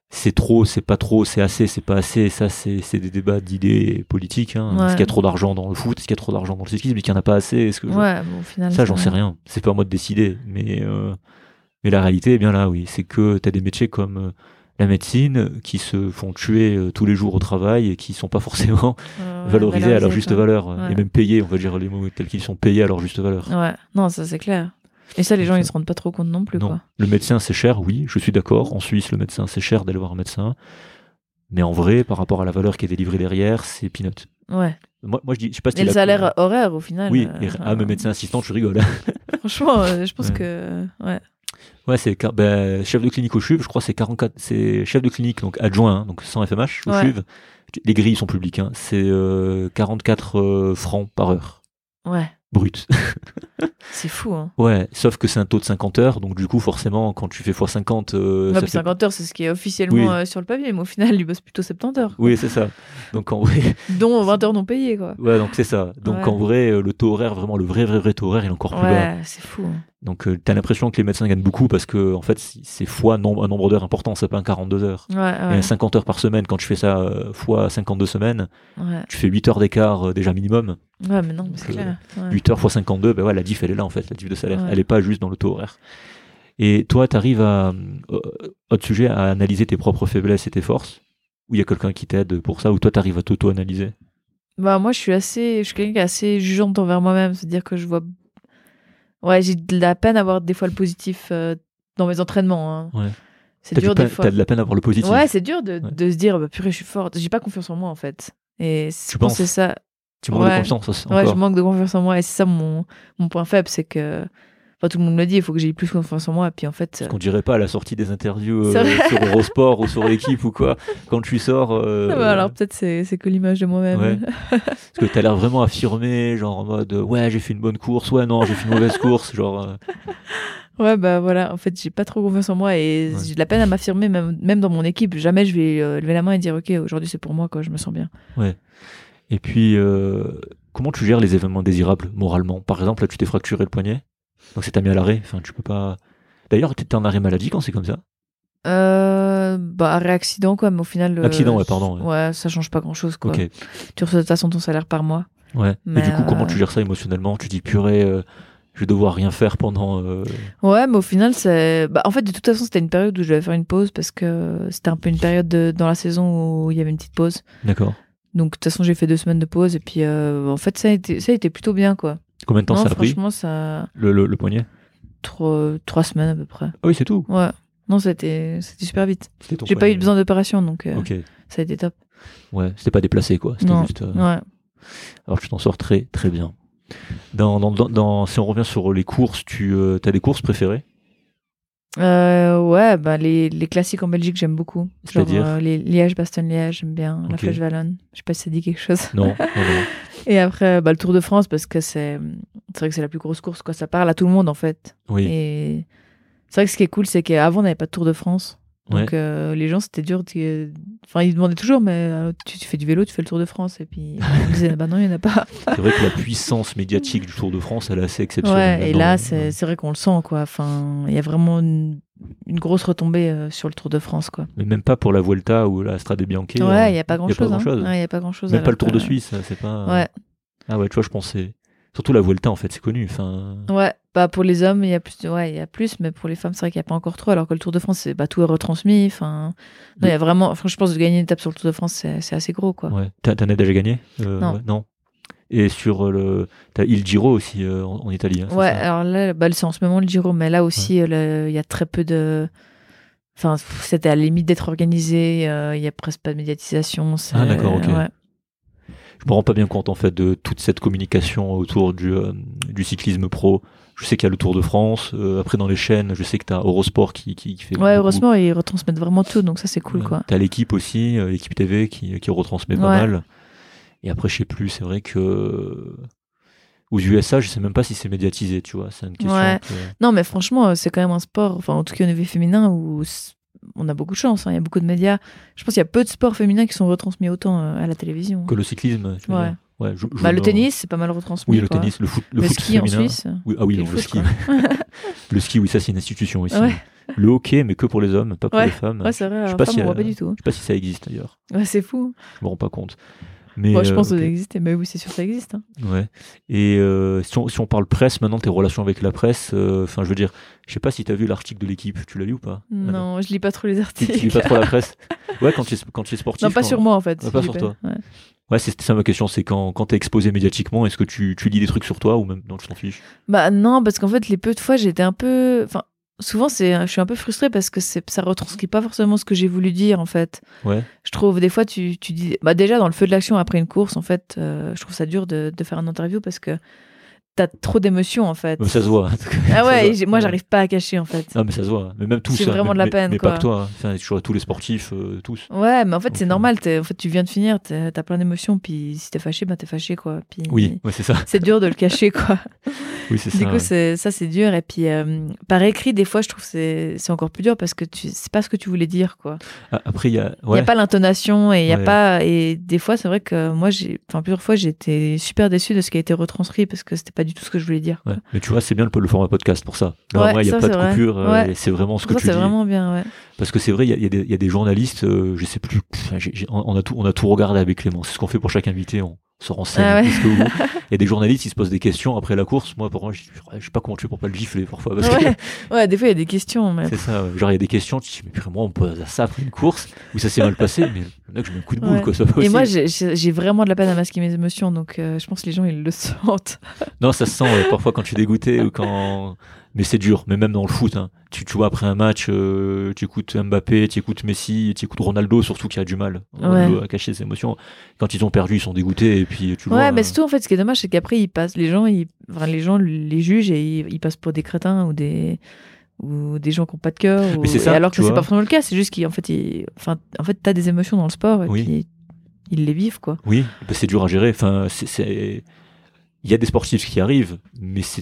c'est trop, c'est pas trop, c'est assez, c'est pas assez. Ça, c'est c'est des débats d'idées politiques. Hein. Est-ce qu'il y a trop d'argent dans le foot? Est-ce qu'il y a trop d'argent dans le cyclisme? Est-ce qu'il n'y en a pas assez? Est-ce que je- bon, au final. Ça, j'en sais rien. C'est pas à moi de décider. Mais, euh, mais la réalité est bien là, oui. C'est que tu as des métiers comme euh, la médecine qui se font tuer euh, tous les jours au travail et qui sont pas forcément Euh, valorisés à leur juste quoi. valeur. euh, Ouais. Et même payés, on va dire les mots tels qu'ils sont payés à leur juste valeur. Ouais, non, ça c'est clair. Et ça, les gens, ils se rendent pas trop compte non plus, Non. quoi. Le médecin, c'est cher, oui, je suis d'accord. En Suisse, le médecin, c'est cher d'aller voir un médecin. Mais en vrai, par rapport à la valeur qui est délivrée derrière, c'est peanut. Ouais. Moi, moi je dis, je sais pas si Et le salaire horaire, au final. Oui, euh, et, ah, mais médecin assistant, tu rigoles. Franchement, euh, je pense Ouais. que. Ouais. Ouais, c'est ben, chef de clinique au CHUV, je crois c'est 44, c'est chef de clinique, donc adjoint, hein, donc sans FMH, au Ouais. CHUV. Les grilles sont publiques, hein, c'est euh, 44 euh, francs par heure, Ouais. Brut. C'est fou, hein. ouais, sauf que c'est un taux de 50 heures, donc du coup, forcément, quand tu fais x50, euh, Ouais, ça puis fait 50 heures, c'est ce qui est officiellement Oui. euh, sur le papier, mais au final, ils bossent plutôt 70 heures. Oui, c'est ça. Donc en vrai, Dont 20 heures non payées, quoi. ouais, donc c'est ça. Donc Ouais. en vrai, euh, le taux horaire, vraiment le vrai, vrai, vrai taux horaire, il est encore plus bas. Ouais, c'est fou. hein. Donc euh, t'as l'impression que les médecins gagnent beaucoup parce que en fait c'est fois nombre, un nombre d'heures important, c'est pas un 42 heures. Ouais, Et ouais. un 50 heures par semaine, quand tu fais ça fois 52 semaines, tu fais 8 heures d'écart déjà minimum. Ouais mais non, mais c'est Donc, clair. Ouais. 8 heures fois 52, ben ouais, la diff elle est là en fait, la diff de salaire. Ouais. Elle est pas juste dans le taux horaire. Et toi, t'arrives à, euh, autre sujet, à analyser tes propres faiblesses et tes forces? Ou il y a quelqu'un qui t'aide pour ça? Ou toi, t'arrives à t'auto-analyser? Bah, moi, je suis assez. Je suis quelqu'un qui est assez jugeante envers moi-même. C'est-à-dire que je vois. Ouais, j'ai de la peine à voir des fois le positif euh, dans mes entraînements. hein. Ouais. C'est dur des fois. T'as de la peine à voir le positif. Ouais, c'est dur de, Ouais. de se dire, bah, purée, je suis forte. J'ai pas confiance en moi, en fait. Et je Tu pense que c'est ça. Tu manques de Ouais. confiance aussi, Ouais, je encore. manque de confiance en moi. Et c'est ça mon, mon point faible, c'est que. Enfin, tout le monde me le dit, il faut que j'ai plus confiance en moi. Et puis en fait. Parce qu'on dirait pas à la sortie des interviews euh, sur Eurosport ou sur l'équipe ou quoi. Quand tu sors, euh, Ah bah, alors peut-être c'est c'est que l'image de moi-même. Ouais. parce que t'as l'air vraiment affirmé, genre en mode ouais j'ai fait une bonne course, ouais non j'ai fait une mauvaise course, genre euh, Ouais, bah voilà, en fait, j'ai pas trop confiance en moi et Ouais. j'ai de la peine à m'affirmer, même, même dans mon équipe. Jamais je vais euh, lever la main et dire, ok, aujourd'hui c'est pour moi, quoi, je me sens bien. Et puis euh, comment tu gères les événements désirables moralement? Par exemple là tu t'es fracturé le poignet, donc c'est t'as mis à l'arrêt. Enfin tu peux pas. D'ailleurs t'es en arrêt maladie quand c'est comme ça? Euh, bah, arrêt accident, quoi, mais au final. euh, Accident, ouais, pardon, ouais. Ouais, ça change pas grand chose, quoi. Tu reçois de toute façon ton salaire par mois. Ouais. Mais, Et du coup comment euh, tu gères ça émotionnellement? Tu dis purée, euh, je vais devoir rien faire pendant. Ouais, mais au final, c'est. Bah, en fait, de toute façon, c'était une période où je devais faire une pause parce que c'était un peu une période de- dans la saison où il y avait une petite pause. D'accord. Donc, de toute façon, j'ai fait deux semaines de pause et puis, euh, en fait, ça a, été, ça a été plutôt bien, quoi. Combien de temps non, ça a pris franchement, ça. le, le, le poignet Trois, trois semaines à peu près. Ah oui c'est tout. Ouais. Non, c'était super vite. J'ai pas eu besoin d'opération, donc euh, ça a été top. Ouais, c'était pas déplacé quoi. C'était Non. juste. euh, Ouais. Alors tu t'en sors très très bien. Dans, dans, dans, dans- si on revient sur les courses, tu as des courses préférées? Euh, ouais, bah, les, les classiques en Belgique, j'aime beaucoup. Genre euh, les Liège, Bastogne-Liège, j'aime bien. La. Flèche Wallonne. Je sais pas si ça dit quelque chose. Non, non, non. Et après, bah, le Tour de France, parce que c'est c'est vrai que c'est la plus grosse course. Quoi. Ça parle à tout le monde, en fait. Oui. Et c'est vrai que ce qui est cool, c'est qu'avant, on n'avait pas de Tour de France. Donc, Ouais. euh, les gens, c'était dur. de- Enfin, ils demandaient toujours, mais euh, tu, tu fais du vélo, tu fais le Tour de France. Et puis, on disait, bah non, il n'y en a pas. C'est vrai que la puissance médiatique du Tour de France, elle est assez exceptionnelle. Ouais, et là, c'est c'est vrai qu'on le sent, quoi. Enfin, il y a vraiment une, une grosse retombée euh, sur le Tour de France, quoi. Mais même pas pour la Vuelta ou la Strade Bianche. ouais, il n'y a pas y a pas grand-chose. hein. Ouais, il y a pas grand-chose. Même pas le Tour de Suisse, c'est pas. Ouais, Ah ouais, tu vois, je pensais. Surtout la Vuelta, en fait, c'est connu. Enfin, ouais. Bah, pour les hommes, il y a plus, ouais, il y a plus, mais pour les femmes, c'est vrai qu'il n'y a pas encore trop. Alors que le Tour de France, c'est bah, tout est retransmis. Enfin, non, il y a vraiment. Enfin, je pense que gagner une étape sur le Tour de France, c'est assez gros, quoi. ouais. T'en as déjà gagné Euh, Non. ouais, non. Et sur euh, le. T'as Il Giro aussi euh, en, en Italie. hein, Ouais, alors là, bah, c'est en ce moment le Giro, mais là aussi, euh, il y a très peu de. Enfin, c'était à la limite d'être organisé. euh, Il y a presque pas de médiatisation. Ah, d'accord, ok. ouais. Je me rends pas bien compte en fait de toute cette communication autour du, euh, du cyclisme pro. Je sais qu'il y a le Tour de France. euh, après, dans les chaînes, je sais que t'as Eurosport qui, qui, qui fait. Ouais, heureusement, ils retransmettent vraiment tout, donc ça, c'est cool, quoi. T'as l'équipe aussi, euh, l'équipe TV qui, qui retransmet pas mal. Et après, je sais plus, c'est vrai que. Aux USA, je sais même pas si c'est médiatisé, tu vois. C'est une question. Ouais. que- Non, mais franchement, c'est quand même un sport, enfin, en tout cas au niveau féminin, où on a beaucoup de chance. hein, Il y a beaucoup de médias. Je pense qu'il y a peu de sports féminins qui sont retransmis autant euh, à la télévision. Que le cyclisme. tu veux Ouais. dire. Ouais, je- je Bah, le tennis, c'est pas mal retransmis. Oui, le quoi. tennis, le foot, le, Le foot ski en. Suisse. Oui, ah oui, non, le foot, ski. le ski, oui, ça c'est une institution. Ouais. Le hockey, mais que pour les hommes, pas pour Ouais. les femmes. Ouais, c'est vrai, Je sais pas si, on voit euh, pas du tout. Je sais pas si ça existe d'ailleurs. Ouais, c'est fou. Je me rends pas compte. Mais, Moi, je euh, pense que ok. ça existe, mais oui, c'est sûr que ça existe. hein. Ouais. Et euh, si, on, si on parle presse, maintenant tes relations avec la presse, euh, enfin je veux dire, je sais pas si t'as vu l'article de l'équipe, tu l'as lu ou pas? Non, je lis pas trop les Tu, articles. tu lis pas trop la presse? Ouais, quand tu es, quand tu es sportif. Non, pas quand- sur moi en fait. Ouais, pas sur toi. Ouais. Ouais, c'est ça ma question, c'est quand, quand t'es exposé médiatiquement, est-ce que tu, tu lis des trucs sur toi ou même non, tu t'en fiches? Bah non, parce qu'en fait, les peu de fois, j'étais un peu. Enfin, souvent, c'est, je suis un peu frustrée parce que c'est, ça retranscrit pas forcément ce que j'ai voulu dire en fait. Ouais. Je trouve des fois, tu, tu dis. Bah déjà, dans le feu de l'action après une course, en fait, euh, je trouve ça dur de, de faire une interview parce que t'as trop d'émotions en fait. Mais ça se voit. hein. Ah ouais, moi, j'arrive pas à cacher en fait. Non, mais ça se voit. Mais même tous. C'est hein, vraiment de la peine, Mais pas que toi. hein. Tous les sportifs, euh, tous. Ouais, mais en fait, c'est Donc, normal. En fait, tu viens de finir, t'as plein d'émotions, puis si t'es fâché, bah t'es fâché quoi. Puis Oui, ouais, c'est ça. c'est dur de le cacher quoi. Oui, c'est Du ça. coup, ouais. c'est ça, c'est dur. Et puis, euh, par écrit, des fois, je trouve que c'est c'est encore plus dur parce que tu c'est pas ce que tu voulais dire, quoi. Ah, Après, il y a. Il y a pas l'intonation et il y a pas. Et des fois, c'est vrai que moi, j'ai, enfin, plusieurs fois, été super déçue de ce qui a été retranscrit parce que c'était pas du tout ce que je voulais dire. Ouais. Mais tu vois, c'est bien le, le format podcast pour ça. Là, Ouais, au moins, il n'y a pas de vrai. coupure. euh, Ouais. c'est vraiment ce que ça, tu dis. vraiment bien, ouais. Parce que c'est vrai, il y a, il y il y a des journalistes, euh, je sais plus, on, a tout, on a tout regardé avec Clément. C'est ce qu'on fait pour chaque invité. On se renseigne. Ah ouais. a des journalistes qui se posent des questions après la course. Moi, pour moi, je, je sais pas comment tu fais pour pas le gifler parfois. Parce que Ouais. des fois, il y a des questions, mais. c'est ça. Genre, il y a des questions, tu te dis, mais purée, moi, on me pose ça après une course où ça s'est mal passé, mais le mec, je mets un coup de boule, Ouais. quoi. Ça Et moi, j'ai- vraiment de la peine à masquer mes émotions, donc euh, je pense que les gens, ils le sentent. Non, ça se sent euh, parfois quand tu es dégoûté ou quand. Mais c'est dur, mais même dans le foot, hein. Tu, tu vois après un match, euh, tu écoutes Mbappé, tu écoutes Messi, tu écoutes Ronaldo, surtout qui a du mal Ronaldo, à cacher ses émotions. Quand ils ont perdu, ils sont dégoûtés et puis tu Ouais, vois. mais euh, surtout, en fait, ce qui est dommage, c'est qu'après, ils passent, les gens, ils, enfin, les gens les jugent et ils, ils passent pour des crétins ou des, ou des gens qui n'ont pas de cœur. ou- Mais c'est ça, alors que c'est pas forcément le cas, c'est juste qu'en fait, ils, enfin, en fait, t'as des émotions dans le sport et Oui. puis ils les vivent, quoi. Oui, bah, c'est dur à gérer. Enfin, c'est. Il y a des sportifs qui arrivent, mais c'est-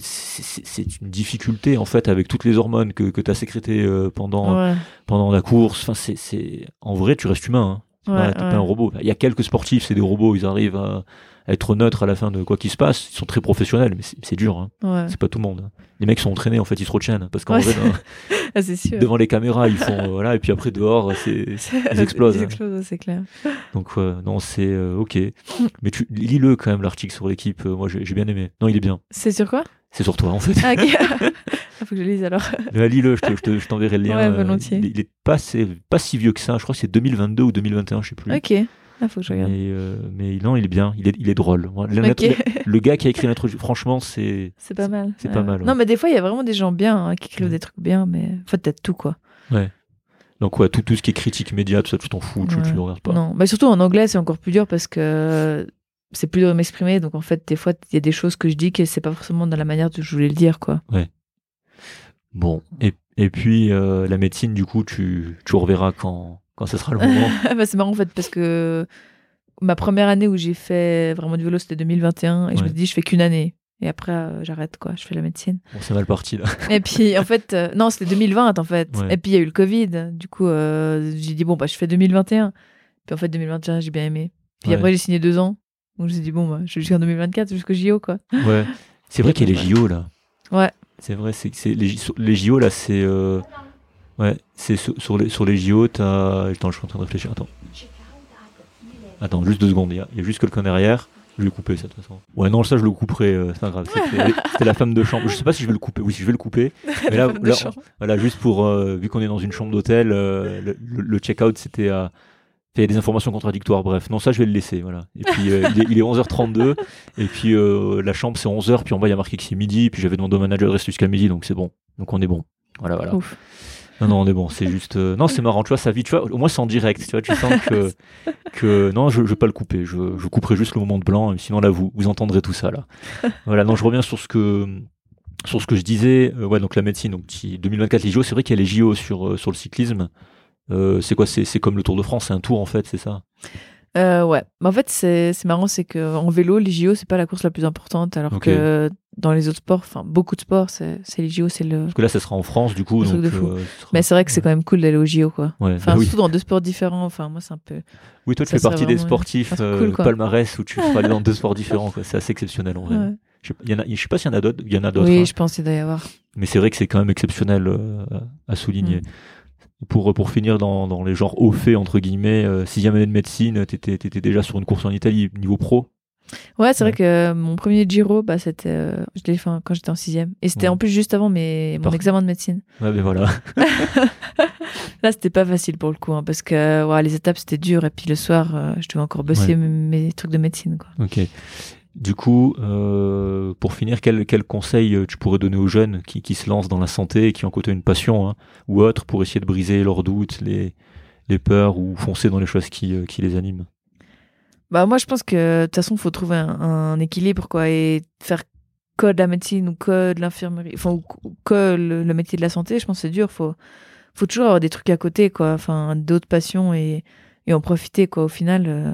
une difficulté en fait avec toutes les hormones que, que tu as sécrétées euh, pendant, Ouais, pendant la course. Enfin, c'est- c'est en vrai, tu restes humain. Hein. ouais, pas un robot. Il y a quelques sportifs, c'est des robots, ils arrivent à être neutres à la fin de quoi qu'il se passe. Ils sont très professionnels, mais c'est dur. Hein. ouais. C'est pas tout le monde. hein. Les mecs sont entraînés, en fait, ils se retiennent. Parce qu'en Ouais, vrai, dans- Ah, sûr. devant les caméras, ils font. euh, voilà, et puis après, dehors, c'est. ils explosent, Ils hein. explosent, c'est clair. Donc, non, c'est euh, ok. Mais tu lis-le quand même, l'article sur l'équipe. Euh, moi, j'ai bien aimé. Non, il est bien. C'est sur quoi? C'est sur toi, en fait. Ah, ok. Ah, faut que je lise alors. Lis-le, je te- je te- je t'enverrai le lien. Ouais, volontiers. Il, il est pas, pas si vieux que ça. Je crois que c'est 2022 ou 2021, je sais plus. Ok. Ah, faut que je regarde. Mais, euh, mais non, il est bien. Il est, il est drôle. Le gars qui a écrit l'introduction, franchement, c'est. C'est pas mal. c'est pas mal, ouais. Non, mais des fois, il y a vraiment des gens bien hein, qui écrivent Ouais. des trucs bien, mais en fait, peut-être tout, quoi. Donc, ouais, tout, tout ce qui est critique média, tout ça, tu t'en fous, tu, tu Ouais. le regardes pas. Non, mais surtout en anglais, c'est encore plus dur parce que c'est plus dur de m'exprimer. Donc en fait, des fois, il y a des choses que je dis que c'est pas forcément dans la manière dont je voulais le dire, quoi. Bon, et Et puis euh, la médecine, du coup, tu, tu reverras quand, quand ce sera le moment. bah, c'est marrant en fait parce que ma première année où j'ai fait vraiment du vélo c'était 2021 et je me dit je fais qu'une année et après euh, j'arrête quoi, je fais la médecine. Bon, c'est mal parti là. Et puis en fait euh, non c'était 2020 en fait Ouais. et puis il y a eu le Covid du coup euh, j'ai dit bon bah je fais 2021 puis en fait 2021 j'ai bien aimé. Puis Ouais. après j'ai signé deux ans donc je me suis dit bon bah je vais jusqu'en 2024 jusqu'au JO quoi. Ouais. C'est vrai qu'il y a les JO là. Ouais. C'est vrai, c'est c'est- les, les JO là, c'est. Ouais, c'est sur, sur les, sur les JO, t'as. Attends, je suis en train de réfléchir. Attends. Attends, juste deux secondes. Il y a, il y a juste quelqu'un derrière. Je vais le couper, ça, de toute façon. Ouais, non, ça, je le couperai. euh, c'est pas grave. C'était la femme de chambre. Je sais pas si je vais le couper. Oui, si je vais le couper. Mais là. Voilà, juste pour. euh, vu qu'on est dans une chambre d'hôtel, euh, le, le- le check-out, c'était à. Il y a des informations contradictoires, bref. Non, ça, je vais le laisser, voilà. Et puis, euh, il, est, il est 11h32, et puis euh, la chambre, c'est 11h, puis en bas, il y a marqué que c'est midi, puis j'avais demandé au manager de rester jusqu'à midi, donc c'est bon. Donc on est bon. Voilà, voilà. Ouf. Non, non, on est bon, c'est juste... euh, Non, c'est marrant, tu vois, ça vit, tu vois, au moins c'est en direct, tu vois, tu sens que... que... Non, je, je vais pas le couper, je, je couperai juste le moment de blanc, sinon là, vous, vous entendrez tout ça, là. voilà, non, je reviens sur ce que... Sur ce que je disais, euh, ouais, donc la médecine, donc qui- 2024 les JO, c'est vrai qu'il y a les JO sur, euh, sur le cyclisme. C'est quoi C'est comme le Tour de France, c'est un tour en fait, c'est ça? Euh, ouais. Mais en fait, c'est marrant, c'est qu'en vélo, les JO, c'est pas la course la plus importante, alors que dans les autres sports, enfin, beaucoup de sports, c'est les JO, c'est le. Parce que là, ça sera en France du coup. Donc, de fou. euh, sera- Mais c'est vrai que c'est quand même cool d'aller aux JO, quoi. Ouais, Enfin, bah oui. surtout dans deux sports différents. Enfin, moi, c'est un peu. Oui, toi, tu ça fais partie des sportifs truc euh, cool, palmarès où tu seras allé dans deux sports différents. C'est assez exceptionnel en vrai. Ouais. Je je sais pas s'il y en a d'autres. Il y en a d'autres. Oui, hein. je pense qu'il doit y avoir. Mais c'est vrai que c'est quand même exceptionnel euh, à souligner. Mm. Pour, pour finir dans, dans les genres hauts faits, entre guillemets, euh, sixième année de médecine, t'étais étais déjà sur une course en Italie, niveau pro. Ouais, c'est Ouais. vrai que euh, mon premier Giro, bah, c'était, euh, je l'ai fait quand j'étais en sixième. Et c'était Ouais. en plus juste avant mes, mon examen de médecine. Ouais, mais voilà. Là, c'était pas facile pour le coup, hein, parce que ouais, les étapes, c'était dur. Et puis le soir, euh, je devais encore bosser mes, mes trucs de médecine, quoi. Ok. Du coup, euh, pour finir, quel, quel conseil euh, tu pourrais donner aux jeunes qui, qui se lancent dans la santé et qui ont côté une passion hein, ou autre pour essayer de briser leurs doutes, les, les peurs ou foncer dans les choses qui, euh, qui les animent? Bah, moi, je pense que de toute façon, il faut trouver un, un équilibre, quoi, et faire que de la médecine ou que de l'infirmerie, enfin, ou, que le, le métier de la santé, je pense que c'est dur. Faut, faut toujours avoir des trucs à côté, quoi, enfin, d'autres passions et, et en profiter, quoi. Au final, euh,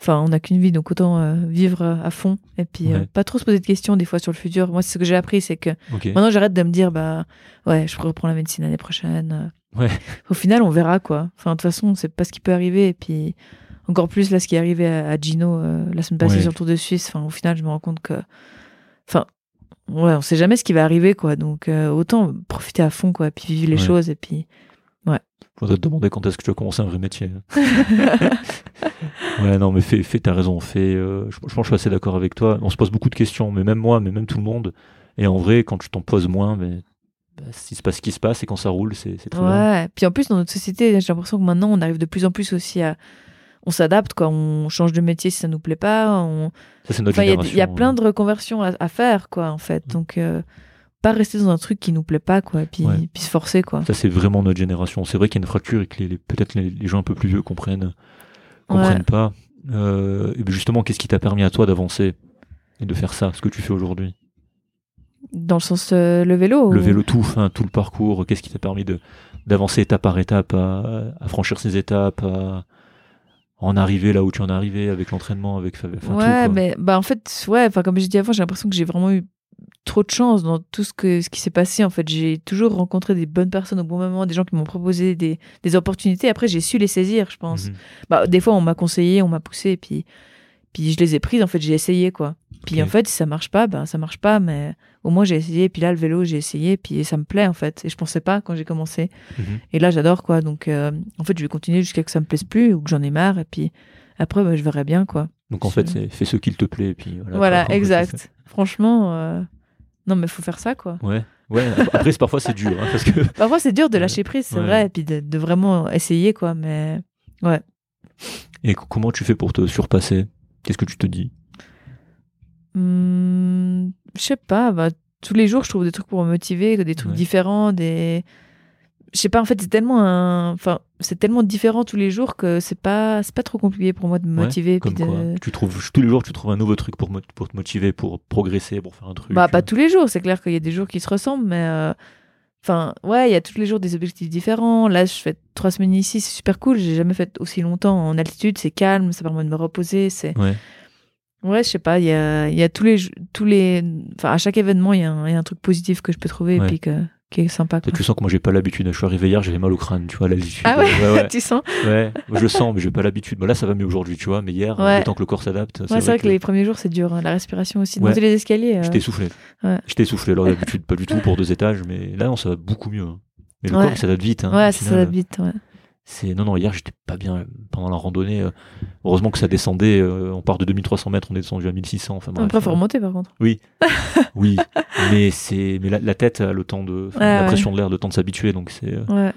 enfin, on n'a qu'une vie, donc autant euh, vivre à fond et puis euh, pas trop se poser de questions des fois sur le futur. Moi, c'est ce que j'ai appris, c'est que maintenant, j'arrête de me dire, bah, ouais, je reprends la médecine l'année prochaine. Ouais. Au final, on verra, quoi. Enfin, de toute façon, c'est pas ce qui peut arriver, et puis encore plus là ce qui est arrivé à, à Gino euh, la semaine passée Ouais. sur le Tour de Suisse enfin au final je me rends compte que enfin ouais on sait jamais ce qui va arriver quoi donc euh, autant profiter à fond quoi puis vivre les Ouais. choses et puis Faudrait te demander quand est-ce que tu vas commencer un vrai métier. ouais, non, mais fais, fais t'as raison. Fais, euh, je, je pense que je suis assez d'accord avec toi. On se pose beaucoup de questions, mais même moi, mais même tout le monde. Et en vrai, quand tu t'en poses moins, mais, bah, s'il se passe ce qui se passe et quand ça roule, c'est très bien. ouais puis en plus dans notre société j'ai l'impression que maintenant on arrive de plus en plus aussi à on s'adapte quoi on change de métier si ça nous plaît pas on Ça, c'est notre enfin il y a- y, plein de reconversions à, à faire quoi en fait donc euh, pas rester dans un truc qui nous plaît pas quoi et puis Ouais. puis se forcer quoi Ça, c'est vraiment notre génération. C'est vrai qu'il y a une fracture et que les, les- peut-être les, les gens un peu plus vieux comprennent, comprennent Ouais. pas. Euh, et ben justement, qu'est-ce qui t'a permis à toi d'avancer et de faire ça, ce que tu fais aujourd'hui? Dans le sens euh, le vélo Le ou- vélo tout, enfin, tout le parcours, qu'est-ce qui t'a permis de d'avancer étape par étape, à, à franchir ces étapes, à en arriver là où tu en es arrivé avec l'entraînement, avec enfin, tout, ouais, mais bah en fait, ouais, enfin comme j'ai dit avant, j'ai l'impression que j'ai vraiment eu trop de chance dans tout ce que ce qui s'est passé. En fait, j'ai toujours rencontré des bonnes personnes au bon moment, des gens qui m'ont proposé des, des opportunités. Après, j'ai su les saisir, je pense. Mhm. Bah, des fois, on m'a conseillé, on m'a poussé, puis puis je les ai prises. En fait, j'ai essayé quoi. Puis en fait, si ça marche pas, ben ça marche pas, mais au moins j'ai essayé. Puis là, le vélo, j'ai essayé, puis ça me plaît en fait. Et je pensais pas quand j'ai commencé. Mhm. Et là, j'adore quoi. Donc, euh, en fait, je vais continuer jusqu'à que ça me plaise plus ou que j'en ai marre. Et puis après, bah, je verrai bien quoi. Donc en fait, c'est fais ce qu'il te plaît, et puis voilà. Voilà, exact. Franchement, euh, non, mais faut faire ça, quoi. Ouais, ouais. Après, parfois c'est dur, hein, parce que Parfois, c'est dur de lâcher prise, c'est Ouais. vrai, et puis de, de vraiment essayer, quoi. Mais ouais. Et comment tu fais pour te surpasser? Qu'est-ce que tu te dis? Hum, je sais pas, bah, tous les jours, je trouve des trucs pour me motiver, des trucs Ouais. différents, des. Je sais pas, en fait, c'est tellement un... enfin, c'est tellement différent tous les jours que c'est pas, c'est pas trop compliqué pour moi de me Ouais, motiver. Comme puis de... quoi Tu trouves tous les jours, tu trouves un nouveau truc pour, mo- pour te motiver, pour progresser, pour faire un truc. Bah, pas tous les jours, c'est clair qu'il y a des jours qui se ressemblent, mais, euh, Enfin, ouais, il y a tous les jours des objectifs différents. Là, je fais trois semaines ici, c'est super cool. J'ai jamais fait aussi longtemps en altitude, c'est calme, ça permet de me reposer. C'est Ouais. Ouais, je sais pas. Il y a, y a tous les tous les, enfin, à chaque événement, il y, a un il y a un truc positif que je peux trouver Ouais. et puis que qui est sympa. Quoi. tu sens que moi j'ai pas l'habitude. Je suis arrivé hier, j'avais mal au crâne, tu vois, à l'altitude. Ah ouais, ouais, ouais. tu sens? Ouais, je le sens, mais j'ai pas l'habitude. Bon, là, ça va mieux aujourd'hui, tu vois, mais hier, le temps que le corps s'adapte, Ouais, c'est vrai que, les premiers jours, c'est dur. hein, La respiration aussi. Monter les escaliers. euh, J'étais essoufflé. Ouais. J'étais essoufflé. Alors d'habitude, pas du tout pour deux étages, mais là, non, ça va beaucoup mieux. hein. Mais le corps, il s'adapte vite. Hein, ouais, ça s'adapte vite. Ouais. C'est non, non. Hier, j'étais pas bien pendant la randonnée. euh, Heureusement que ça descendait. euh, on part de 2300 mètres, on est descendu à 1600. Enfin, bref, Après, faut remonter par contre. Oui, mais c'est mais la, la tête a le temps de Ouais, la ouais. pression de l'air, le temps de s'habituer. Donc c'est euh, Ouais.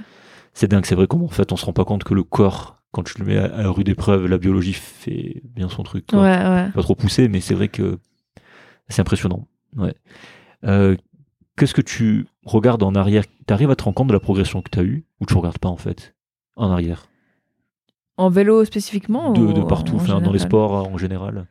c'est dingue. C'est vrai qu'en fait, on se rend pas compte que le corps, quand tu le mets à, à rude épreuve, la biologie fait bien son truc. quoi. Pas trop poussé, mais c'est vrai que c'est impressionnant. Ouais. Euh, Qu'est-ce que tu regardes en arrière? Tu arrives à te rendre compte de la progression que tu as eue ou tu regardes pas en fait? En arrière En vélo spécifiquement de, ou de partout, en enfin, dans les sports en général.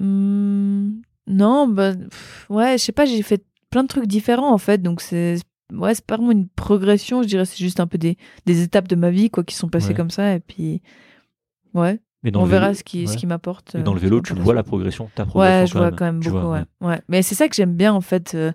Hmm, non, bah, pff, ouais, je sais pas, j'ai fait plein de trucs différents en fait, donc c'est ouais, c'est pas vraiment une progression, je dirais, c'est juste un peu des, des étapes de ma vie quoi qui sont passées Ouais. comme ça et puis ouais, Mais dans on verra vélo- ce qui ouais. ce qui m'apporte. Euh, dans le ce vélo, tu vois la progression, ta progression. Ouais, je vois quand même beaucoup, vois, ouais. ouais. Mais c'est ça que j'aime bien en fait. euh,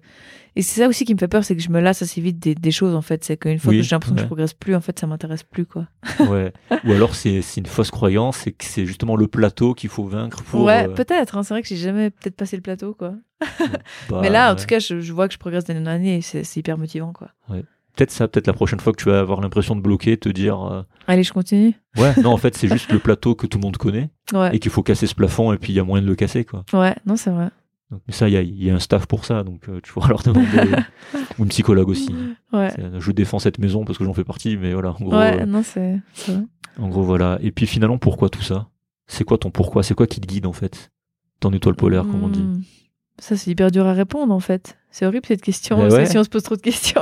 Et c'est ça aussi qui me fait peur, c'est que je me lasse assez vite des, des choses en fait. C'est qu'une fois Oui, que j'ai l'impression que ouais. je progresse plus, en fait, ça m'intéresse plus quoi. Ouais. Ou alors c'est une fausse croyance, c'est que c'est justement le plateau qu'il faut vaincre pour. ouais, euh, peut-être. hein, c'est vrai que j'ai jamais peut-être passé le plateau quoi. bah, Mais là, en ouais. tout cas, je, je vois que je progresse d'année en année et c'est c'est hyper motivant quoi. Peut-être ça, peut-être la prochaine fois que tu vas avoir l'impression de bloquer, te dire. euh, Allez, je continue. Ouais, non, en fait, c'est juste le plateau que tout le monde connaît Ouais, et qu'il faut casser ce plafond et puis il y a moyen de le casser, quoi. ouais, non, c'est vrai. Donc, mais ça, il y a, il y a un staff pour ça, donc euh, tu pourras leur demander. ou une psychologue aussi. Ouais. Euh, Je défends cette maison parce que j'en fais partie, mais voilà, en gros, Ouais, euh, non, c'est c'est vrai. en gros, voilà. Et puis finalement, pourquoi tout ça? C'est quoi ton pourquoi? C'est quoi qui te guide en fait? Ton étoile polaire, comme on dit. Hmm. Ça, c'est hyper dur à répondre en fait. C'est horrible cette question. Ouais. Si on se pose trop de questions.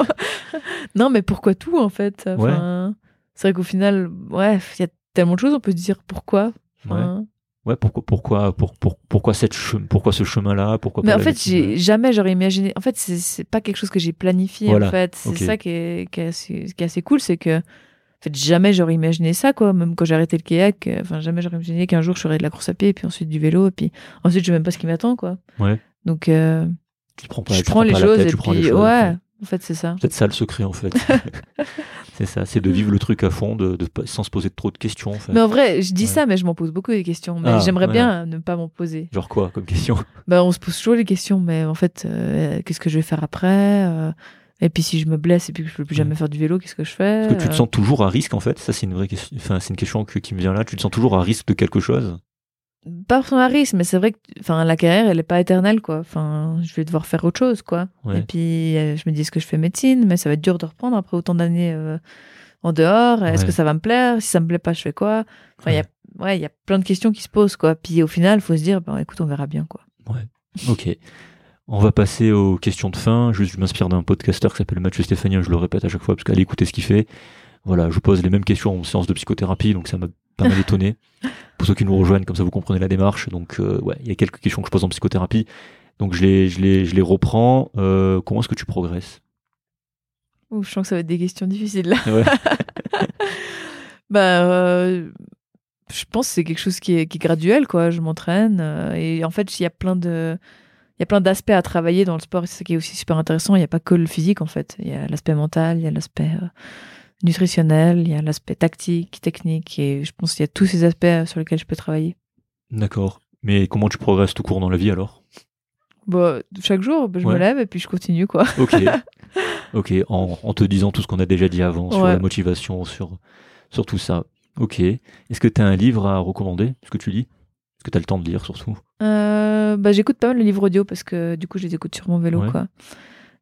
non, mais pourquoi tout en fait? Enfin, C'est vrai qu'au final, ouais, il y a tellement de choses, on peut se dire pourquoi. Enfin, Ouais, pourquoi, pourquoi, pour, pour- pourquoi, cette pourquoi ce chemin-là? Pourquoi Mais en fait, j'ai jamais j'aurais imaginé. En fait, c'est pas quelque chose que j'ai planifié. Voilà, En fait, c'est ça qui est, qui est assez, qui est assez cool, c'est que en fait jamais j'aurais imaginé ça quoi. Même quand j'ai arrêté le kayak, euh, enfin jamais j'aurais imaginé qu'un jour je ferais de la course à pied, et puis ensuite du vélo, et puis ensuite je sais même pas ce qui m'attend quoi. Ouais. Donc euh, Tu prends pas, je tu prends les pas la choses tête, et tu prends les puis choses, ouais, en fait c'est ça. Peut-être ça le secret en fait. c'est ça, c'est de vivre le truc à fond, de, sans se poser trop de questions. En fait. Mais en vrai, je dis Ouais. ça, mais je m'en pose beaucoup des questions. Mais Ah, j'aimerais ouais. bien ne pas m'en poser. Genre quoi comme question? Bah, on se pose toujours les questions, mais en fait, euh, qu'est-ce que je vais faire après Euh, Et puis si je me blesse et puis que je peux plus jamais Ouais. faire du vélo, qu'est-ce que je fais Est-ce que tu te Euh, sens toujours à risque en fait? Ça c'est une vraie question. Enfin, c'est une question que- qui me vient là. Tu te sens toujours à risque de quelque chose? Pas à risque, mais c'est vrai que enfin, la carrière, elle est pas éternelle, quoi. Enfin, je vais devoir faire autre chose, quoi. Ouais. Et puis, euh, je me dis, est-ce que je fais médecine? Mais ça va être dur de reprendre après autant d'années euh, en dehors. Est-ce Ouais. que ça va me plaire? Si ça me plaît pas, je fais quoi? Enfin, il y a ouais, il y a plein de questions qui se posent, quoi. Puis au final, il faut se dire, ben, écoute, on verra bien, quoi. Ok. On va passer aux questions de fin. Je m'inspire d'un podcasteur qui s'appelle Mathieu Stéphanie. Je le répète à chaque fois parce qu'allez écouter ce qu'il fait. Voilà, je pose les mêmes questions en séance de psychothérapie, donc ça m'a pas mal étonné. Pour ceux qui nous rejoignent, comme ça vous comprenez la démarche. Donc, euh, ouais, il y a quelques questions que je pose en psychothérapie. Donc, je les, je les, je les reprends. Euh, comment est-ce que tu progresses? Ouh, je sens que ça va être des questions difficiles, là. Ouais. Bah, euh, je pense que c'est quelque chose qui est, qui est graduel, quoi. Je m'entraîne. et en fait, il y a plein de. Il y a plein d'aspects à travailler dans le sport et c'est ça qui est aussi super intéressant. Il n'y a pas que le physique en fait. Il y a l'aspect mental, il y a l'aspect nutritionnel, il y a l'aspect tactique, technique et je pense qu'il y a tous ces aspects euh, sur lesquels je peux travailler. D'accord. Mais comment tu progresses tout court dans la vie alors? Bon, chaque jour, bah, je Ouais. me lève et puis je continue quoi. Ok. ok, en, en te disant tout ce qu'on a déjà dit avant sur la motivation, sur, sur tout ça. Ok. Est-ce que tu as un livre à recommander Est-ce que tu lis? Est-ce que tu as le temps de lire surtout? Euh, bah, j'écoute pas mal de livres audio parce que du coup, je les écoute sur mon vélo Ouais. quoi.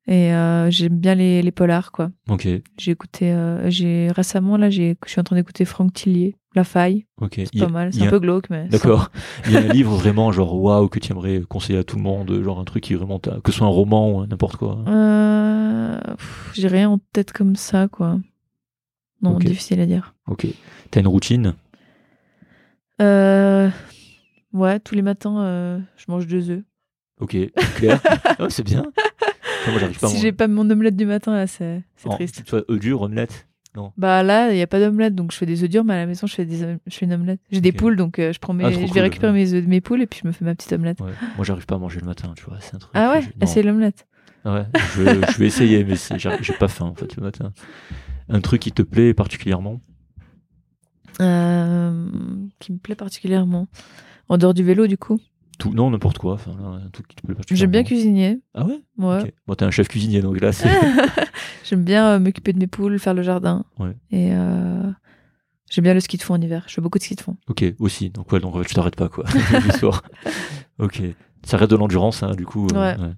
Et euh, j'aime bien les, les polars quoi. Ok, J'ai écouté, euh, j'ai récemment là, j'ai, je suis en train d'écouter Franck Tillier, La Faille. ok. C'est pas mal, c'est un peu glauque mais. D'accord. Il y a un livre vraiment genre waouh que tu aimerais conseiller à tout le monde, genre un truc qui vraiment que ce soit un roman ou n'importe quoi. Euh, j'ai rien en tête comme ça, quoi. Non, difficile à dire. Ok. T'as une routine? Euh, ouais, tous les matins, euh, je mange deux œufs. Ok, clair. Oh, c'est bien. Moi, j'arrive pas à si j'ai pas mon omelette du matin, là, c'est c'est triste. Tu vois, œufs durs, omelette? Non. Bah là, il n'y a pas d'omelette, donc je fais des œufs durs, mais à la maison, je fais, des, je fais une omelette. J'ai des Ok. poules, donc euh, je, prends mes, Ah, trop je vais récupérer mes œufs de mes poules et puis je me fais ma petite omelette. Ouais. Moi, j'arrive pas à manger le matin, tu vois. C'est un truc. Ah ouais? Ah, C'est l'omelette. Ah ouais, je, je vais essayer, mais c'est- j'arrive- j'ai pas faim en fait le matin. Un truc qui te plaît particulièrement? Euh, qui me plaît particulièrement. En dehors du vélo, du coup? Tout, non, n'importe quoi. Enfin, là, un truc qui te plaît particulièrement. J'aime bien cuisiner. Ah ouais? Ouais. Ok. Bon, t'es un chef cuisinier, donc là, c'est. J'aime bien euh, m'occuper de mes poules, faire le jardin. Ouais. Et euh, j'aime bien le ski de fond en hiver. Je fais beaucoup de ski de fond. ok, aussi. Donc ouais, donc en fait, tu t'arrêtes pas quoi. le soir. Ok. Ça reste de l'endurance, hein, du coup. euh, Ouais.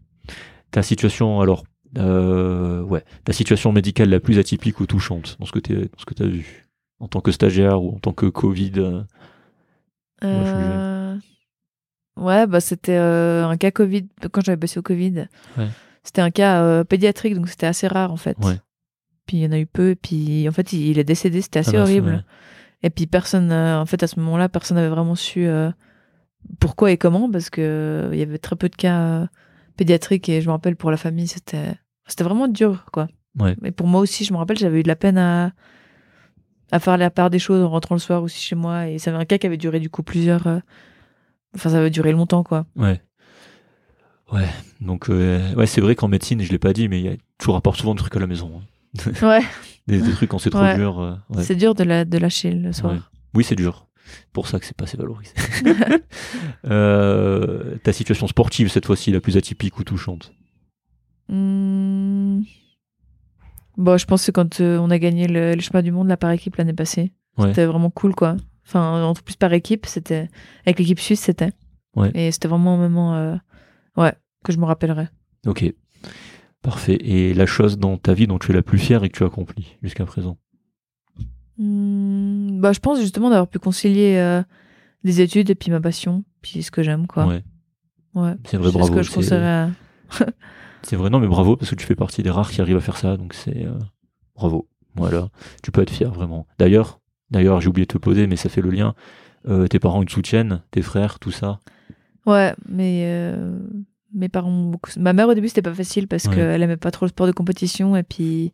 Ta situation, alors, ouais, ta situation médicale la plus atypique ou touchante dans ce que t'es, dans ce que t'as vu, en tant que stagiaire ou en tant que Covid. Moi, Ouais, bah c'était euh, un cas Covid. Quand j'avais bossé au Covid, Ouais. c'était un cas euh, pédiatrique, donc c'était assez rare en fait. Ouais. Puis il y en a eu peu, puis en fait il, il est décédé, c'était assez Ah bah, c'est horrible. Et puis personne, euh, en fait à ce moment-là, personne n'avait vraiment su pourquoi et comment, parce que il y avait très peu de cas pédiatriques et je me rappelle pour la famille, c'était c'était vraiment dur quoi. Ouais. Et pour moi aussi, je me rappelle, j'avais eu de la peine à à faire la part des choses en rentrant le soir aussi chez moi et ça avait un cas qui avait duré du coup plusieurs enfin ça avait duré longtemps quoi. Ouais. Ouais, donc euh, ouais, c'est vrai qu'en médecine, je l'ai pas dit, mais il y a, je rapporte souvent des trucs à la maison. hein. Ouais, Des, des trucs quand c'est trop Ouais. dur. euh, ouais. c'est dur de la de lâcher le soir. Ouais. Oui, c'est dur. Pour ça que c'est pas assez valorisé. Euh, ta situation sportive, cette fois-ci, la plus atypique ou touchante? Hmm. Bon, je pense que quand on a gagné le, chemin du monde là par équipe l'année passée, c'était vraiment cool quoi. Enfin, en plus par équipe, c'était avec l'équipe suisse, c'était. Ouais. Et c'était vraiment un moment, euh, ouais, que je me rappellerai. Ok. Parfait. Et la chose dans ta vie dont tu es la plus fière et que tu as accompli jusqu'à présent? Hmm, bah, je pense justement d'avoir pu concilier euh, des études et puis ma passion, puis ce que j'aime quoi. Ouais. Ouais. C'est vrai, C'est bravo. ce que je c'est- conseillerais. à- C'est vrai, non, mais bravo, parce que tu fais partie des rares qui arrivent à faire ça, donc c'est euh, bravo. Voilà, tu peux être fier, vraiment. D'ailleurs, d'ailleurs, j'ai oublié de te poser, mais ça fait le lien. Euh, tes parents, te soutiennent, tes frères, tout ça. Ouais, mais euh, mes parents beaucoup. Ma mère au début c'était pas facile parce Ouais. qu'elle aimait pas trop le sport de compétition et puis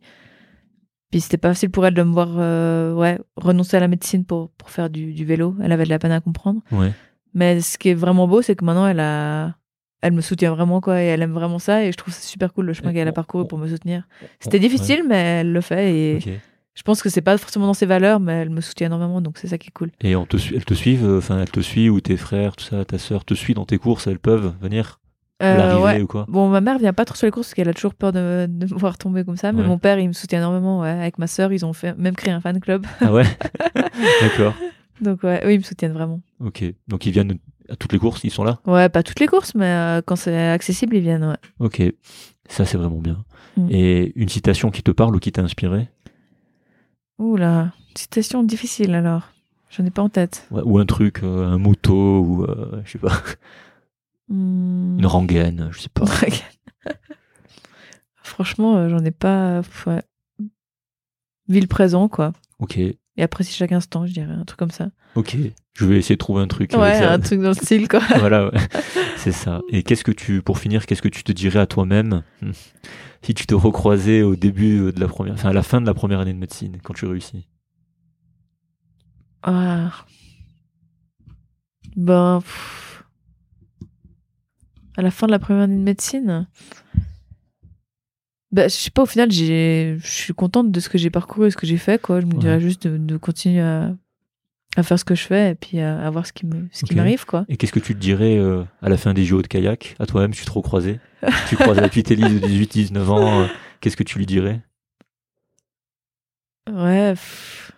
puis c'était pas facile pour elle de me voir euh, ouais renoncer à la médecine pour pour faire du, du vélo. Elle avait de la peine à comprendre. Ouais. Mais ce qui est vraiment beau c'est que maintenant elle a elle me soutient vraiment quoi et elle aime vraiment ça et je trouve ça super cool le chemin qu'elle a parcouru pour me soutenir. C'était difficile mais elle le fait et. Je pense que c'est pas forcément dans ses valeurs mais elle me soutient énormément donc c'est ça qui est cool. Et on te suit, elles te suivent, euh, enfin, elles te suivent, ou tes frères, tout ça, ta sœur te suit dans tes courses, elles peuvent venir Euh, ouais. ou quoi? Bon, ma mère vient pas trop sur les courses parce qu'elle a toujours peur de, de me voir tomber comme ça. Mais Ouais. mon père, il me soutient énormément. Ouais. Avec ma sœur, ils ont fait, même créé un fan club. Ah ouais? D'accord. Donc, ouais, eux, ils me soutiennent vraiment. Ok. Donc ils viennent à toutes les courses, ils sont là? Ouais, pas toutes les courses, mais euh, quand c'est accessible, ils viennent. Ouais. Ok. Ça, c'est vraiment bien. Mm. Et une citation qui te parle ou qui t'a inspiré? Ouh là, citation difficile alors. J'en ai pas en tête. Ouais, Ou un truc, euh, un motto, ou euh, je sais pas, Hmm. une rengaine, je sais pas. Franchement, euh, j'en ai pas. Ouais. Ville présent, quoi. Ok. Et apprécie chaque instant, je dirais. Un truc comme ça. Ok. Je vais essayer de trouver un truc. Ouais, un truc dans le style, quoi. voilà, ouais. c'est ça. Et qu'est-ce que tu, pour finir, qu'est-ce que tu te dirais à toi-même hmm, si tu te recroisais au début de la première, enfin à la fin de la première année de médecine, quand tu réussis? Ah. Ben. pff. À la fin de la première année de médecine? Ben, je sais pas, au final, j'ai, je suis contente de ce que j'ai parcouru et ce que j'ai fait, quoi. Je me Ouais. dirais juste de, de continuer à, à faire ce que je fais et puis à, à voir ce qui me, ce qui m'arrive, quoi. Et qu'est-ce que tu te dirais euh, à la fin des JO de kayak, à toi-même, tu te recroisais? Tu croises la petite Élise de 18-19 ans, euh, qu'est-ce que tu lui dirais? Ouais. pff.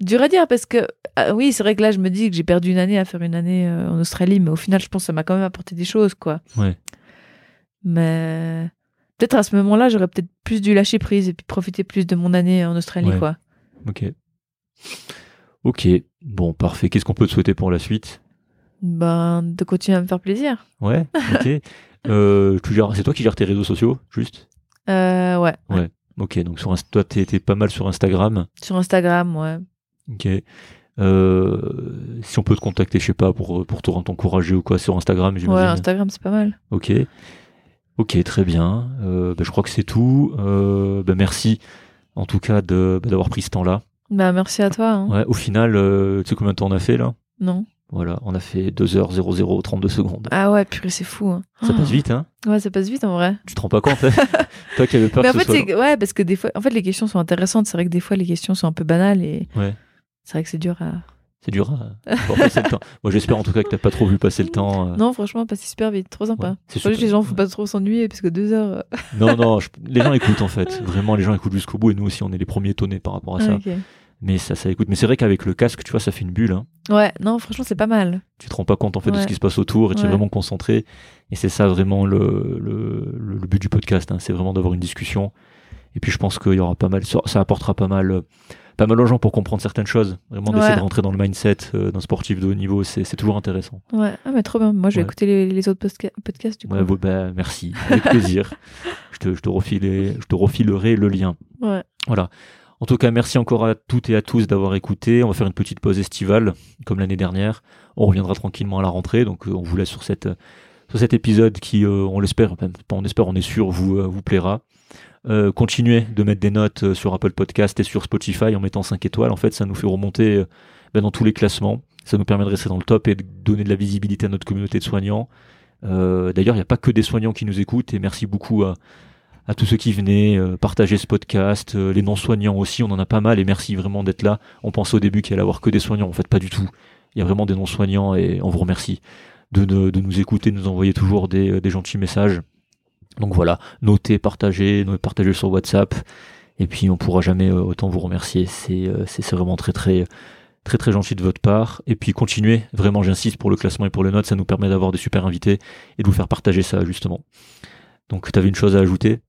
Dur à dire parce que, ah oui, c'est vrai que là, je me dis que j'ai perdu une année à faire une année euh, en Australie, mais au final, je pense que ça m'a quand même apporté des choses, quoi. Ouais. Mais peut-être à ce moment-là, j'aurais peut-être plus dû lâcher prise et puis profiter plus de mon année en Australie, Ouais. quoi. Ok. Ok. Bon, parfait. Qu'est-ce qu'on peut te souhaiter pour la suite? Ben, de continuer à me faire plaisir. Ouais. Ok. Euh, tu gères- c'est toi qui gères tes réseaux sociaux, juste? Euh, ouais. Ouais. Ok. Donc sur toi, t'es pas mal sur Instagram? Sur Instagram, ouais. Ok. Euh, si on peut te contacter, je sais pas, pour, pour te t'encourager ou quoi, sur Instagram, Ouais, j'imagine. Instagram, c'est pas mal. Ok. Ok, très bien. Euh, bah, je crois que c'est tout. Euh, bah, merci en tout cas de- bah, d'avoir pris ce temps-là. Bah, merci à toi. hein. Ouais, au final, euh, tu sais combien de temps on a fait là? Non. Voilà, on a fait 2h00 32 secondes. Ah ouais, purée, c'est fou. hein. Ça passe vite, hein Ouais, ça passe vite en vrai. Tu te rends pas compte hein Toi qui avais peur Mais en que ce fait, soit... c'est ouais, parce que des fois, en fait, les questions sont intéressantes. C'est vrai que des fois, les questions sont un peu banales et Ouais. c'est vrai que c'est dur à. C'est dur à passer le temps. Moi, j'espère en tout cas que t'as pas trop vu passer le temps. euh. Non, franchement, passer super vite, trop sympa. Ouais, c'est super. que les gens faut pas trop s'ennuyer parce que deux heures. euh, Non, non, je- les gens écoutent en fait. Vraiment, les gens écoutent jusqu'au bout et nous aussi, on est les premiers étonnés par rapport à ça. ok. Mais ça, ça écoute. Mais c'est vrai qu'avec le casque, tu vois, ça fait une bulle. hein. Ouais, non, franchement, c'est pas mal. Tu te rends pas compte en fait de ce qui se passe autour et tu es vraiment concentré. Et c'est ça vraiment le, le, le- le but du podcast. hein. C'est vraiment d'avoir une discussion. Et puis je pense qu'il y aura pas mal, ça apportera pas mal, euh, pas mal aux gens pour comprendre certaines choses. Vraiment d'essayer Ouais. de rentrer dans le mindset euh, d'un sportif de haut niveau, c'est c'est toujours intéressant. Ouais, ah, mais trop bien. Moi, je vais écouter les, les autres podcasts du coup. Ouais, bah, merci, avec plaisir. je, te, je, te refilerai, je te refilerai le lien. Ouais. Voilà. En tout cas, merci encore à toutes et à tous d'avoir écouté. On va faire une petite pause estivale, comme l'année dernière. On reviendra tranquillement à la rentrée. Donc, euh, on vous laisse sur, cet épisode qui, euh, on l'espère, on espère, on est sûr, vous, euh, vous plaira. Continuez de mettre des notes sur Apple Podcast et sur Spotify en mettant 5 étoiles. En fait, ça nous fait remonter ben, dans tous les classements. Ça nous permet de rester dans le top et de donner de la visibilité à notre communauté de soignants. D'ailleurs, il n'y a pas que des soignants qui nous écoutent et merci beaucoup à, à tous ceux qui venaient euh, partager ce podcast, euh, les non-soignants aussi, on en a pas mal et merci vraiment d'être là. On pensait au début qu'il allait avoir que des soignants, en fait pas du tout. Il y a vraiment des non-soignants et on vous remercie de, nous écouter, de nous envoyer toujours des, euh, gentils messages. Donc voilà, notez, partagez, partagez sur WhatsApp et puis on pourra jamais euh, autant vous remercier. C'est vraiment très très très très gentil de votre part. Et puis continuez, vraiment j'insiste pour le classement et pour les notes, ça nous permet d'avoir des super invités et de vous faire partager ça justement. Donc tu avais une chose à ajouter?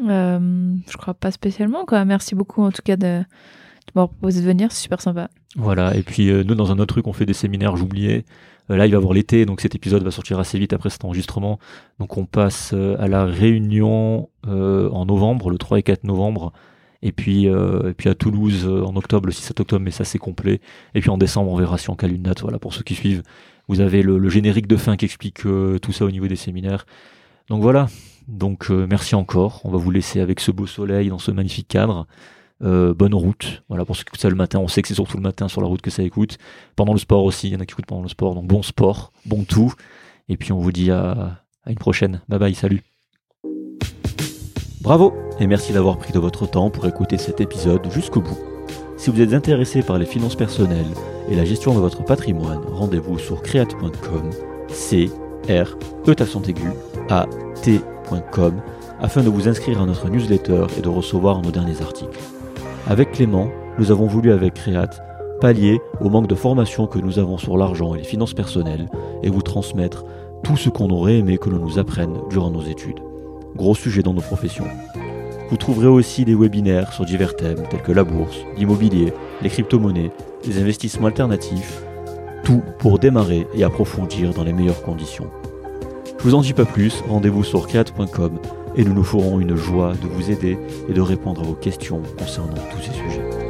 Je crois pas spécialement, quoi. Merci beaucoup, en tout cas, de, de m'avoir proposé de venir. C'est super sympa. Voilà, et puis euh, nous dans un autre truc on fait des séminaires, j'oubliais. Euh, là il va y avoir l'été, donc cet épisode va sortir assez vite après cet enregistrement. Donc on passe euh, à la réunion euh, en novembre, le 3 et 4 novembre. Et puis, euh, et puis à Toulouse euh, en octobre, le 6-7 octobre, mais ça c'est complet. Et puis en décembre on verra si on cale une date, voilà, pour ceux qui suivent. Vous avez le, générique de fin qui explique euh, tout ça au niveau des séminaires. Donc voilà, donc euh, merci encore. On va vous laisser avec ce beau soleil dans ce magnifique cadre. Euh, bonne route. Voilà, pour ceux qui écoutent ça le matin, on sait que c'est surtout le matin sur la route que ça écoute. Pendant le sport aussi, il y en a qui écoutent pendant le sport, donc bon sport, bon tout. Et puis on vous dit à, une prochaine. Bye bye, salut. Bravo et merci d'avoir pris de votre temps pour écouter cet épisode jusqu'au bout. Si vous êtes intéressé par les finances personnelles et la gestion de votre patrimoine, rendez-vous sur create.com, c r e accent aigu a afin de vous inscrire à notre newsletter et de recevoir nos derniers articles. Avec Clément, nous avons voulu avec Créate pallier au manque de formation que nous avons sur l'argent et les finances personnelles et vous transmettre tout ce qu'on aurait aimé que l'on nous apprenne durant nos études. Gros sujet dans nos professions. Vous trouverez aussi des webinaires sur divers thèmes tels que la bourse, l'immobilier, les crypto-monnaies, les investissements alternatifs, tout pour démarrer et approfondir dans les meilleures conditions. Je vous en dis pas plus, rendez-vous sur create.com et nous nous ferons une joie de vous aider et de répondre à vos questions concernant tous ces sujets.